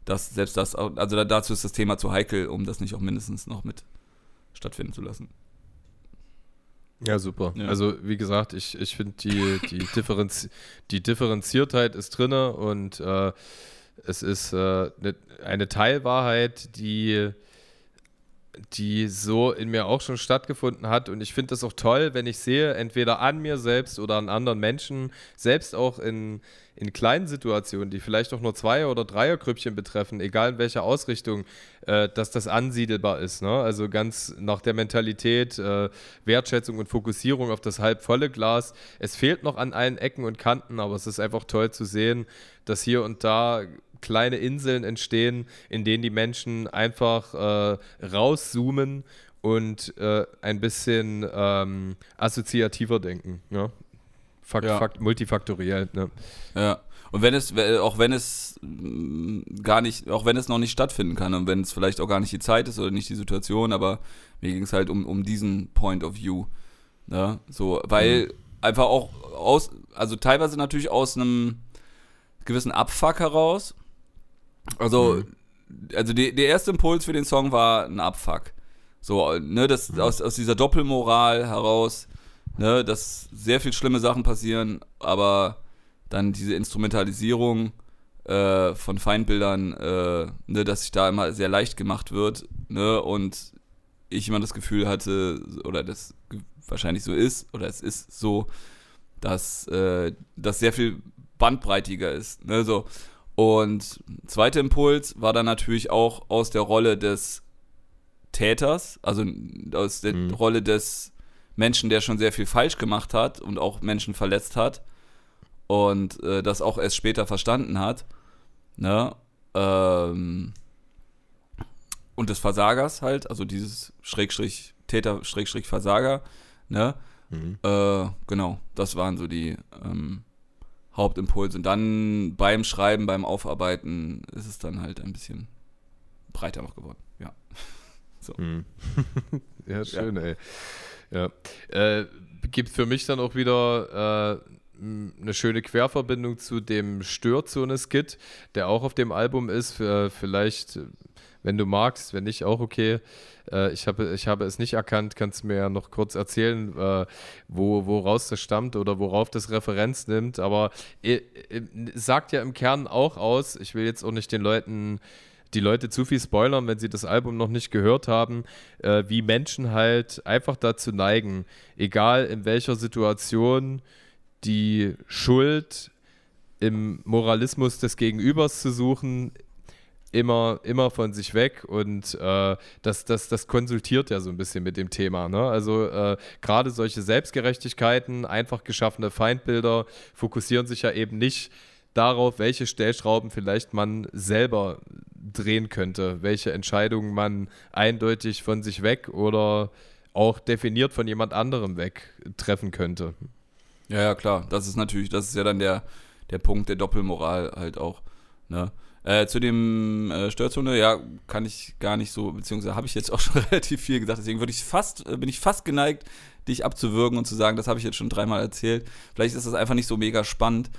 dass selbst das, also dazu ist das Thema zu heikel, um das nicht auch mindestens noch mit stattfinden zu lassen.
Ja, super. Ja. Also wie gesagt, ich, ich finde die, die, Differenzi die Differenziertheit ist drin und äh, es ist äh, ne, eine Teilwahrheit, die die so in mir auch schon stattgefunden hat. Und ich finde das auch toll, wenn ich sehe, entweder an mir selbst oder an anderen Menschen, selbst auch in, in kleinen Situationen, die vielleicht auch nur Zweier- oder Dreiergrüppchen betreffen, egal in welcher Ausrichtung, äh, dass das ansiedelbar ist. Ne? Also ganz nach der Mentalität, äh, Wertschätzung und Fokussierung auf das halbvolle Glas. Es fehlt noch an allen Ecken und Kanten, aber es ist einfach toll zu sehen, dass hier und da kleine Inseln entstehen, in denen die Menschen einfach äh, rauszoomen und äh, ein bisschen ähm, assoziativer denken. Ja? Fakt, ja. Fakt, multifaktoriell. Ne?
Ja. Und wenn es, auch wenn es mm, gar nicht, auch wenn es noch nicht stattfinden kann und wenn es vielleicht auch gar nicht die Zeit ist oder nicht die Situation, aber mir ging es halt um, um diesen Point of View. Ne? So, weil mhm. einfach auch aus, also teilweise natürlich aus einem gewissen Abfuck heraus, also, mhm. also die, der erste Impuls für den Song war ein Abfuck. So, ne, das mhm. aus, aus dieser Doppelmoral heraus, ne, dass sehr viel schlimme Sachen passieren, aber dann diese Instrumentalisierung äh, von Feindbildern, äh, ne, dass sich da immer sehr leicht gemacht wird, ne, und ich immer das Gefühl hatte, oder das wahrscheinlich so ist, oder es ist so, dass äh, das sehr viel bandbreitiger ist, ne, so. Und zweiter Impuls war dann natürlich auch aus der Rolle des Täters, also aus der mhm. Rolle des Menschen, der schon sehr viel falsch gemacht hat und auch Menschen verletzt hat und äh, das auch erst später verstanden hat. Ne? Ähm, und des Versagers halt, also dieses Schrägstrich Täter, Schrägstrich Versager. Ne? Mhm. Äh, genau, das waren so die ähm, Hauptimpuls. Und dann beim Schreiben, beim Aufarbeiten ist es dann halt ein bisschen breiter noch geworden. Ja.
So. Hm. ja, schön, ja. ey. Ja. Äh, gibt für mich dann auch wieder äh, eine schöne Querverbindung zu dem Störzone-Skit, der auch auf dem Album ist. Für, vielleicht wenn du magst, wenn nicht, auch okay. Äh, ich, habe, ich habe es nicht erkannt. Kannst du mir ja noch kurz erzählen, äh, wo, woraus das stammt oder worauf das Referenz nimmt. Aber äh, äh, sagt ja im Kern auch aus, ich will jetzt auch nicht den Leuten die Leute zu viel spoilern, wenn sie das Album noch nicht gehört haben, äh, wie Menschen halt einfach dazu neigen, egal in welcher Situation, die Schuld im Moralismus des Gegenübers zu suchen, immer, immer von sich weg und äh, das, das, das konsultiert ja so ein bisschen mit dem Thema. Ne? Also äh, gerade solche Selbstgerechtigkeiten, einfach geschaffene Feindbilder fokussieren sich ja eben nicht darauf, welche Stellschrauben vielleicht man selber drehen könnte, welche Entscheidungen man eindeutig von sich weg oder auch definiert von jemand anderem weg treffen könnte.
Ja, ja, klar. Das ist natürlich, das ist ja dann der, der Punkt der Doppelmoral halt auch. Ne? Äh, zu dem äh, Störzone, ja, kann ich gar nicht so, beziehungsweise habe ich jetzt auch schon relativ viel gesagt, deswegen würde ich fast, äh, bin ich fast geneigt, dich abzuwürgen und zu sagen, das habe ich jetzt schon dreimal erzählt. Vielleicht ist das einfach nicht so mega spannend,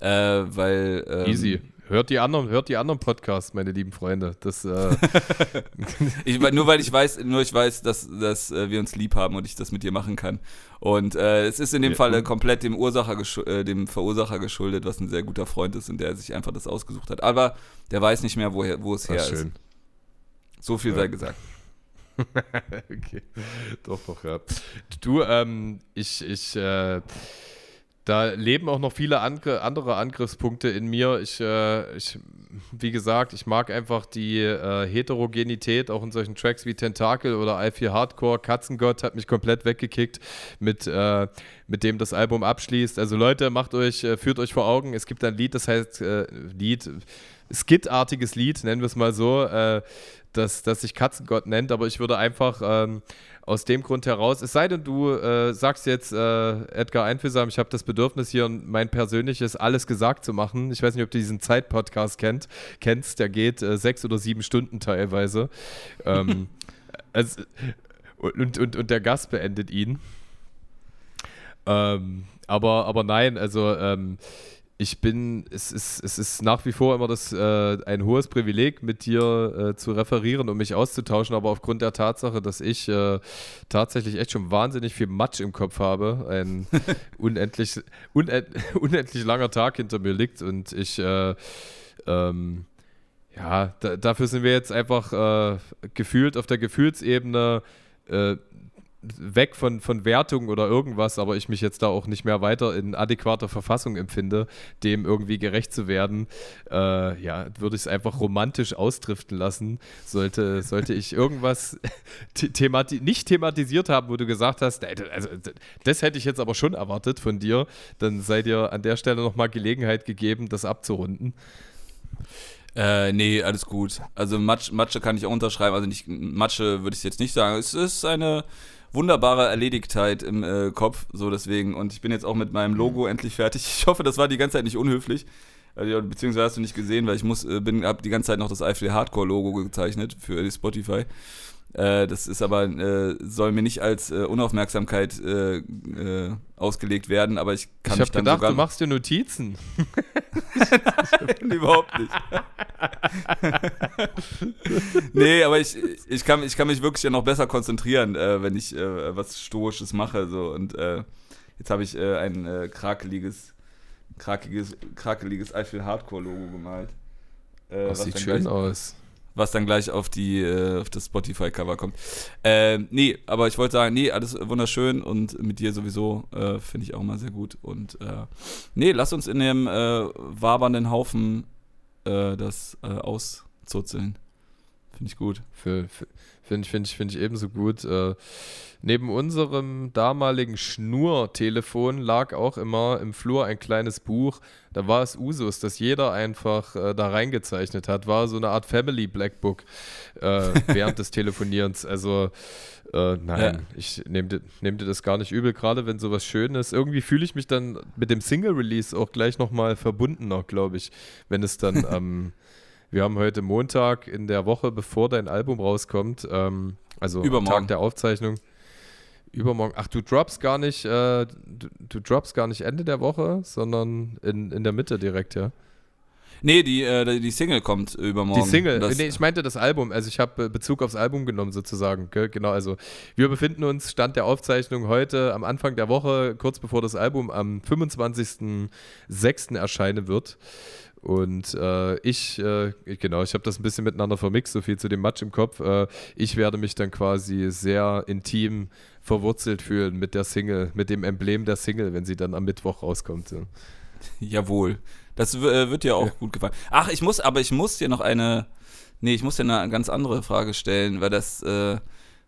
äh, weil.
Ähm, Easy. Hört die anderen, hört die anderen Podcasts, meine lieben Freunde. Das, äh
ich, nur weil ich weiß, nur ich weiß, dass, dass äh, wir uns lieb haben und ich das mit dir machen kann. Und äh, es ist in dem ja, Fall komplett dem Ursacher äh, dem Verursacher geschuldet, was ein sehr guter Freund ist und der sich einfach das ausgesucht hat. Aber der weiß nicht mehr, woher, wo es her schön. ist. So viel ja. sei gesagt.
okay. Doch, doch, ja. Du, ähm, ich, ich, äh, da leben auch noch viele andere, andere Angriffspunkte in mir. Ich, äh, ich, wie gesagt, ich mag einfach die äh, Heterogenität auch in solchen Tracks wie Tentakel oder I4 Hardcore. Katzengott hat mich komplett weggekickt mit, äh, mit dem das Album abschließt. Also Leute, macht euch, äh, führt euch vor Augen, es gibt ein Lied, das heißt äh, Lied, Skit-artiges Lied, nennen wir es mal so, äh, das, das sich Katzengott nennt, aber ich würde einfach ähm, aus dem Grund heraus, es sei denn, du äh, sagst jetzt, äh, Edgar Einfühlsam, ich habe das Bedürfnis hier, mein persönliches alles gesagt zu machen. Ich weiß nicht, ob du diesen Zeit-Podcast kennt, kennst, der geht äh, sechs oder sieben Stunden teilweise. ähm, also, und, und, und der Gast beendet ihn. Ähm, aber, aber nein, also ähm, ich bin, es ist, es ist nach wie vor immer das, äh, ein hohes Privileg, mit dir äh, zu referieren und mich auszutauschen, aber aufgrund der Tatsache, dass ich äh, tatsächlich echt schon wahnsinnig viel Matsch im Kopf habe, ein unendlich, unend, unendlich langer Tag hinter mir liegt und ich, äh, ähm, ja, da, dafür sind wir jetzt einfach äh, gefühlt auf der Gefühlsebene äh, weg von, von Wertung oder irgendwas, aber ich mich jetzt da auch nicht mehr weiter in adäquater Verfassung empfinde, dem irgendwie gerecht zu werden, äh, ja, würde ich es einfach romantisch ausdriften lassen. Sollte, sollte ich irgendwas themati nicht thematisiert haben, wo du gesagt hast, also das hätte ich jetzt aber schon erwartet von dir, dann sei dir an der Stelle nochmal Gelegenheit gegeben, das abzurunden.
Äh, nee, alles gut. Also Matsch, Matsche kann ich auch unterschreiben. Also nicht Matsche würde ich jetzt nicht sagen. Es ist eine wunderbare Erledigtheit im äh, Kopf, so deswegen. Und ich bin jetzt auch mit meinem Logo endlich fertig. Ich hoffe, das war die ganze Zeit nicht unhöflich. Also, beziehungsweise hast du nicht gesehen, weil ich muss, äh, bin, habe die ganze Zeit noch das Eifel Hardcore Logo gezeichnet für die Spotify. Äh, das ist aber, äh, soll mir nicht als äh, Unaufmerksamkeit äh, äh, ausgelegt werden, aber ich kann
ich
mich dann
gedacht,
sogar...
du machst dir Notizen.
Überhaupt nicht. nee, aber ich, ich, kann, ich kann mich wirklich ja noch besser konzentrieren, wenn ich was Stoisches mache. So. Und jetzt habe ich ein krakeliges, krakeliges, krakeliges Eiffel Hardcore-Logo gemalt.
das sieht schön aus
was dann gleich auf, die, äh, auf das Spotify-Cover kommt. Äh, nee, aber ich wollte sagen, nee, alles wunderschön und mit dir sowieso äh, finde ich auch mal sehr gut. Und äh, nee, lass uns in dem äh, wabernden Haufen äh, das auszuzeln. Finde ich gut.
Finde ich, find ich, find ich ebenso gut. Äh, neben unserem damaligen Schnurtelefon lag auch immer im Flur ein kleines Buch. Da war es Usus, dass jeder einfach äh, da reingezeichnet hat. War so eine Art Family Blackbook äh, während des Telefonierens. Also äh, nein, ja. ich nehme dir, nehm dir das gar nicht übel, gerade wenn sowas schön ist. Irgendwie fühle ich mich dann mit dem Single-Release auch gleich nochmal verbundener, glaube ich, wenn es dann am... Ähm, wir haben heute Montag in der Woche, bevor dein Album rauskommt, ähm, also
Übermorgen.
Tag der Aufzeichnung. Übermorgen. Ach, du droppst gar nicht, äh, du, du, droppst gar nicht Ende der Woche, sondern in, in der Mitte direkt, ja.
Nee, die, äh, die Single kommt übermorgen.
Die Single, das, nee, ich meinte das Album, also ich habe Bezug aufs Album genommen sozusagen, genau, also wir befinden uns, Stand der Aufzeichnung heute am Anfang der Woche, kurz bevor das Album am 25.06. erscheinen wird und äh, ich, äh, genau, ich habe das ein bisschen miteinander vermixt, so viel zu dem Match im Kopf. Äh, ich werde mich dann quasi sehr intim verwurzelt fühlen mit der Single, mit dem Emblem der Single, wenn sie dann am Mittwoch rauskommt. Ja.
Jawohl. Das äh, wird dir auch ja. gut gefallen. Ach, ich muss, aber ich muss dir noch eine, nee, ich muss dir eine ganz andere Frage stellen, weil das, äh,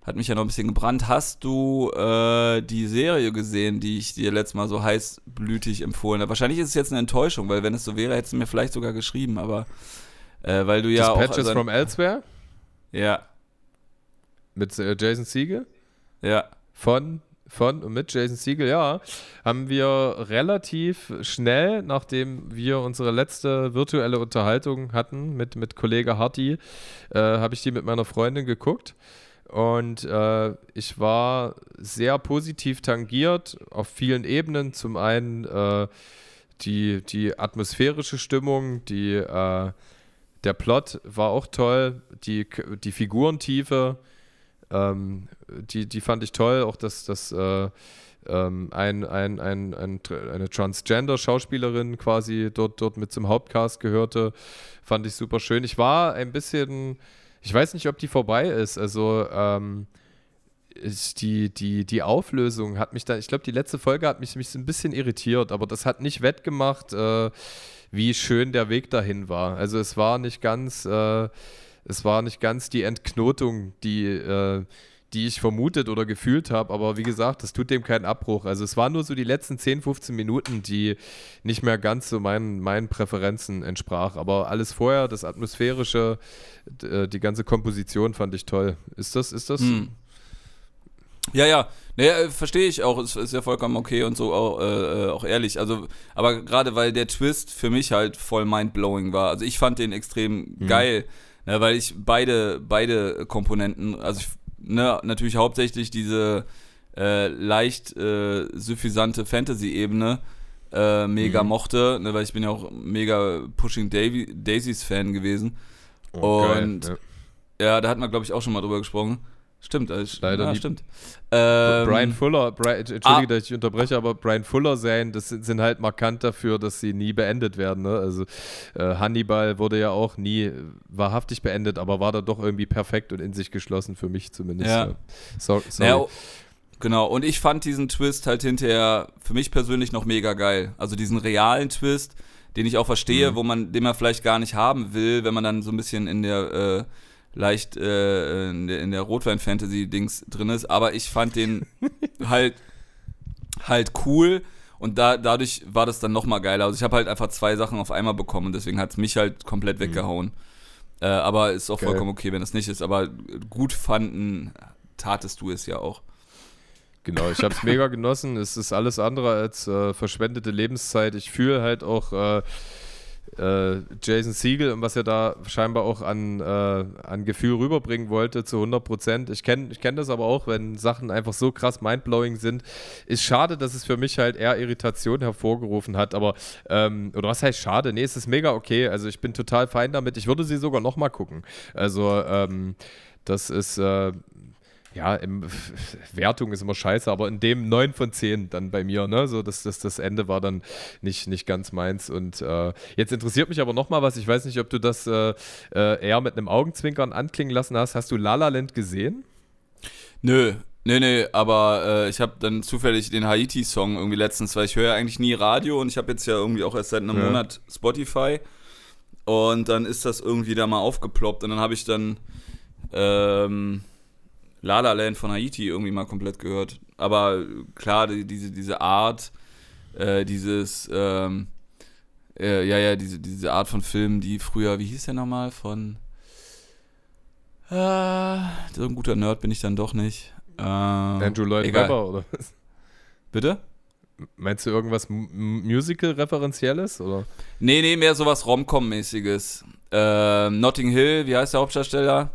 hat mich ja noch ein bisschen gebrannt. Hast du äh, die Serie gesehen, die ich dir letztes Mal so heißblütig empfohlen habe? Wahrscheinlich ist es jetzt eine Enttäuschung, weil wenn es so wäre, hättest du mir vielleicht sogar geschrieben, aber äh, weil du ja
auch.
Patches
also, from Elsewhere?
Ja.
Mit äh, Jason Siegel?
Ja.
Von, von und mit Jason Siegel, ja. Haben wir relativ schnell, nachdem wir unsere letzte virtuelle Unterhaltung hatten mit, mit Kollege Harty, äh, habe ich die mit meiner Freundin geguckt. Und äh, ich war sehr positiv tangiert auf vielen Ebenen. Zum einen äh, die, die atmosphärische Stimmung, die, äh, der Plot war auch toll, die, die Figurentiefe, ähm, die, die fand ich toll. Auch dass das äh, ähm, ein, ein, ein, ein, eine Transgender-Schauspielerin quasi dort, dort mit zum Hauptcast gehörte, fand ich super schön. Ich war ein bisschen ich weiß nicht, ob die vorbei ist. Also, ähm, ist die, die, die Auflösung hat mich da, ich glaube, die letzte Folge hat mich, mich ein bisschen irritiert, aber das hat nicht wettgemacht, äh, wie schön der Weg dahin war. Also es war nicht ganz, äh, es war nicht ganz die Entknotung, die, äh, die ich vermutet oder gefühlt habe, aber wie gesagt, das tut dem keinen Abbruch. Also es waren nur so die letzten 10, 15 Minuten, die nicht mehr ganz so meinen, meinen Präferenzen entsprach. Aber alles vorher, das Atmosphärische, äh, die ganze Komposition fand ich toll. Ist das, ist das? Hm.
Ja, ja, naja, verstehe ich auch, ist, ist ja vollkommen okay und so auch, äh, äh auch ehrlich. Also, aber gerade weil der Twist für mich halt voll mindblowing war. Also ich fand den extrem mhm. geil, ne, weil ich beide, beide Komponenten, also ich, ne, natürlich hauptsächlich diese äh, leicht äh, suffisante Fantasy-Ebene äh, mega mhm. mochte, ne, weil ich bin ja auch mega Pushing Daisies Fan gewesen. Oh, und geil, ja. ja, da hatten wir, glaube ich, auch schon mal drüber gesprochen. Stimmt, also,
leider
ja, stimmt.
Ähm, Brian Fuller, Brian, Entschuldige, ah. dass ich unterbreche, aber Brian Fuller-Serien, das sind, sind, halt markant dafür, dass sie nie beendet werden. Ne? Also äh, Hannibal wurde ja auch nie wahrhaftig beendet, aber war da doch irgendwie perfekt und in sich geschlossen, für mich zumindest.
Ja. So, sorry. Ja, genau, und ich fand diesen Twist halt hinterher für mich persönlich noch mega geil. Also diesen realen Twist, den ich auch verstehe, mhm. wo man, den man vielleicht gar nicht haben will, wenn man dann so ein bisschen in der äh, leicht äh, in der, der Rotwein-Fantasy-Dings drin ist, aber ich fand den halt, halt cool und da, dadurch war das dann nochmal geiler. Also ich habe halt einfach zwei Sachen auf einmal bekommen und deswegen hat es mich halt komplett mhm. weggehauen. Äh, aber ist auch Geil. vollkommen okay, wenn es nicht ist. Aber gut fanden, tatest du es ja auch.
Genau, ich habe es mega genossen. Es ist alles andere als äh, verschwendete Lebenszeit. Ich fühle halt auch äh, Jason Siegel und was er da scheinbar auch an, äh, an Gefühl rüberbringen wollte zu 100 Prozent. Ich kenne ich kenn das aber auch, wenn Sachen einfach so krass mindblowing sind. Ist schade, dass es für mich halt eher Irritation hervorgerufen hat, aber, ähm, oder was heißt schade? Nee, es ist mega okay. Also ich bin total fein damit. Ich würde sie sogar nochmal gucken. Also, ähm, das ist, äh, ja, im, Wertung ist immer scheiße, aber in dem 9 von 10 dann bei mir, ne? So, das, das, das Ende war dann nicht, nicht ganz meins. Und äh, jetzt interessiert mich aber nochmal was. Ich weiß nicht, ob du das äh, äh, eher mit einem Augenzwinkern anklingen lassen hast. Hast du La La Land gesehen?
Nö, Nee, nee, aber äh, ich habe dann zufällig den Haiti-Song irgendwie letztens, weil ich höre ja eigentlich nie Radio und ich habe jetzt ja irgendwie auch erst seit einem ja. Monat Spotify und dann ist das irgendwie da mal aufgeploppt und dann habe ich dann ähm, La La Land von Haiti irgendwie mal komplett gehört. Aber klar, die, diese, diese Art, äh, dieses, ähm, äh, ja, ja, diese, diese Art von Film, die früher, wie hieß der nochmal, von, äh, so ein guter Nerd bin ich dann doch nicht.
Äh, Andrew Lloyd Webber oder was?
Bitte?
Meinst du irgendwas Musical-Referenzielles? Oder?
Nee, nee, mehr sowas Rom-Com-mäßiges. Äh, Notting Hill, wie heißt der Hauptdarsteller?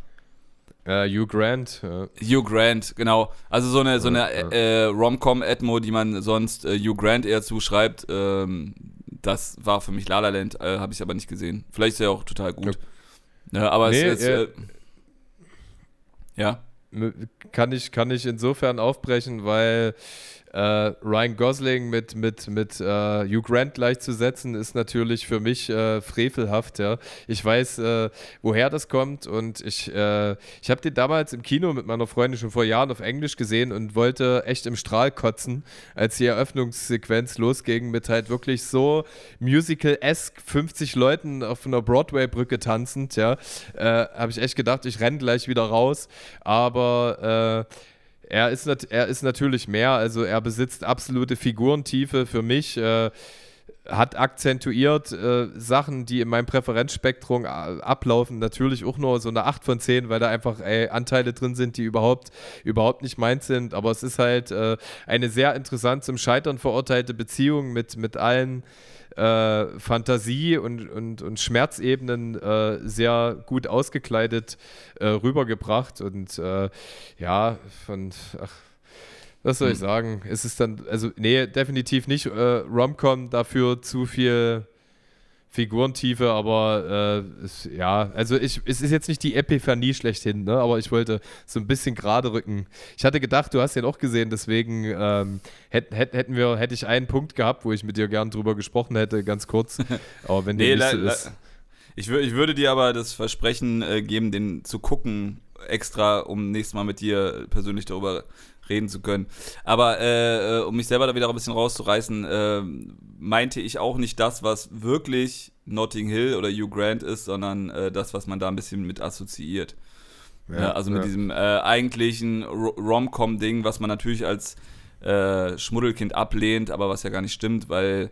Uh, Hugh Grant.
Ja. Hugh Grant, genau. Also so eine, so eine ja. äh, Rom-Com-Edmo, die man sonst äh, Hugh Grant eher zuschreibt, ähm, das war für mich La La Land, äh, habe ich aber nicht gesehen. Vielleicht ist er auch total gut. Ja, aber nee, es ist... Äh, ja.
Kann ich, kann ich insofern aufbrechen, weil äh, Ryan Gosling mit, mit, mit äh, Hugh Grant gleichzusetzen, ist natürlich für mich äh, frevelhaft. Ja. Ich weiß, äh, woher das kommt und ich, äh, ich habe den damals im Kino mit meiner Freundin schon vor Jahren auf Englisch gesehen und wollte echt im Strahl kotzen, als die Eröffnungssequenz losging mit halt wirklich so musical-esque 50 Leuten auf einer Broadway-Brücke tanzend. Ja. Äh, habe ich echt gedacht, ich renne gleich wieder raus. Aber er ist, er ist natürlich mehr, also er besitzt absolute Figurentiefe für mich. Äh, hat akzentuiert äh, Sachen, die in meinem Präferenzspektrum äh, ablaufen, natürlich auch nur so eine 8 von 10, weil da einfach ey, Anteile drin sind, die überhaupt, überhaupt nicht meins sind. Aber es ist halt äh, eine sehr interessant zum Scheitern verurteilte Beziehung mit, mit allen äh, Fantasie und, und, und Schmerzebenen äh, sehr gut ausgekleidet äh, rübergebracht. Und äh, ja, von, ach, was soll ich hm. sagen? Es ist dann, also, nee, definitiv nicht äh, Romcom, dafür zu viel Figurentiefe, aber äh, es, ja, also ich, es ist jetzt nicht die Epiphanie schlechthin, ne? aber ich wollte so ein bisschen gerade rücken. Ich hatte gedacht, du hast den auch gesehen, deswegen ähm, hätt, hätt, hätten wir, hätte ich einen Punkt gehabt, wo ich mit dir gern drüber gesprochen hätte, ganz kurz. Aber wenn
nee, Liste ist. Ich, ich würde dir aber das Versprechen äh, geben, den zu gucken, extra, um nächstes Mal mit dir persönlich darüber reden zu können. Aber äh, äh, um mich selber da wieder ein bisschen rauszureißen, äh, meinte ich auch nicht das, was wirklich Notting Hill oder Hugh Grant ist, sondern äh, das, was man da ein bisschen mit assoziiert. Ja, ja, also mit ja. diesem äh, eigentlichen Rom-Com-Ding, was man natürlich als äh, Schmuddelkind ablehnt, aber was ja gar nicht stimmt, weil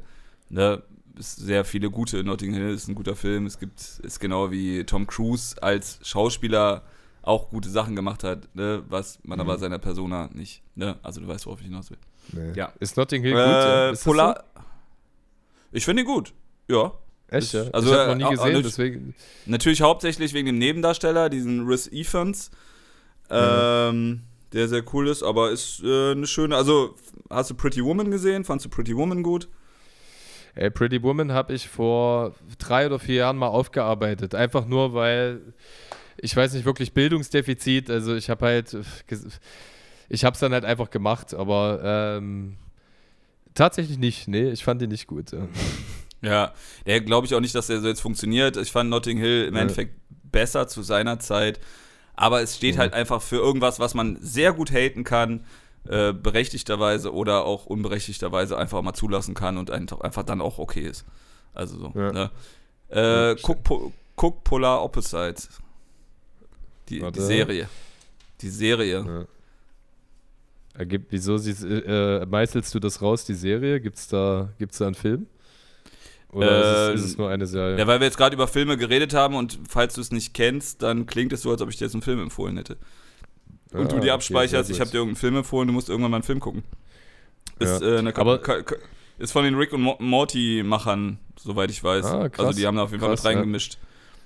ne, es sehr viele gute Notting Hill ist ein guter Film. Es gibt ist genau wie Tom Cruise als Schauspieler auch gute Sachen gemacht hat, ne, was man mhm. aber seiner Persona nicht. Ne? Also du weißt, worauf ich hinaus will.
Nee. Ja. Ist Notting Hill gut? Äh,
ist Polar. So? Ich finde ihn gut. Ja.
Echt? Ja?
Also, ich habe noch nie gesehen, deswegen. Natürlich hauptsächlich wegen dem Nebendarsteller, diesen Rhys Evans. Ähm, der sehr cool ist, aber ist äh, eine schöne. Also, hast du Pretty Woman gesehen? Fandst du Pretty Woman gut?
Ey, Pretty Woman habe ich vor drei oder vier Jahren mal aufgearbeitet. Einfach nur, weil ich weiß nicht wirklich Bildungsdefizit. Also ich habe halt, ich habe es dann halt einfach gemacht, aber ähm, tatsächlich nicht. Nee, ich fand ihn nicht gut.
Ja, der glaube ich auch nicht, dass der so jetzt funktioniert. Ich fand Notting Hill im ja. Endeffekt besser zu seiner Zeit. Aber es steht ja. halt einfach für irgendwas, was man sehr gut haten kann, äh, berechtigterweise oder auch unberechtigterweise einfach mal zulassen kann und einfach, dann auch okay ist. Also so. Ja. Ne? Äh, guck, po, guck Polar Opposites. Die, die Serie. Die Serie. Ja.
Ergibt, wieso sie, äh, meißelst du das raus, die Serie? Gibt es da, gibt's da einen Film?
Oder äh, ist, es, ist, es, nur eine Serie? Ja, weil wir jetzt gerade über Filme geredet haben und falls du es nicht kennst, dann klingt es so, als ob ich dir jetzt einen Film empfohlen hätte. Und ah, du dir abspeicherst, okay, ich habe dir irgendeinen Film empfohlen, du musst irgendwann mal einen Film gucken. Ist, ja. äh, eine, Aber, ist von den Rick und Morty-Machern, soweit ich weiß. Ah, krass, also die haben da auf jeden krass, Fall mit reingemischt. Ja.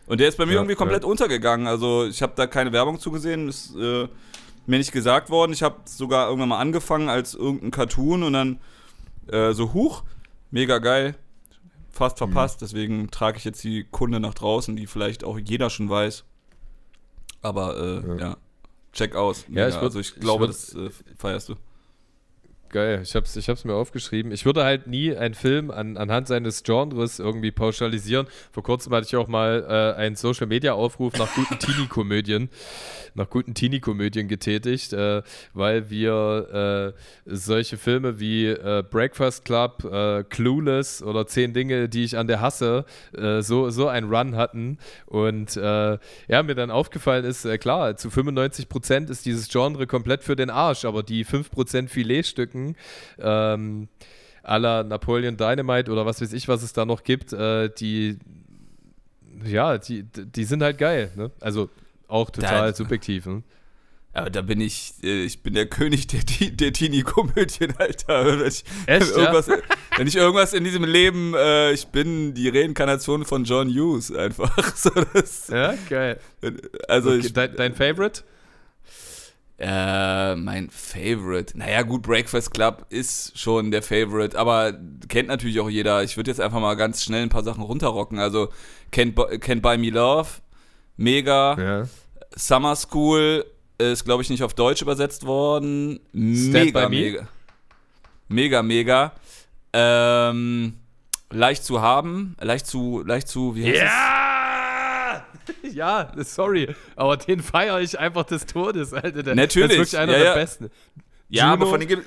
Und der ist bei mir ja, irgendwie komplett ja. untergegangen. Also ich habe da keine Werbung zugesehen, ist äh, mir nicht gesagt worden. Ich habe sogar irgendwann mal angefangen als irgendein Cartoon und dann äh, so huch, mega geil, fast mhm. verpasst. Mhm. Deswegen trage ich jetzt die Kunde nach draußen, die vielleicht auch jeder schon weiß. Aber äh, ja. ja. check aus.
Ja, ich würd,
also ich glaube, ich würd, das äh, feierst du.
Geil, ich hab's, ich hab's mir aufgeschrieben. Ich würde halt nie einen Film an, anhand seines Genres irgendwie pauschalisieren. Vor kurzem hatte ich auch mal äh, einen Social Media Aufruf nach guten Teenie-Komödien, nach guten Teenie-Komödien getätigt, äh, weil wir äh, solche Filme wie äh, Breakfast Club, äh, Clueless oder Zehn Dinge, die ich an der hasse, äh, so, so einen Run hatten. Und ja, mir dann aufgefallen ist, klar, zu 95 Prozent ist dieses Genre komplett für den Arsch, aber die 5% Filetstücken Marken, ähm, aller Napoleon Dynamite oder was weiß ich, was es da noch gibt, äh, die, ja, die, die sind halt geil. Ne? Also auch total da, subjektiv. Ne?
Aber da bin ich, äh, ich bin der König der, der Teenie-Komödien, Alter. Wenn ich,
Echt,
irgendwas, ja? wenn ich irgendwas in diesem Leben, äh, ich bin die Reinkarnation von John Hughes einfach. So, das,
ja, geil.
Also okay,
ich, dein, dein Favorite?
Äh, mein Favorite. Naja, gut, Breakfast Club ist schon der Favorite, aber kennt natürlich auch jeder. Ich würde jetzt einfach mal ganz schnell ein paar Sachen runterrocken. Also, Can't, Can't Buy Me Love, mega. Ja. Summer School ist, glaube ich, nicht auf Deutsch übersetzt worden. Mega, mega. Mega, mega. Ähm, leicht zu haben, leicht zu, leicht zu,
wie heißt ja! ja, sorry, aber den feiere ich einfach des Todes, Alter. Der,
Natürlich.
Das ist wirklich einer
ja,
der
ja.
besten.
Ja, Juno. aber von den.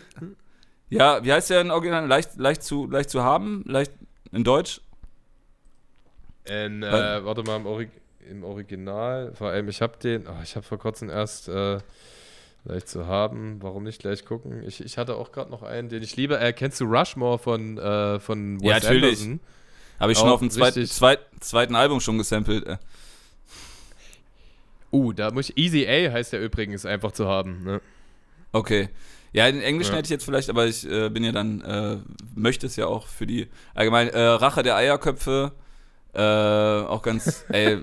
Ja, wie heißt der in Original? Leicht, leicht, zu, leicht zu haben? Leicht in Deutsch?
In, äh, warte mal, im, Orig im, Original, vor allem, ich habe den, oh, ich habe vor kurzem erst äh, leicht zu haben, warum nicht gleich gucken? Ich, ich hatte auch gerade noch einen, den ich liebe. Äh, kennst du Rushmore von, äh, von
Wes ja, natürlich. Habe ich schon auf dem zweit, zweit, zweiten Album schon gesampelt.
Uh, da muss ich, Easy A heißt der übrigens einfach zu haben. Ne?
Okay. Ja, in Englischen ja. hätte ich jetzt vielleicht, aber ich äh, bin ja dann, äh, möchte es ja auch für die allgemein äh, Rache der Eierköpfe. Äh, auch ganz, ey,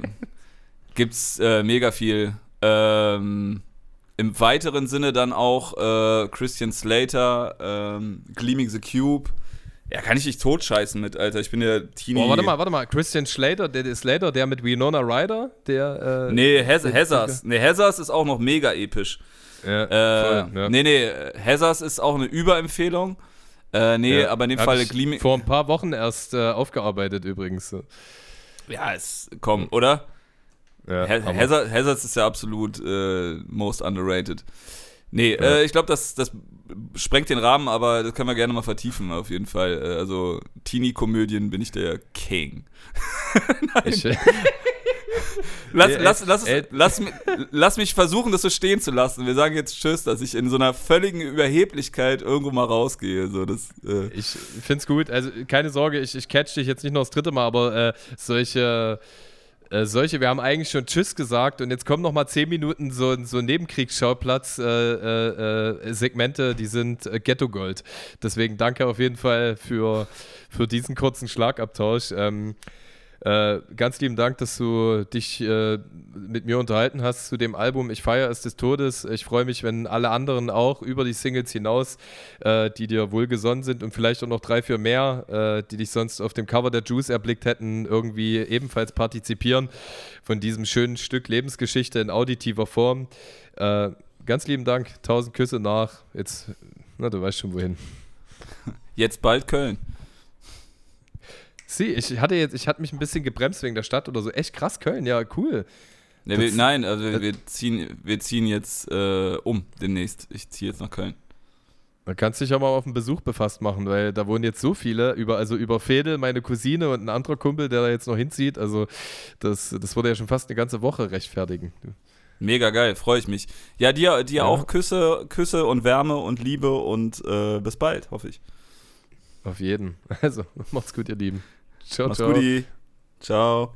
gibt's äh, mega viel. Ähm, Im weiteren Sinne dann auch äh, Christian Slater, ähm, Gleaming the Cube. Ja, kann ich dich totscheißen mit, Alter. Ich bin der Teenie. Boah,
warte mal, warte mal. Christian Slater, der Slater, der mit Winona Ryder, der.
Äh, nee, Hazards. Nee, Hazards ist auch noch mega episch. Ja, äh, voll, ja. Nee, nee, Hazards ist auch eine Überempfehlung. Äh, nee, ja, aber in dem Fall
Gleaming. Vor ein paar Wochen erst äh, aufgearbeitet übrigens.
Ja, es, komm, oder? Ja, Hazard, Hazards ist ja absolut äh, most underrated. Nee, ja. äh, ich glaube, das, das sprengt den Rahmen, aber das können wir gerne mal vertiefen, auf jeden Fall. Äh, also, Teenie-Komödien bin ich der King. ich, lass, lass, lass, lass, lass, mich versuchen, das so stehen zu lassen. Wir sagen jetzt Tschüss, dass ich in so einer völligen Überheblichkeit irgendwo mal rausgehe. So, das,
äh. Ich finde es gut. Also, keine Sorge, ich, ich catch dich jetzt nicht noch das dritte Mal, aber äh, solche äh, solche, wir haben eigentlich schon Tschüss gesagt und jetzt kommen noch mal zehn Minuten so, so Nebenkriegsschauplatz-Segmente, äh, äh, äh die sind äh, Ghetto Gold. Deswegen danke auf jeden Fall für, für diesen kurzen Schlagabtausch. Ähm, äh, ganz lieben Dank, dass du dich äh, mit mir unterhalten hast zu dem Album. Ich feiere es des Todes. Ich freue mich, wenn alle anderen auch über die Singles hinaus, äh, die dir wohlgesonnen sind und vielleicht auch noch drei, vier mehr, äh, die dich sonst auf dem Cover der Juice erblickt hätten, irgendwie ebenfalls partizipieren von diesem schönen Stück Lebensgeschichte in auditiver Form. Äh, ganz lieben Dank. Tausend Küsse nach. Jetzt, na, du weißt schon wohin.
Jetzt bald Köln.
Sie, ich hatte jetzt, ich hatte mich ein bisschen gebremst wegen der Stadt oder so. Echt krass, Köln, ja, cool.
Ja, wir, nein, also wir, wir, ziehen, wir ziehen jetzt äh, um demnächst. Ich ziehe jetzt nach Köln.
Da kannst du dich ja mal auf einen Besuch befasst machen, weil da wohnen jetzt so viele, über, also über Fedel, meine Cousine und ein anderer Kumpel, der da jetzt noch hinzieht. Also das, das wurde ja schon fast eine ganze Woche rechtfertigen.
Mega geil, freue ich mich. Ja, dir, dir ja. auch Küsse, Küsse und Wärme und Liebe und äh, bis bald, hoffe ich.
Auf jeden. Also, macht's gut, ihr Lieben.
Ciao, Mach's ciao. Guti. Ciao.